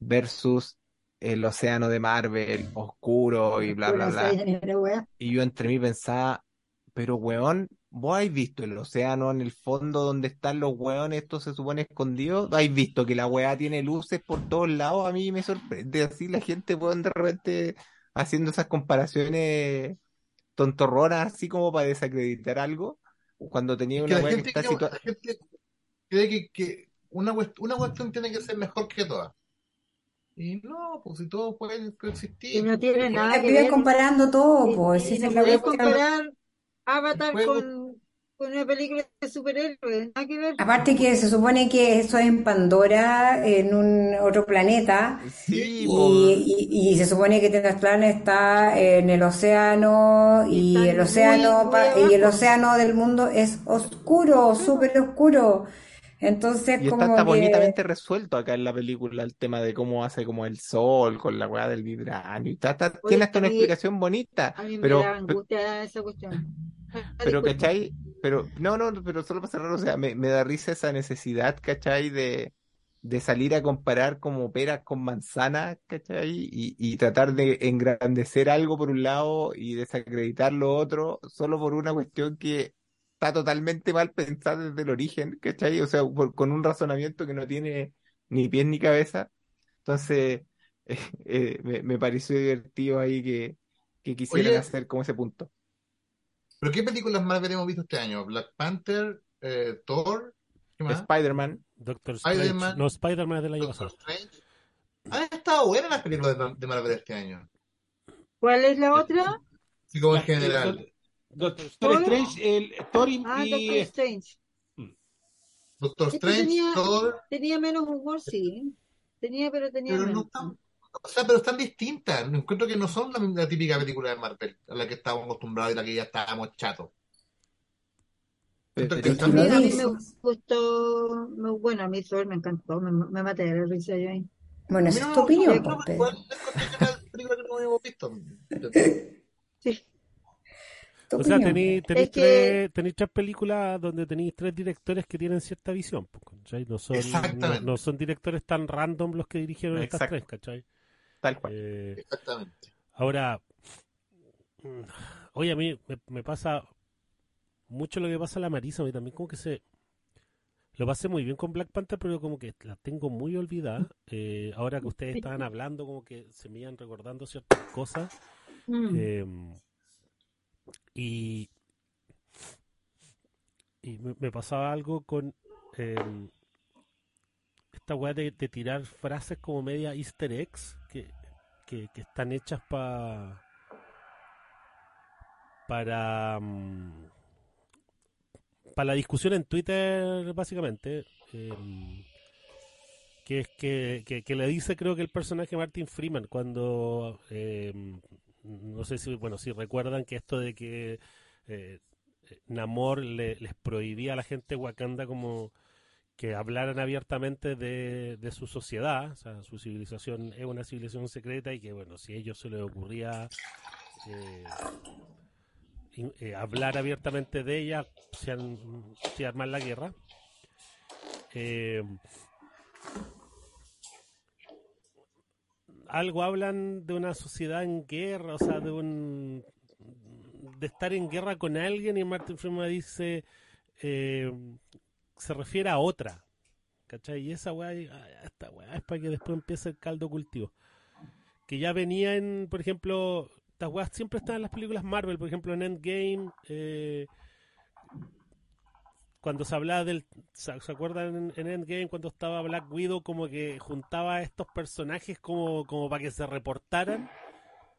versus el océano de Marvel oscuro y bla, bla, bla. Y yo entre mí pensaba, pero weón, ¿vos habéis visto el océano en el fondo donde están los weones, estos se supone escondidos? ¿Habéis visto que la weá tiene luces por todos lados? A mí me sorprende así la gente, weón, de repente haciendo esas comparaciones tontorronas así como para desacreditar algo, cuando tenía una la weá que está situada. la gente cree que, que una, una cuestión tiene que ser mejor que todas. Y no, pues si todos pueden Y coexistir. no tiene nada que ver. comparando todo, Y, pues, y la podés cuestión. comparar Avatar con, con una película de superhéroes, nada que ver. Aparte que se supone que eso es en Pandora, en un otro planeta, Sí, y, y- y se supone que Tenochtitlan está en el océano, y el océano, muy y el océano del mundo es oscuro, súper oscuro. Entonces, Y está, como está que... bonitamente resuelto acá en la película el tema de cómo hace como el sol con la weá del vibranio. Y está, está- Oye, tiene hasta a una mí- explicación bonita. A mí me Pero, da angustia esa cuestión. Ah, pero, disculpa. ¿cachai? Pero, no, no, pero solo para cerrar, o sea, me, me da risa esa necesidad, ¿cachai? De, de salir a comparar como peras con manzanas, ¿cachai? Y, y tratar de engrandecer algo por un lado y desacreditar lo otro, solo por una cuestión que está totalmente mal pensada desde el origen, ¿cachai? O sea, por- con un razonamiento que no tiene ni pies ni cabeza. Entonces, eh, eh, me, me pareció divertido ahí que, que quisieran Oye. hacer como ese punto. ¿Pero qué películas Marvel hemos visto este año? Black Panther, eh, Thor. Spider-Man, Doctor Strange. Spider-Man. No, Spider-Man es del año Doctor pasado. Strange. Han estado buenas las películas de, de Marvel este año. ¿Cuál es la otra? Así como en general. Doctor. Strange, el Thor y, Ah, y- Doctor Strange. Doctor Este Strange, tenía- Thor, Tenía menos humor, sí. Tenía, pero tenía pero no menos. están, o sea, pero están distintas. Encuentro que no son la, la típica película de Marvel a la que estábamos acostumbrados y la que ya estábamos chatos. Que Pero- están- A mí, me gustó, me- bueno, a mí Thor me encantó, me, me maté de la risa yo ahí. Bueno, esa no es tu opinión, gustó, pues, pero Pedro. igual encontré que era la película que no habíamos visto. Sí. O sea, opinión. tenéis Es tenéis que- tres, tres películas donde tenéis tres directores que tienen cierta visión. ¿cachai? No son, no, Exactamente. no son directores tan random los que dirigieron estas tres, ¿cachai? tal cual. Eh, Exactamente. ahora, mm, oye, a mí me, me pasa mucho lo que pasa a la Marisa, a mí también como que se... Lo pasé muy bien con Black Panther, pero como que la tengo muy olvidada. Eh, ahora que ustedes estaban hablando, como que se me iban recordando ciertas cosas. Mm. Eh, y y me, pasaba algo con eh, esta weá de, tirar frases como media easter eggs que, que, están hechas pa, para mm, para la discusión en Twitter básicamente eh, que es que, que, que le dice creo que el personaje Martin Freeman cuando eh, no sé si bueno si recuerdan que esto de que eh, Namor le- les prohibía a la gente Wakanda como que hablaran abiertamente de, su sociedad, o sea, su civilización es una civilización secreta y que bueno, si a ellos se les ocurría eh, eh, hablar abiertamente de ella, se, han- se la guerra. eh, algo hablan de una sociedad en guerra, o sea, de un de estar en guerra con alguien y Martin Freeman dice eh, se refiere a otra, ¿cachai? Y esa weá, esta weá es para que después empiece el caldo cultivo. Que ya venía en, por ejemplo, estas weas siempre están en las películas Marvel, por ejemplo en Endgame, eh, cuando se hablaba del. ¿Se acuerdan en, en Endgame cuando estaba Black Widow como que juntaba a estos personajes como, como para que se reportaran?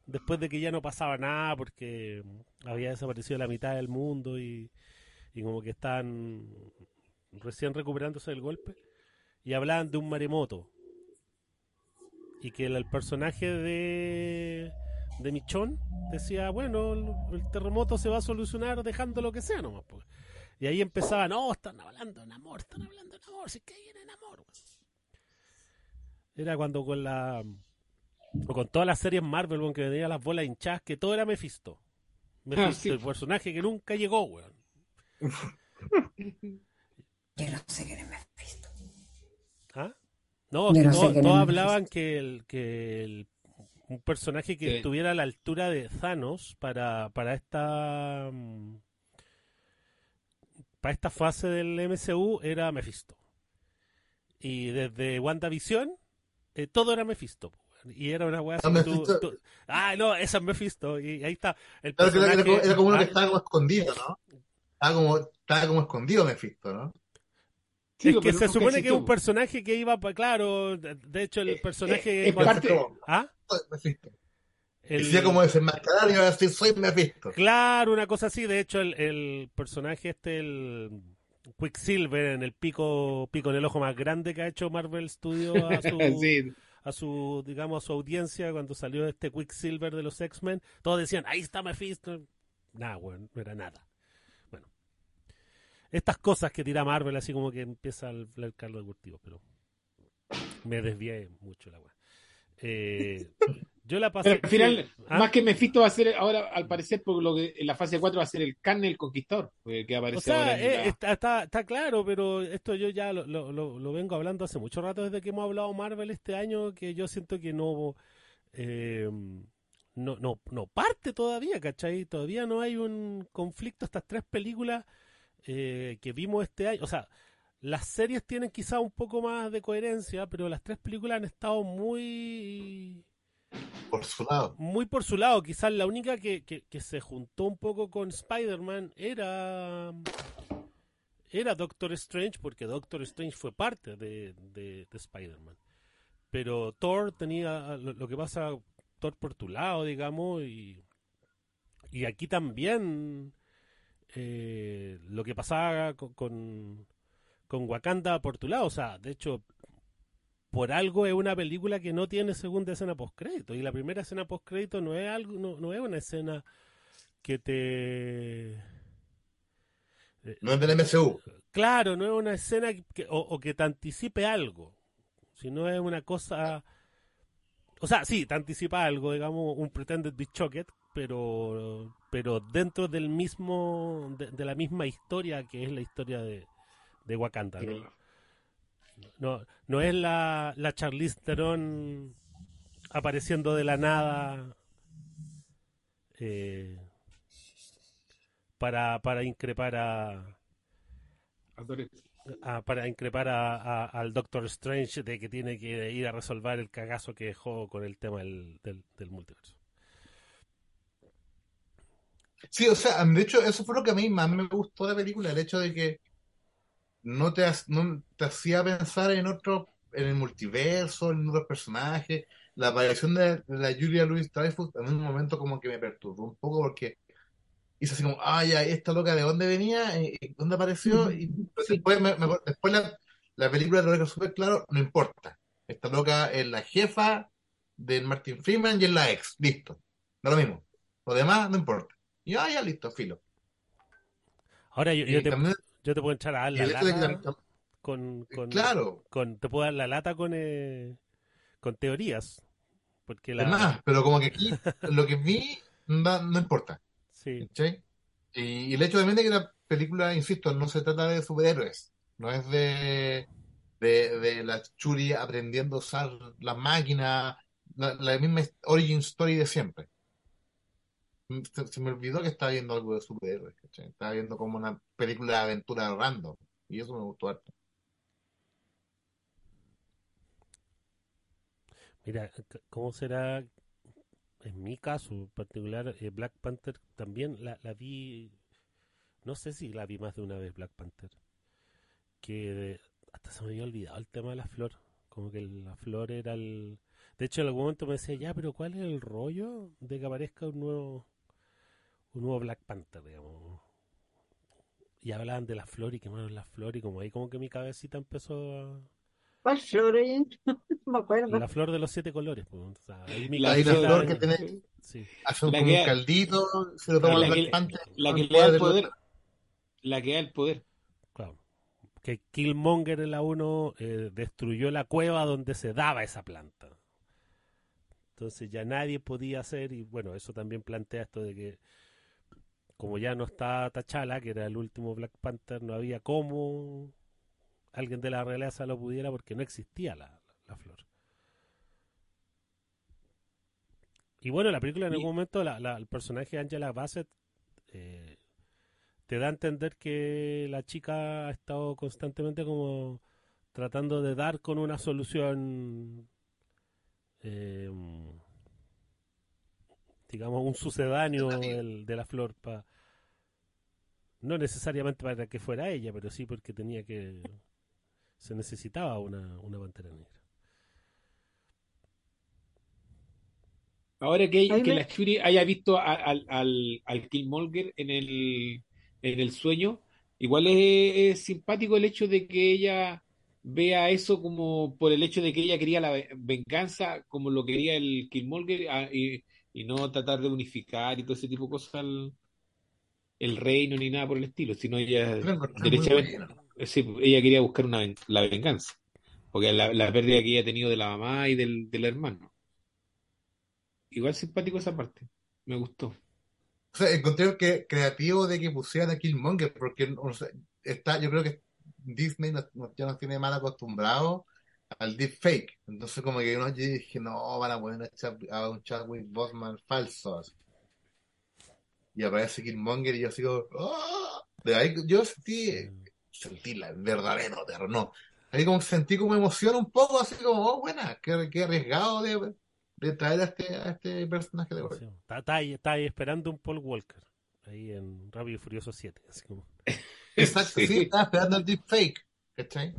Después de que ya no pasaba nada porque había desaparecido la mitad del mundo y, y como que estaban recién recuperándose del golpe. Y hablaban de un maremoto. Y que el, personaje de, de Michón decía, bueno, el terremoto se va a solucionar dejando lo que sea nomás. pues. Y ahí empezaban, no, están hablando en amor, están hablando en amor, si es que hay en amor. weón". Era cuando con la... O con todas las series Marvel, weón, que venía las bolas hinchadas, que todo era Mephisto. Mephisto, Ah, sí. el personaje que nunca llegó, weón. Yo no sé quién es Mephisto. ¿Ah? No, que no todos todos hablaban que, el, que el- un personaje que Sí. estuviera a la altura de Thanos para, para esta mm, para esta fase del MCU era Mephisto. Y desde WandaVision eh, todo era Mephisto. Y era una weá así Ah, que tú- tú- Ah, no, esa es Mephisto. Y ahí está el Claro era, como, personaje- era como uno que estaba como escondido, ¿no? Estaba como, estaba como escondido Mephisto, ¿no? Sí, es que se supone que es un personaje que iba, pa- claro, de hecho el Eh, personaje... eh, es parte- ¿Ah? Mephisto. El- Decía como desenmascarar y iba a decir, soy Mephisto. Claro, una cosa así. De hecho, el, el personaje este, el Quicksilver, en el pico, pico en el ojo más grande que ha hecho Marvel Studios a su, Sí. a su, digamos, a su audiencia cuando salió este Quicksilver de los X-Men, todos decían, ahí está Mephisto. Nada, weón, no era nada. Bueno, estas cosas que tira Marvel, así como que empieza el, el caldo de cultivo, pero me desvié mucho la weá. Eh, yo la pasé. Pero al final, ¿Ah? más que Mephisto va a ser ahora, al parecer, por lo que en la fase 4 va a ser el Carne el Conquistador, eh, que aparece O sea, ahora eh, la- está, está, está claro, pero esto yo ya lo, lo, lo- lo vengo hablando hace mucho rato desde que hemos hablado Marvel este año, que yo siento que no, eh, no, no, no parte todavía, ¿cachai? Todavía no hay un conflicto, estas tres películas eh, que vimos este año, o sea, las series tienen quizá un poco más de coherencia, pero las tres películas han estado muy Por su lado. muy por su lado. Quizás la única que, que, se juntó un poco con Spider-Man era era Doctor Strange, porque Doctor Strange fue parte de, de, de Spider-Man. Pero Thor tenía lo, lo que pasa, Thor por tu lado, digamos, y, y aquí también eh, lo que pasaba con, con, con Wakanda por tu lado. O sea, de hecho, por algo es una película que no tiene segunda escena postcrédito y la primera escena postcrédito no es algo no, no es una escena que te eh, No es del MCU. claro no es una escena que, o, o que te anticipe algo sino es una cosa o sea sí te anticipa algo digamos un pretended be chocket pero pero dentro del mismo de, de la misma historia que es la historia de, de Wakanda ¿no? No, no es la, la Charlize Theron apareciendo de la nada eh, para, para increpar a, a- para increpar a, a- al Doctor Strange de que tiene que ir a resolver el cagazo que dejó con el tema del, del, del multiverso. Sí, o sea, de hecho, eso fue lo que a mí más me gustó de la película, el hecho de que no te, no te hacía pensar en otro, en el multiverso, en otros personajes. La aparición de, de la Julia Louis Dreyfus en un momento como que me perturbó un poco porque hizo así como, ay, ay, esta loca de dónde venía, Eh, eh, dónde apareció, y después, me- me- después la, la película lo deja súper claro, no importa. Esta loca es la jefa de Martin Freeman y es la ex, listo. Da lo mismo. Lo demás no importa. Y ah, ya listo, filo. Ahora yo, te, también- yo te puedo echar a dar la lata con, con, claro, con- te puedo dar la lata con, eh, con teorías. Porque la, además, pero como que aquí lo que vi no, no importa. sí. Y, y el hecho también de que la película, insisto, no se trata de superhéroes, no es de de, de la Churi aprendiendo a usar la, la misma origin story de siempre. Se, se me olvidó que estaba viendo algo de superhéroes, ¿cachai? Estaba viendo como una película de aventura random, y eso me gustó harto. Mira, ¿cómo será? En mi caso en particular, eh, Black Panther también la, la vi, no sé si la vi más de una vez Black Panther, que hasta se me había olvidado el tema de la flor, como que la flor era el... De hecho, en algún momento me decía, ya, pero ¿cuál es el rollo de que aparezca un nuevo, un nuevo Black Panther, digamos? Y hablaban de la flor y quemaron la flor y como ahí como que mi cabecita empezó a... ¿Cuál flor? No me acuerdo. La flor de los siete colores, pues, o sea, ahí mi La flor que tiene, Sí. hace un, La como que- un caldito, se lo toma la el que- Black Panther, La que le da el poder. La que da el poder. Claro. Que Killmonger en la 1 eh, destruyó la cueva donde se daba esa planta. Entonces ya nadie podía hacer, y bueno, eso también plantea esto de que como ya no está T'Challa, que era el último Black Panther, no había cómo alguien de la realeza lo pudiera porque no existía la, la flor. Y bueno, la película en Y- algún momento, la- el personaje de Angela Bassett eh, te da a entender que la chica ha estado constantemente como tratando de dar con una solución, eh, digamos, un sucedáneo del- de la flor, pa- no necesariamente para que fuera ella, pero sí porque tenía que, se necesitaba una, una pantera negra. Ahora que, A que me- la Shuri haya visto a- al, al, al Killmonger en el, en el sueño, igual es, es simpático el hecho de que ella vea eso como por el hecho de que ella quería la ve- venganza, como lo quería el Killmonger, ah, y, y no tratar de unificar y todo ese tipo de cosas el reino ni nada por el estilo, sino ella derechamente, sí, ella quería buscar una, la venganza, porque la, la pérdida que ella ha tenido de la mamá y del, del hermano. Igual simpático esa parte. Me gustó. O sea, encontré que creativo de que pusieran a Killmonger, porque o sea, está, yo creo que Disney nos- nos- ya nos tiene mal acostumbrados al deepfake. Entonces, como que uno, yo dije, no, van a poner a, Chad- a un Chadwick Boseman falso. así. Y aparece Killmonger y yo sigo, ¡ah! De ahí yo sentí, sentí la el verdadero terror, no. Ahí como sentí como emoción un poco, así como, oh, buena, qué, qué arriesgado de, de traer a este, a este personaje de vuelta. Sí, Está, está ahí, está ahí esperando un Paul Walker, ahí en Rápido y Furioso 7. Así como, Exacto, sí, Sí. estaba esperando el deepfake, ¿cachai?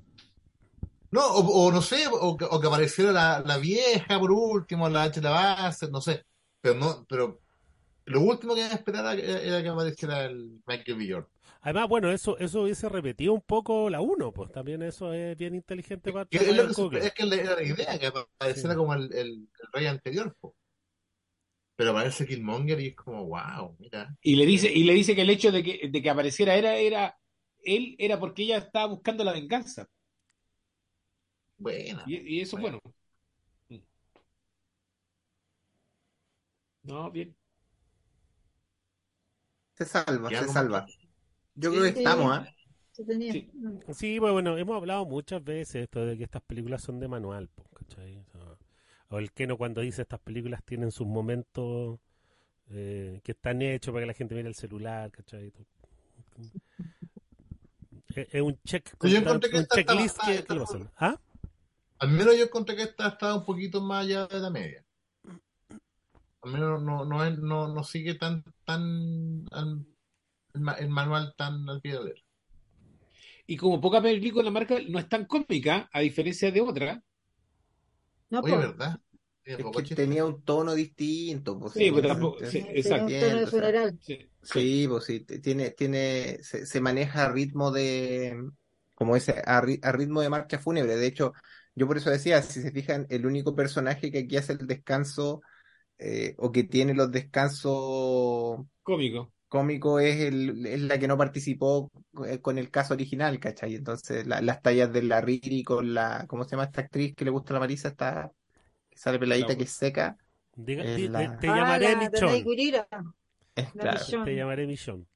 No, o, o no sé, o, que- o que apareciera la, la vieja por último, la H la base, no sé. Pero no, pero lo último que iba a esperar era, era que apareciera el Michael B. Jordan. Además, bueno, eso eso hubiese repetido un poco la 1, pues también eso es bien inteligente para Que es, lo que es que era la idea, que apareciera Sí. como el, el, el rey anterior. Pero aparece Killmonger y es como, wow, mira. Y le dice, y le dice que el hecho de que, de que apareciera era, era, él era porque ella estaba buscando la venganza. Buena. Y, y eso es bueno. No, bien. Se salva, se salva. Yo Sí, creo que sí. estamos, ¿ah? Tenía. Sí. Mm. Sí, pues bueno, hemos hablado muchas veces esto de que estas películas son de manual, ¿cachai? O, el Keno cuando dice estas películas tienen sus momentos eh, que están hechos para que la gente mire el celular, ¿cachai? Es, es un check, yo encontré que un checklist que. ¿Ah? Al menos yo encontré que esta estaba un poquito más allá de la media. Al menos no, no, es- no, no sigue tan, tan al- el, ma- el manual tan al pie de la letra. Y como poca película la marca no es tan cómica, a diferencia de otra. No, Oye. ¿verdad? Es que tenía un tono distinto, pues, Sí, sí, pero tampoco- sí, Tenía exacto. un tono de Entiendo, o sea, funeral. Sí. Sí, pues sí, tiene, tiene, se, se maneja a ritmo de, como ese, a, ri- a ritmo de marcha fúnebre. De hecho, yo por eso decía, si se fijan, el único personaje que aquí hace el descanso, eh, o que tiene los descansos Cómico. cómicos es, el, es la que no participó eh, con el caso original, ¿cachai? Entonces, la- las tallas de la Riri con la, ¿cómo se llama esta actriz que le gusta a la Marisa? Está, que sale peladita, La- que es seca. Diga- Es di- la- te, te Ah, llamaré. Es La claro. Te llamaré Michón.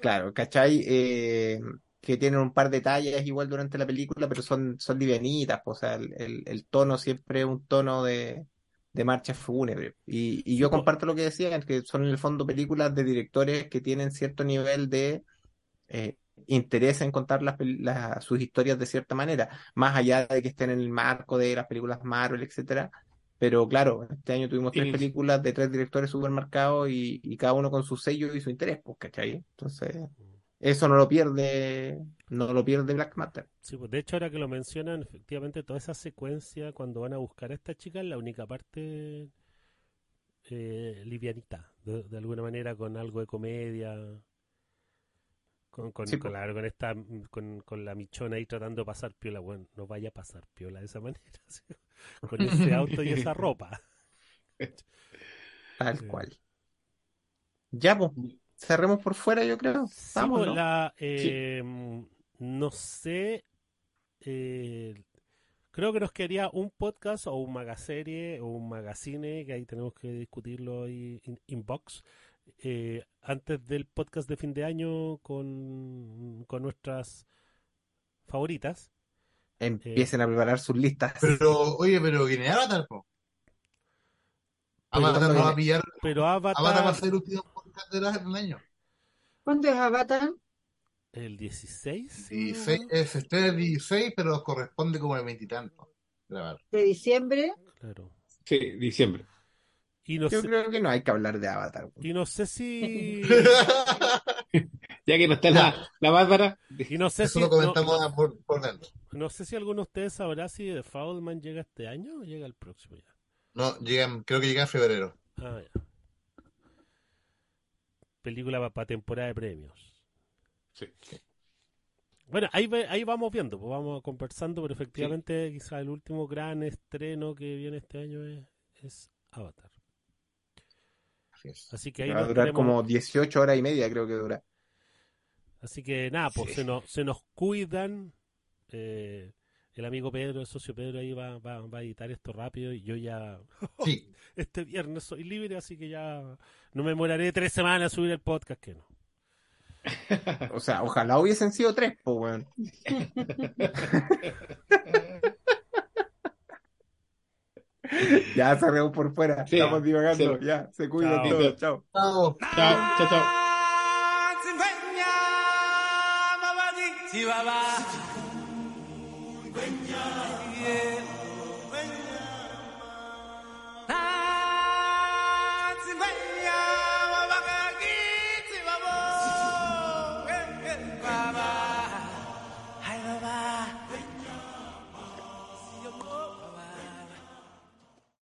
Claro, ¿cachai? Eh, que tienen un par de tallas igual durante la película, pero son, son livianitas, pues, o sea, el, el, el tono siempre es un tono de, de marcha fúnebre. Y, y yo comparto lo que decían, que son en el fondo películas de directores que tienen cierto nivel de eh, interés en contar las, las- sus historias de cierta manera, más allá de que estén en el marco de las películas Marvel, etcétera. Pero claro, este año tuvimos tres Y- películas de tres directores súper marcados y, y cada uno con su sello y su interés, pues, ¿cachai? Entonces, eso no lo pierde, no lo pierde Black Matter. Sí, pues de hecho, ahora que lo mencionan, efectivamente, toda esa secuencia cuando van a buscar a esta chica es la única parte eh, livianita, de, de alguna manera, con algo de comedia. Con, con, Sí, con pues. la, con esta con, con la michona ahí tratando de pasar piola. Bueno, no vaya a pasar piola de esa manera. Con ese auto y esa ropa. Tal Sí. cual. Ya, pues, cerremos por fuera, yo creo. Sí, Vamos, pues, ¿no? la, eh, no sé. eh, creo que nos quedaría un podcast o un magaserie o un magazine, que ahí tenemos que discutirlo ahí in- inbox, eh, antes del podcast de fin de año con, con nuestras favoritas. Empiecen a preparar sus listas. Pero, oye, pero viene Avatar, po. Pero- Avatar no va a pillar. Pero Avatar va a Avatar, ser último la- del año. ¿Cuándo es Avatar? el 16. 16, es este el 16, pero corresponde como el veintitanto. Grabar. ¿De diciembre? Claro. Sí, diciembre. Y no Yo sé, creo que no hay que hablar de Avatar. y no sé si. Ya que no está la, la Bárbara, Y no sé Eso si. lo comentamos no- por, por dentro. No sé si alguno de ustedes sabrá si The Fableman llega este año o llega el próximo ya. No, llegan, creo que llega en febrero. Ah, ya. Película para temporada de premios. Sí. Bueno, ahí, ahí vamos viendo, pues vamos conversando, pero efectivamente quizá el último gran estreno que viene este año es, es Avatar. Así es. Así que ahí Va a durar tenemos- como 18 horas y media, creo que dura. Así que nada, pues Sí. se, nos, se nos cuidan. Eh, el amigo Pedro, el socio Pedro ahí va, va, va a editar esto rápido y yo ya Sí, este viernes soy libre, así que ya no me demoraré tres semanas a subir el podcast, que no. O sea, ojalá hubiesen sido tres, pues, weón. Ya cerremos por fuera. Sí, Estamos divagando. sí. Ya, se cuidan Chao. todos. Chao. chao. Chao, chao, chao.